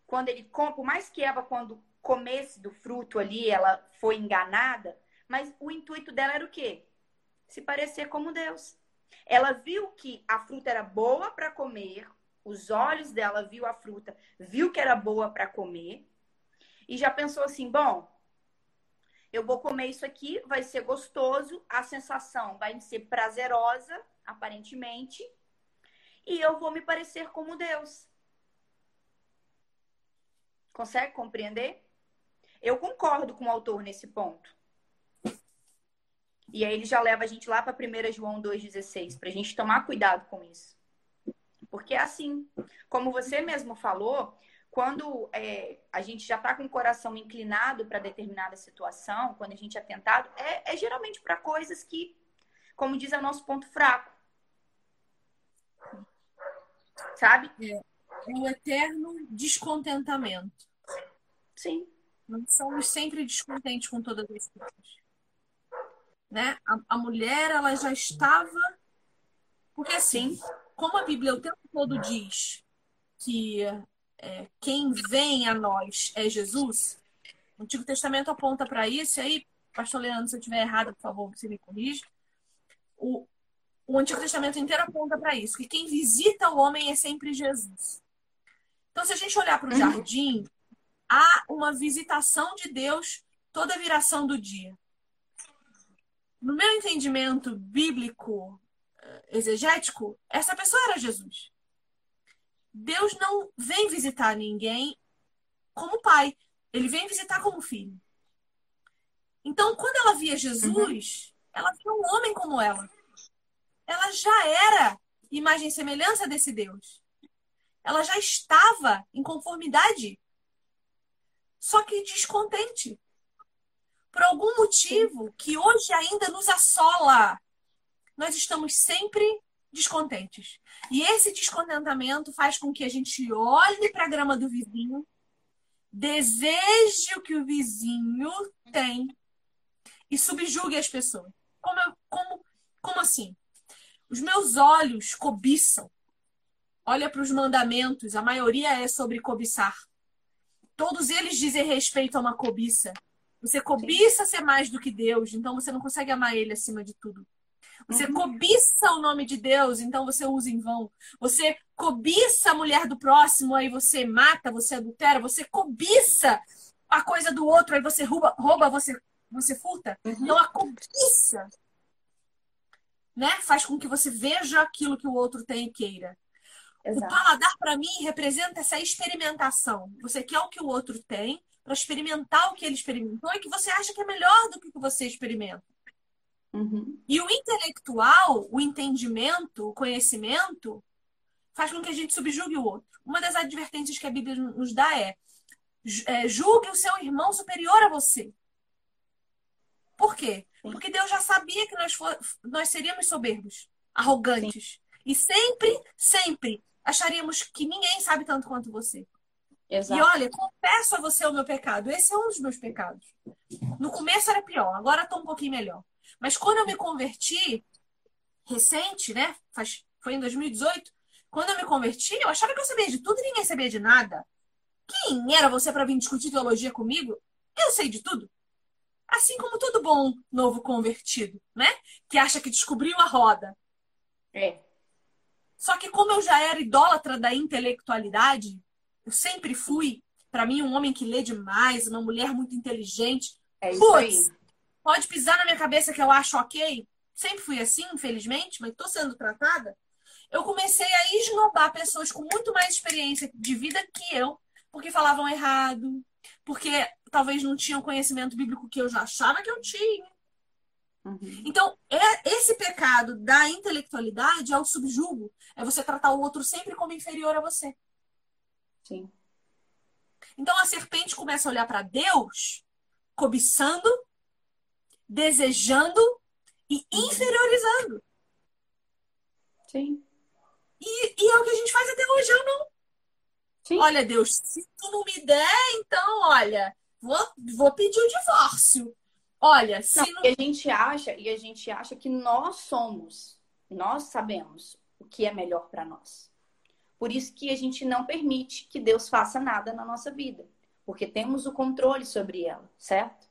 Quando ele compra, mais que Eva quando comesse do fruto ali, ela foi enganada, mas o intuito dela era o quê? Se parecer como Deus. Ela viu que a fruta era boa para comer, os olhos dela viu a fruta, viu que era boa para comer e já pensou assim, bom, eu vou comer isso aqui, vai ser gostoso, a sensação vai ser prazerosa, aparentemente, e eu vou me parecer como Deus. Consegue compreender? Eu concordo com o autor nesse ponto. E aí ele já leva a gente lá para 1 João 2,16, para a gente tomar cuidado com isso. Porque é assim, como você mesmo falou, quando é, a gente já está com o coração inclinado para determinada situação, quando a gente é tentado, é, é geralmente para coisas que, como diz, é o nosso ponto fraco. Sabe?
É, é o eterno descontentamento.
Sim.
Nós somos sempre descontentes com todas as coisas né? A, a mulher ela já estava porque assim, como a Bíblia o tempo todo diz que é, quem vem a nós é Jesus, o Antigo Testamento aponta para isso, e aí, pastor Leandro, se eu estiver errado, por favor, você me corrija. O, o Antigo Testamento inteiro aponta para isso, que quem visita o homem é sempre Jesus. Então, se a gente olhar para o uhum. jardim, há uma visitação de Deus toda a viração do dia no meu entendimento bíblico, eh, exegético, essa pessoa era Jesus. Deus não vem visitar ninguém como pai, ele vem visitar como filho. Então, quando ela via Jesus, uhum. ela via um homem como ela. Ela já era imagem e semelhança desse Deus. Ela já estava em conformidade, só que descontente. Por algum motivo que hoje ainda nos assola, nós estamos sempre descontentes. E esse descontentamento faz com que a gente olhe para a grama do vizinho, deseje o que o vizinho tem e subjugue as pessoas. Como, eu, como, como assim? Os meus olhos cobiçam. Olha para os mandamentos, a maioria é sobre cobiçar. Todos eles dizem respeito a uma cobiça. Você cobiça Sim. ser mais do que Deus, então você não consegue amar Ele acima de tudo. Você uhum. cobiça o nome de Deus, então você usa em vão. Você cobiça a mulher do próximo, aí você mata, você adultera. Você cobiça a coisa do outro, aí você rouba, rouba você, você furta. Uhum. Então a cobiça né, faz com que você veja aquilo que o outro tem e queira. Exato. O paladar, para mim, representa essa experimentação. Você quer o que o outro tem para experimentar o que ele experimentou e que você acha que é melhor do que o que você experimenta. Uhum. E o intelectual, o entendimento, o conhecimento, faz com que a gente subjugue o outro. Uma das advertências que a Bíblia nos dá é, é julgue o seu irmão superior a você. Por quê? Porque Deus já sabia que nós, for, nós seríamos soberbos, arrogantes. Sim. E sempre, sempre acharíamos que ninguém sabe tanto quanto você. Exato. E olha, confesso a você o meu pecado. Esse é um dos meus pecados. No começo era pior, agora estou um pouquinho melhor. Mas quando eu me converti, recente, né? Faz, foi em 2018. Quando eu me converti, eu achava que eu sabia de tudo e ninguém sabia de nada. Quem era você para vir discutir teologia comigo? Eu sei de tudo. Assim como todo bom novo convertido, né? Que acha que descobriu a roda.
É.
Só que como eu já era idólatra da intelectualidade, eu sempre fui, para mim, um homem que lê demais, uma mulher muito inteligente.
É isso Puts, aí.
Pode pisar na minha cabeça que eu acho ok. Sempre fui assim, infelizmente, mas estou sendo tratada. Eu comecei a esnobar pessoas com muito mais experiência de vida que eu, porque falavam errado, porque talvez não tinham conhecimento bíblico que eu já achava que eu tinha. Uhum. Então, é esse pecado da intelectualidade é o subjugo. É você tratar o outro sempre como inferior a você.
Sim.
Então a serpente começa a olhar para Deus, cobiçando, desejando e uhum. inferiorizando.
Sim.
E, e, é o que a gente faz até hoje, eu não. Sim. Olha, Deus, se tu não me der, então, olha, vou, vou pedir o divórcio. Olha, se não,
não... A gente acha, e a gente acha que nós somos, nós sabemos o que é melhor para nós. Por isso que a gente não permite que Deus faça nada na nossa vida, porque temos o controle sobre ela, certo?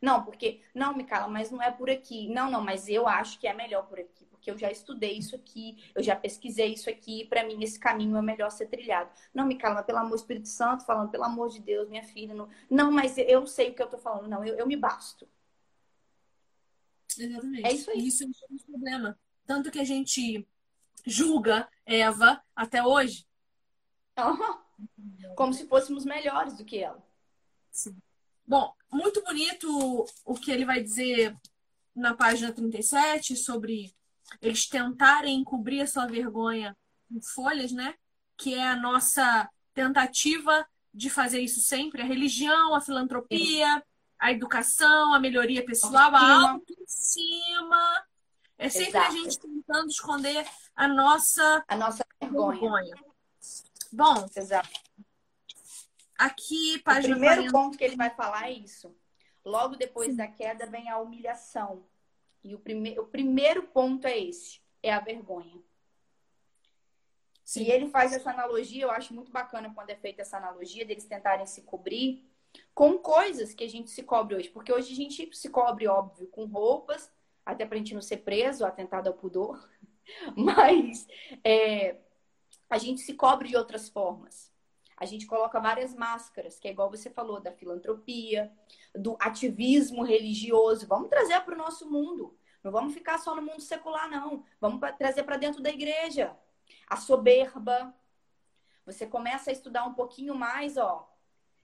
Não, porque, não, Micala, mas não é por aqui. Não, não, mas eu acho que é melhor por aqui, porque eu já estudei isso aqui, eu já pesquisei isso aqui, para mim esse caminho é melhor ser trilhado. Não, Micala, mas pelo amor do Espírito Santo, falando, pelo amor de Deus, minha filha, não, não mas eu sei o que eu tô falando, não, eu, eu me basto.
Exatamente. É isso aí. Isso é um problema. Tanto que a gente julga Eva até hoje.
Uhum. Como se fôssemos melhores do que ela.
Sim. Bom, muito bonito o que ele vai dizer na página 37 sobre eles tentarem encobrir a sua vergonha em folhas, né? Que é a nossa tentativa de fazer isso sempre. A religião, a filantropia, a educação, a melhoria pessoal, a autoestima. É sempre Exato. a gente tentando esconder a nossa,
a nossa vergonha. vergonha.
Bom,
Exato.
Aqui, página
O primeiro 40... ponto que ele vai falar é isso. Logo depois Sim. da queda vem a humilhação. E o, prime... o primeiro ponto é esse: é a vergonha. Sim. E ele faz essa analogia, eu acho muito bacana quando é feita essa analogia deles tentarem se cobrir com coisas que a gente se cobre hoje. Porque hoje a gente se cobre, óbvio, com roupas, até pra gente não ser preso, atentado ao pudor. Mas é, a gente se cobre de outras formas. A gente coloca várias máscaras, que é igual você falou, da filantropia, do ativismo religioso. Vamos trazer para o nosso mundo. Não vamos ficar só no mundo secular, não. Vamos trazer para dentro da igreja. A soberba. Você começa a estudar um pouquinho mais, ó,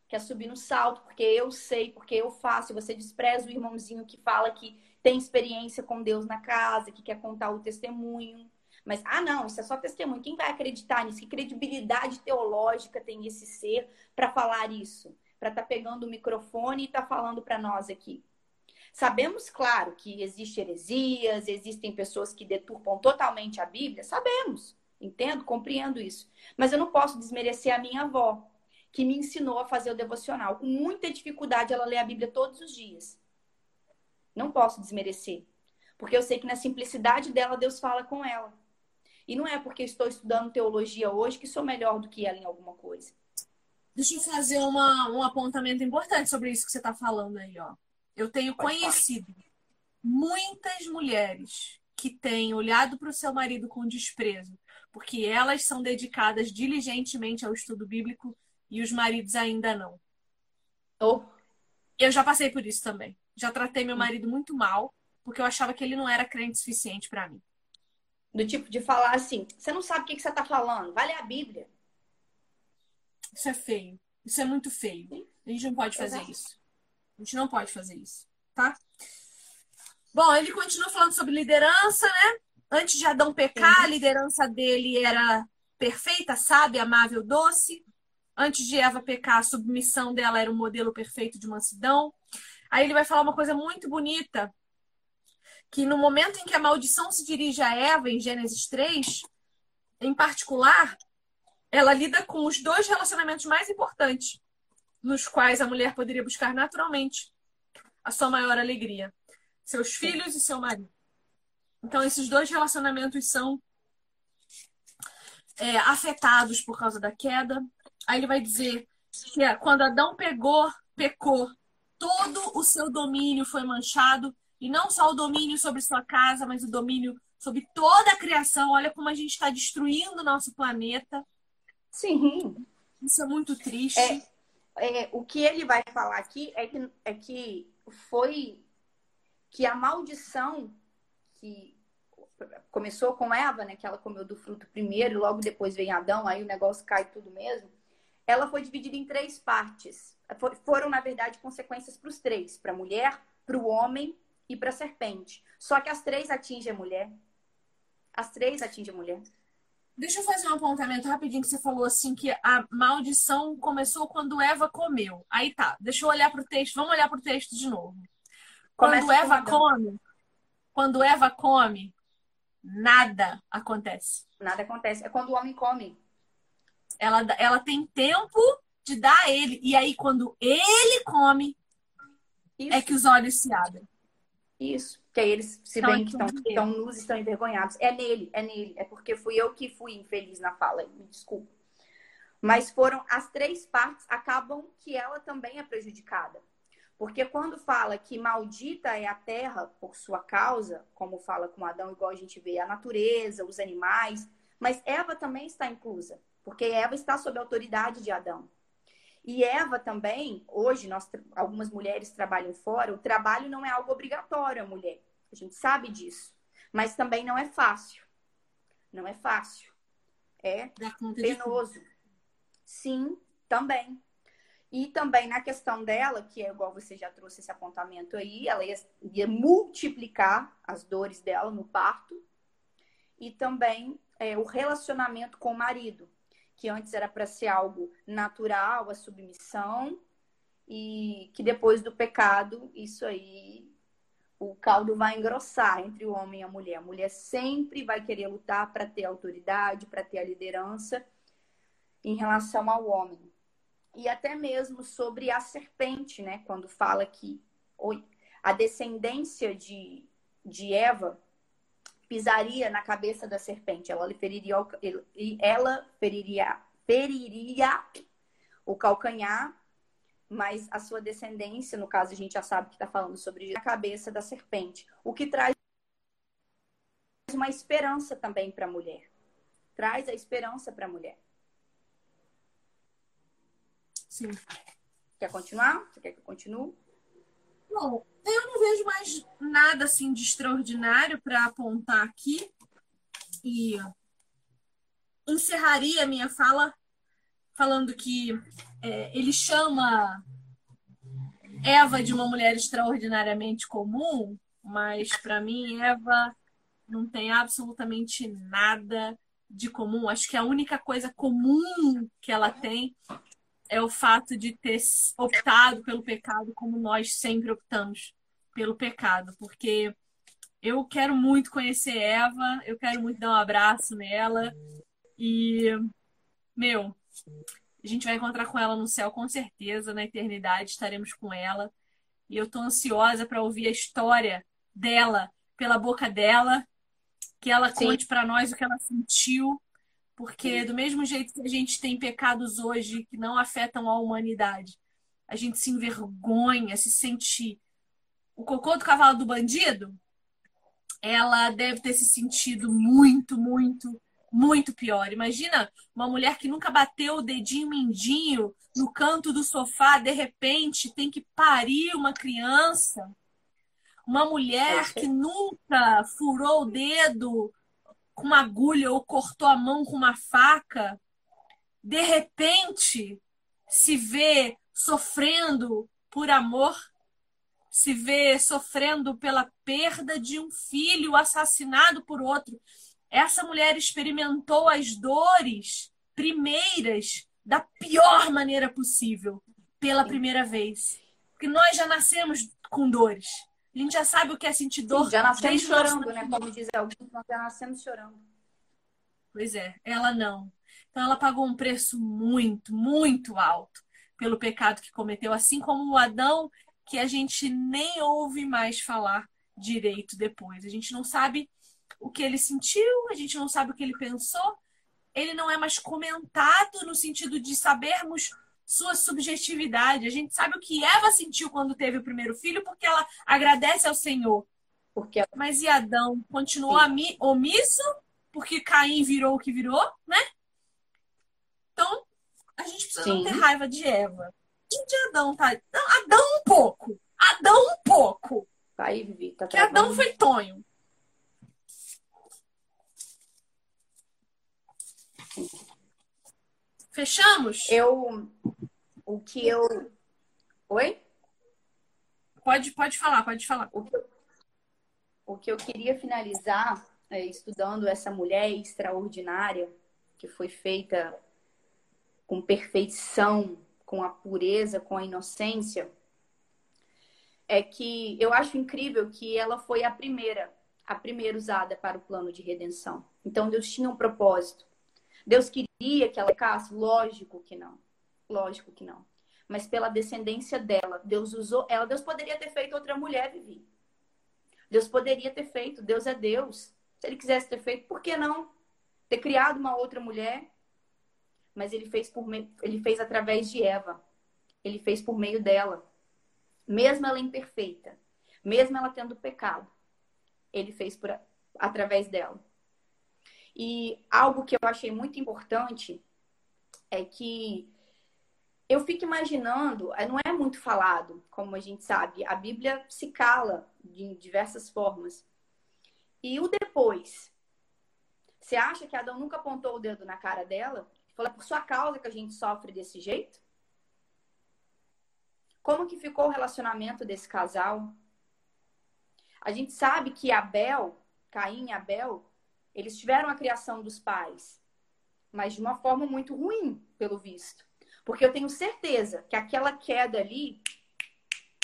quer subir no salto, porque eu sei, porque eu faço. Você despreza o irmãozinho que fala que tem experiência com Deus na casa, que quer contar o testemunho. Mas, ah, não, isso é só testemunho. Quem vai acreditar nisso? Que credibilidade teológica tem esse ser para falar isso? Para estar tá pegando o microfone e estar tá falando para nós aqui. Sabemos, claro, que existem heresias, existem pessoas que deturpam totalmente a Bíblia. Sabemos, entendo, compreendo isso. Mas eu não posso desmerecer a minha avó, que me ensinou a fazer o devocional. Com muita dificuldade, ela lê a Bíblia todos os dias. Não posso desmerecer. Porque eu sei que na simplicidade dela, Deus fala com ela. E não é porque estou estudando teologia hoje que sou melhor do que ela em alguma coisa.
Deixa eu fazer uma, um apontamento importante sobre isso que você está falando aí, ó. Eu tenho Pode conhecido falar. muitas mulheres que têm olhado para o seu marido com desprezo, porque elas são dedicadas diligentemente ao estudo bíblico e os maridos ainda não.
Oh.
Eu já passei por isso também. Já tratei meu marido muito mal, porque eu achava que ele não era crente suficiente para mim.
Do tipo de falar assim: você não sabe o que, você está falando, vale a Bíblia.
Isso é feio. Isso é muito feio. A gente não pode fazer Exato. isso. A gente não pode fazer isso, tá? Bom, ele continua falando sobre liderança, né? Antes de Adão pecar, a liderança dele era perfeita, sábia, amável, doce. Antes de Eva pecar, a submissão dela era um modelo perfeito de mansidão. Aí ele vai falar uma coisa muito bonita, que no momento em que a maldição se dirige a Eva, em Gênesis 3, em particular, ela lida com os dois relacionamentos mais importantes, nos quais a mulher poderia buscar naturalmente a sua maior alegria: seus filhos e seu marido. Então, esses dois relacionamentos são é, afetados por causa da queda. Aí ele vai dizer que é, quando Adão pegou, pecou, todo o seu domínio foi manchado, e não só o domínio sobre sua casa, mas o domínio sobre toda a criação. Olha como a gente está destruindo o nosso planeta.
Sim.
Isso é muito triste.
É, é, o que ele vai falar aqui é que, é que foi que a maldição que começou com Eva, né, que ela comeu do fruto primeiro, e logo depois vem Adão, aí o negócio cai tudo mesmo ela foi dividida em três partes. Foram, na verdade, consequências para os três: para a mulher, para o homem e para a serpente. Só que as três atingem a mulher. As três atingem a mulher.
Deixa eu fazer um apontamento rapidinho que você falou assim que a maldição começou quando Eva comeu. Aí tá, deixa eu olhar para o texto. Vamos olhar para o texto de novo. Quando Começa Eva come, quando Eva come, nada acontece.
Nada acontece. É quando o homem come.
Ela, ela tem tempo de dar a ele. E aí, quando ele come, Isso. é que os olhos se abrem.
Isso. Que aí eles se veem que estão, nus, estão envergonhados. É nele, é nele. É porque fui eu que fui infeliz na fala. Me desculpa. Mas foram as três partes, acabam que ela também é prejudicada. Porque quando fala que maldita é a terra por sua causa, como fala com Adão, igual a gente vê a natureza, os animais, mas Eva também está inclusa porque Eva está sob a autoridade de Adão. E Eva também, hoje, nós, algumas mulheres trabalham fora, o trabalho não é algo obrigatório a mulher. A gente sabe disso. Mas também não é fácil. Não é fácil. É penoso. Sim, também. E também na questão dela, que é igual você já trouxe esse apontamento aí, ela ia, ia multiplicar as dores dela no parto. E também é, o relacionamento com o marido que antes era para ser algo natural, a submissão, e que depois do pecado, isso aí, o caldo vai engrossar entre o homem e a mulher. A mulher sempre vai querer lutar para ter autoridade, para ter a liderança em relação ao homem. E até mesmo sobre a serpente, né? Quando fala que a descendência de, de Eva pisaria na cabeça da serpente, ela feriria, ela feriria, feriria o calcanhar, mas a sua descendência, no caso a gente já sabe que está falando sobre a cabeça da serpente, o que traz uma esperança também para a mulher. Traz a esperança para a mulher.
Sim.
Quer continuar? Você quer que eu continue?
Bom, eu não vejo mais nada assim de extraordinário para apontar aqui. E encerraria minha fala falando que é, ele chama Eva de uma mulher extraordinariamente comum, mas para mim Eva não tem absolutamente nada de comum. Acho que a única coisa comum que ela tem é o fato de ter optado pelo pecado como nós sempre optamos pelo pecado, porque eu quero muito conhecer Eva, eu quero muito dar um abraço nela e meu, a gente vai encontrar com ela no céu com certeza, na eternidade estaremos com ela. E eu tô ansiosa para ouvir a história dela pela boca dela, que ela Sim. conte para nós o que ela sentiu, porque do mesmo jeito que a gente tem pecados hoje que não afetam a humanidade, a gente se envergonha, se sente o cocô do cavalo do bandido, ela deve ter se sentido muito, muito, muito pior. Imagina uma mulher que nunca bateu o dedinho mindinho no canto do sofá, de repente tem que parir uma criança. Uma mulher que nunca furou o dedo com uma agulha ou cortou a mão com uma faca, de repente se vê sofrendo por amor se vê sofrendo pela perda de um filho assassinado por outro. Essa mulher experimentou as dores primeiras da pior maneira possível, pela primeira vez. Porque nós já nascemos com dores. A gente já sabe o que é sentir dor.
Sim, já nascemos chorando, né? Como diz alguns, nós já nascemos chorando.
Pois é, ela não. Então ela pagou um preço muito, muito alto pelo pecado que cometeu, assim como o Adão que a gente nem ouve mais falar direito depois. A gente não sabe o que ele sentiu, a gente não sabe o que ele pensou. Ele não é mais comentado no sentido de sabermos sua subjetividade. A gente sabe o que Eva sentiu quando teve o primeiro filho, porque ela agradece ao Senhor. Porque... Mas e Adão continuou omisso, porque Caim virou o que virou, né? Então, a gente precisa Sim. não ter raiva de Eva. E de Adão, tá? Adão um pouco. Adão um pouco.
Aí, Vivi, tá
Que Adão foi Tonho. Fechamos?
Eu. O que eu. Oi?
Pode, pode falar, pode falar.
O que eu, o que eu queria finalizar é, estudando essa mulher extraordinária que foi feita com perfeição com a pureza, com a inocência, é que eu acho incrível que ela foi a primeira, a primeira usada para o plano de redenção. Então Deus tinha um propósito. Deus queria que ela ficasse? Lógico que não. Lógico que não. Mas pela descendência dela, Deus usou ela. Deus poderia ter feito outra mulher, Vivi. Deus poderia ter feito. Deus é Deus. Se ele quisesse ter feito, por que não? Ter criado uma outra mulher mas ele fez por ele fez através de Eva. Ele fez por meio dela. Mesmo ela imperfeita, mesmo ela tendo pecado, ele fez por através dela. E algo que eu achei muito importante é que eu fico imaginando, é, não é muito falado, como a gente sabe, a Bíblia se cala de diversas formas. E o depois? Você acha que Adão nunca apontou o dedo na cara dela? Falou, é por sua causa que a gente sofre desse jeito? Como que ficou o relacionamento desse casal? A gente sabe que Abel, Caim e Abel, eles tiveram a criação dos pais, mas de uma forma muito ruim, pelo visto. Porque eu tenho certeza que aquela queda ali,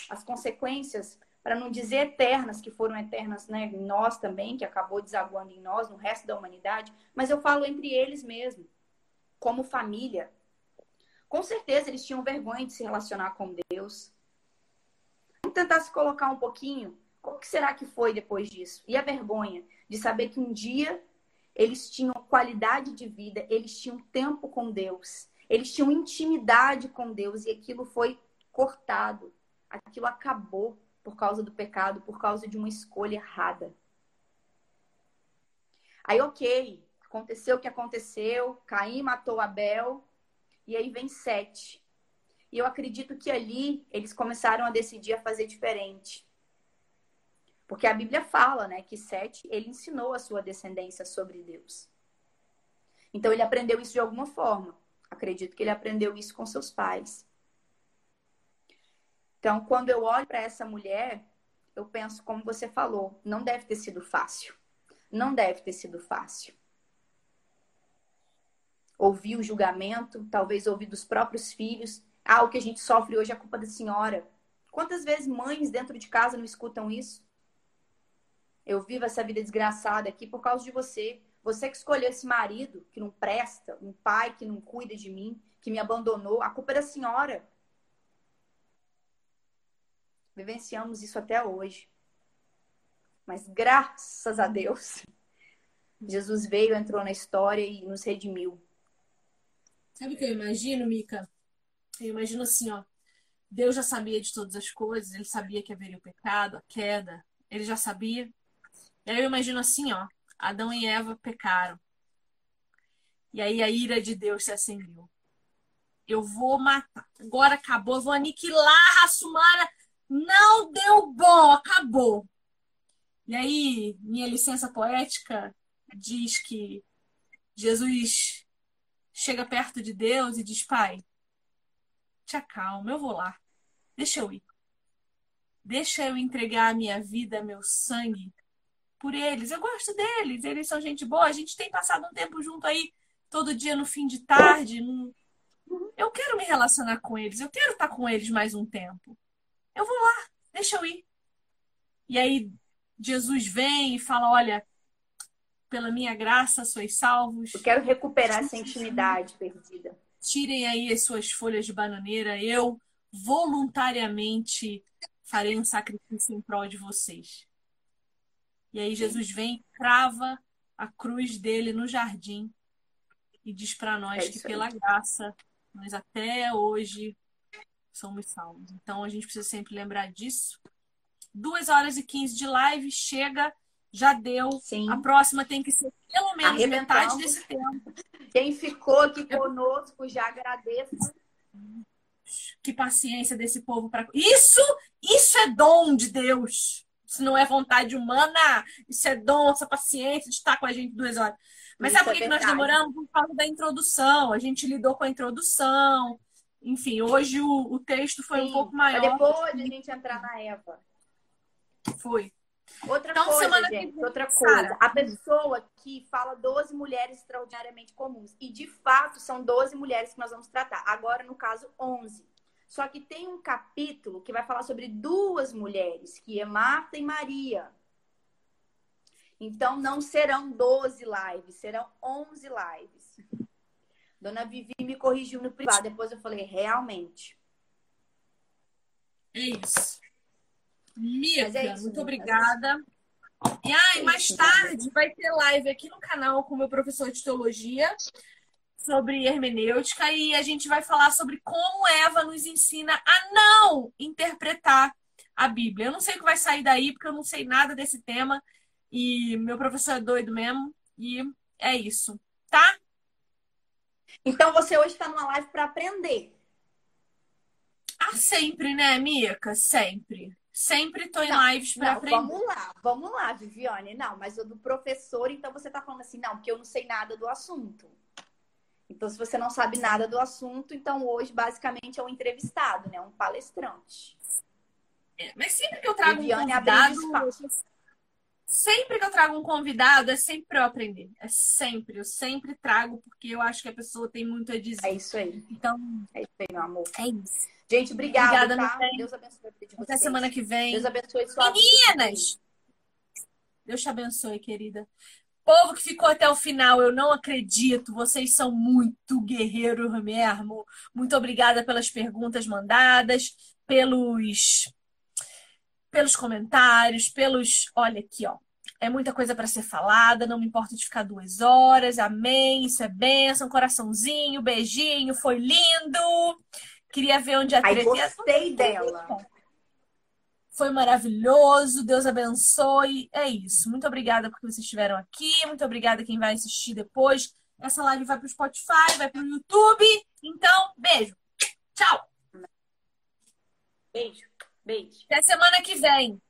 as consequências, para não dizer eternas, que foram eternas né, em nós também, que acabou desaguando em nós, no resto da humanidade, mas eu falo entre eles mesmo como família. Com certeza eles tinham vergonha de se relacionar com Deus. Vamos tentar se colocar um pouquinho. Como que será que foi depois disso? E a vergonha de saber que um dia eles tinham qualidade de vida, eles tinham tempo com Deus, eles tinham intimidade com Deus e aquilo foi cortado. Aquilo acabou por causa do pecado, por causa de uma escolha errada. Aí, ok, Aconteceu o que aconteceu, Caim matou Abel, e aí vem Sete. E eu acredito que ali eles começaram a decidir a fazer diferente. Porque a Bíblia fala, né, que Sete, ele ensinou a sua descendência sobre Deus. Então ele aprendeu isso de alguma forma. Acredito que ele aprendeu isso com seus pais. Então, quando eu olho para essa mulher, eu penso, como você falou, não deve ter sido fácil. Não deve ter sido fácil. Ouvir o julgamento, talvez ouvir dos próprios filhos. Ah, o que a gente sofre hoje é culpa da senhora. Quantas vezes mães dentro de casa não escutam isso? Eu vivo essa vida desgraçada aqui por causa de você. Você que escolheu esse marido que não presta, um pai que não cuida de mim, que me abandonou. A culpa é da senhora. Vivenciamos isso até hoje. Mas graças a Deus, Jesus veio, entrou na história e nos redimiu.
Sabe o que eu imagino, Mica? Eu imagino assim, ó. Deus já sabia de todas as coisas, ele sabia que haveria o pecado, a queda, ele já sabia. E aí eu imagino assim, ó. Adão e Eva pecaram. E aí a ira de Deus se acendeu. Eu vou matar. Agora acabou, eu vou aniquilar a humana. Não deu bom, acabou. E aí, minha licença poética diz que Jesus chega perto de Deus e diz: Pai, te acalma, eu vou lá. Deixa eu ir. Deixa eu entregar a minha vida, meu sangue por eles. Eu gosto deles, eles são gente boa. A gente tem passado um tempo junto aí, todo dia no fim de tarde. Eu quero me relacionar com eles, eu quero estar com eles mais um tempo. Eu vou lá, deixa eu ir. E aí Jesus vem e fala: Olha, pela minha graça sois salvos.
Eu quero recuperar essa intimidade perdida.
Tirem aí as suas folhas de bananeira. Eu voluntariamente farei um sacrifício em prol de vocês. E aí Jesus vem, crava a cruz dele no jardim e diz para nós é que pela aí. graça nós até hoje somos salvos. Então a gente precisa sempre lembrar disso. Duas horas e quinze de live, chega, já deu. Sim. A próxima tem que ser pelo menos metade desse tempo.
Quem ficou aqui conosco, já agradeço.
Que paciência desse povo para isso, isso é dom de Deus. Isso não é vontade humana, isso é dom, essa paciência de estar com a gente duas horas. Mas isso sabe por que, é que nós demoramos? Por causa da introdução. A gente lidou com a introdução. Enfim, hoje o, o texto foi Sim, um pouco maior.
Depois de a gente entrar na Eva.
Foi.
Outra então, coisa, semana gente, que... outra coisa. A pessoa que fala 12 mulheres extraordinariamente comuns. E, de fato, são 12 mulheres que nós vamos tratar. Agora, no caso, 11. Só que tem um capítulo que vai falar sobre duas mulheres, que é Marta e Maria. Então não serão 12 lives, serão 11 lives. Dona Vivi me corrigiu no privado, depois eu falei, realmente.
É isso. Mica, é isso, muito obrigada. E ai, é mais tarde vai ter live aqui no canal com o meu professor de teologia sobre hermenêutica e a gente vai falar sobre como Eva nos ensina a não interpretar a Bíblia. Eu não sei o que vai sair daí, porque eu não sei nada desse tema e meu professor é doido mesmo e é isso, tá?
Então você hoje está numa live para aprender.
Ah, sempre, né, Mica? Sempre. Sempre estou em lives para aprender.
Vamos lá, vamos lá, Viviane. Não, mas o do professor, então você está falando assim, não, porque eu não sei nada do assunto. Então, se você não sabe nada do assunto, então hoje basicamente é um entrevistado, né? Um palestrante.
É, mas sempre que eu trago Viviane um convidado, sempre que eu trago um convidado, é sempre para eu aprender. É sempre, eu sempre trago porque eu acho que a pessoa tem muito a dizer.
É isso aí.
Então,
é isso aí, meu amor.
É isso.
Gente, obrigada, obrigada tá? Deus abençoe a
de Até semana que vem.
Deus abençoe sua
Meninas! Deus te abençoe, querida. Povo que ficou até o final, eu não acredito. Vocês são muito guerreiros mesmo. Muito obrigada pelas perguntas mandadas, pelos pelos comentários, pelos. Olha aqui, ó. É muita coisa para ser falada, não me importa de ficar duas horas. Amém, isso é bênção, coraçãozinho, beijinho, foi lindo. Queria ver onde a
Ai, gostei dela.
Foi maravilhoso. Deus abençoe. É isso. Muito obrigada porque vocês estiveram aqui. Muito obrigada quem vai assistir depois. Essa live vai para o Spotify, vai para o YouTube. Então, beijo. Tchau.
Beijo. Beijo.
Até semana que vem.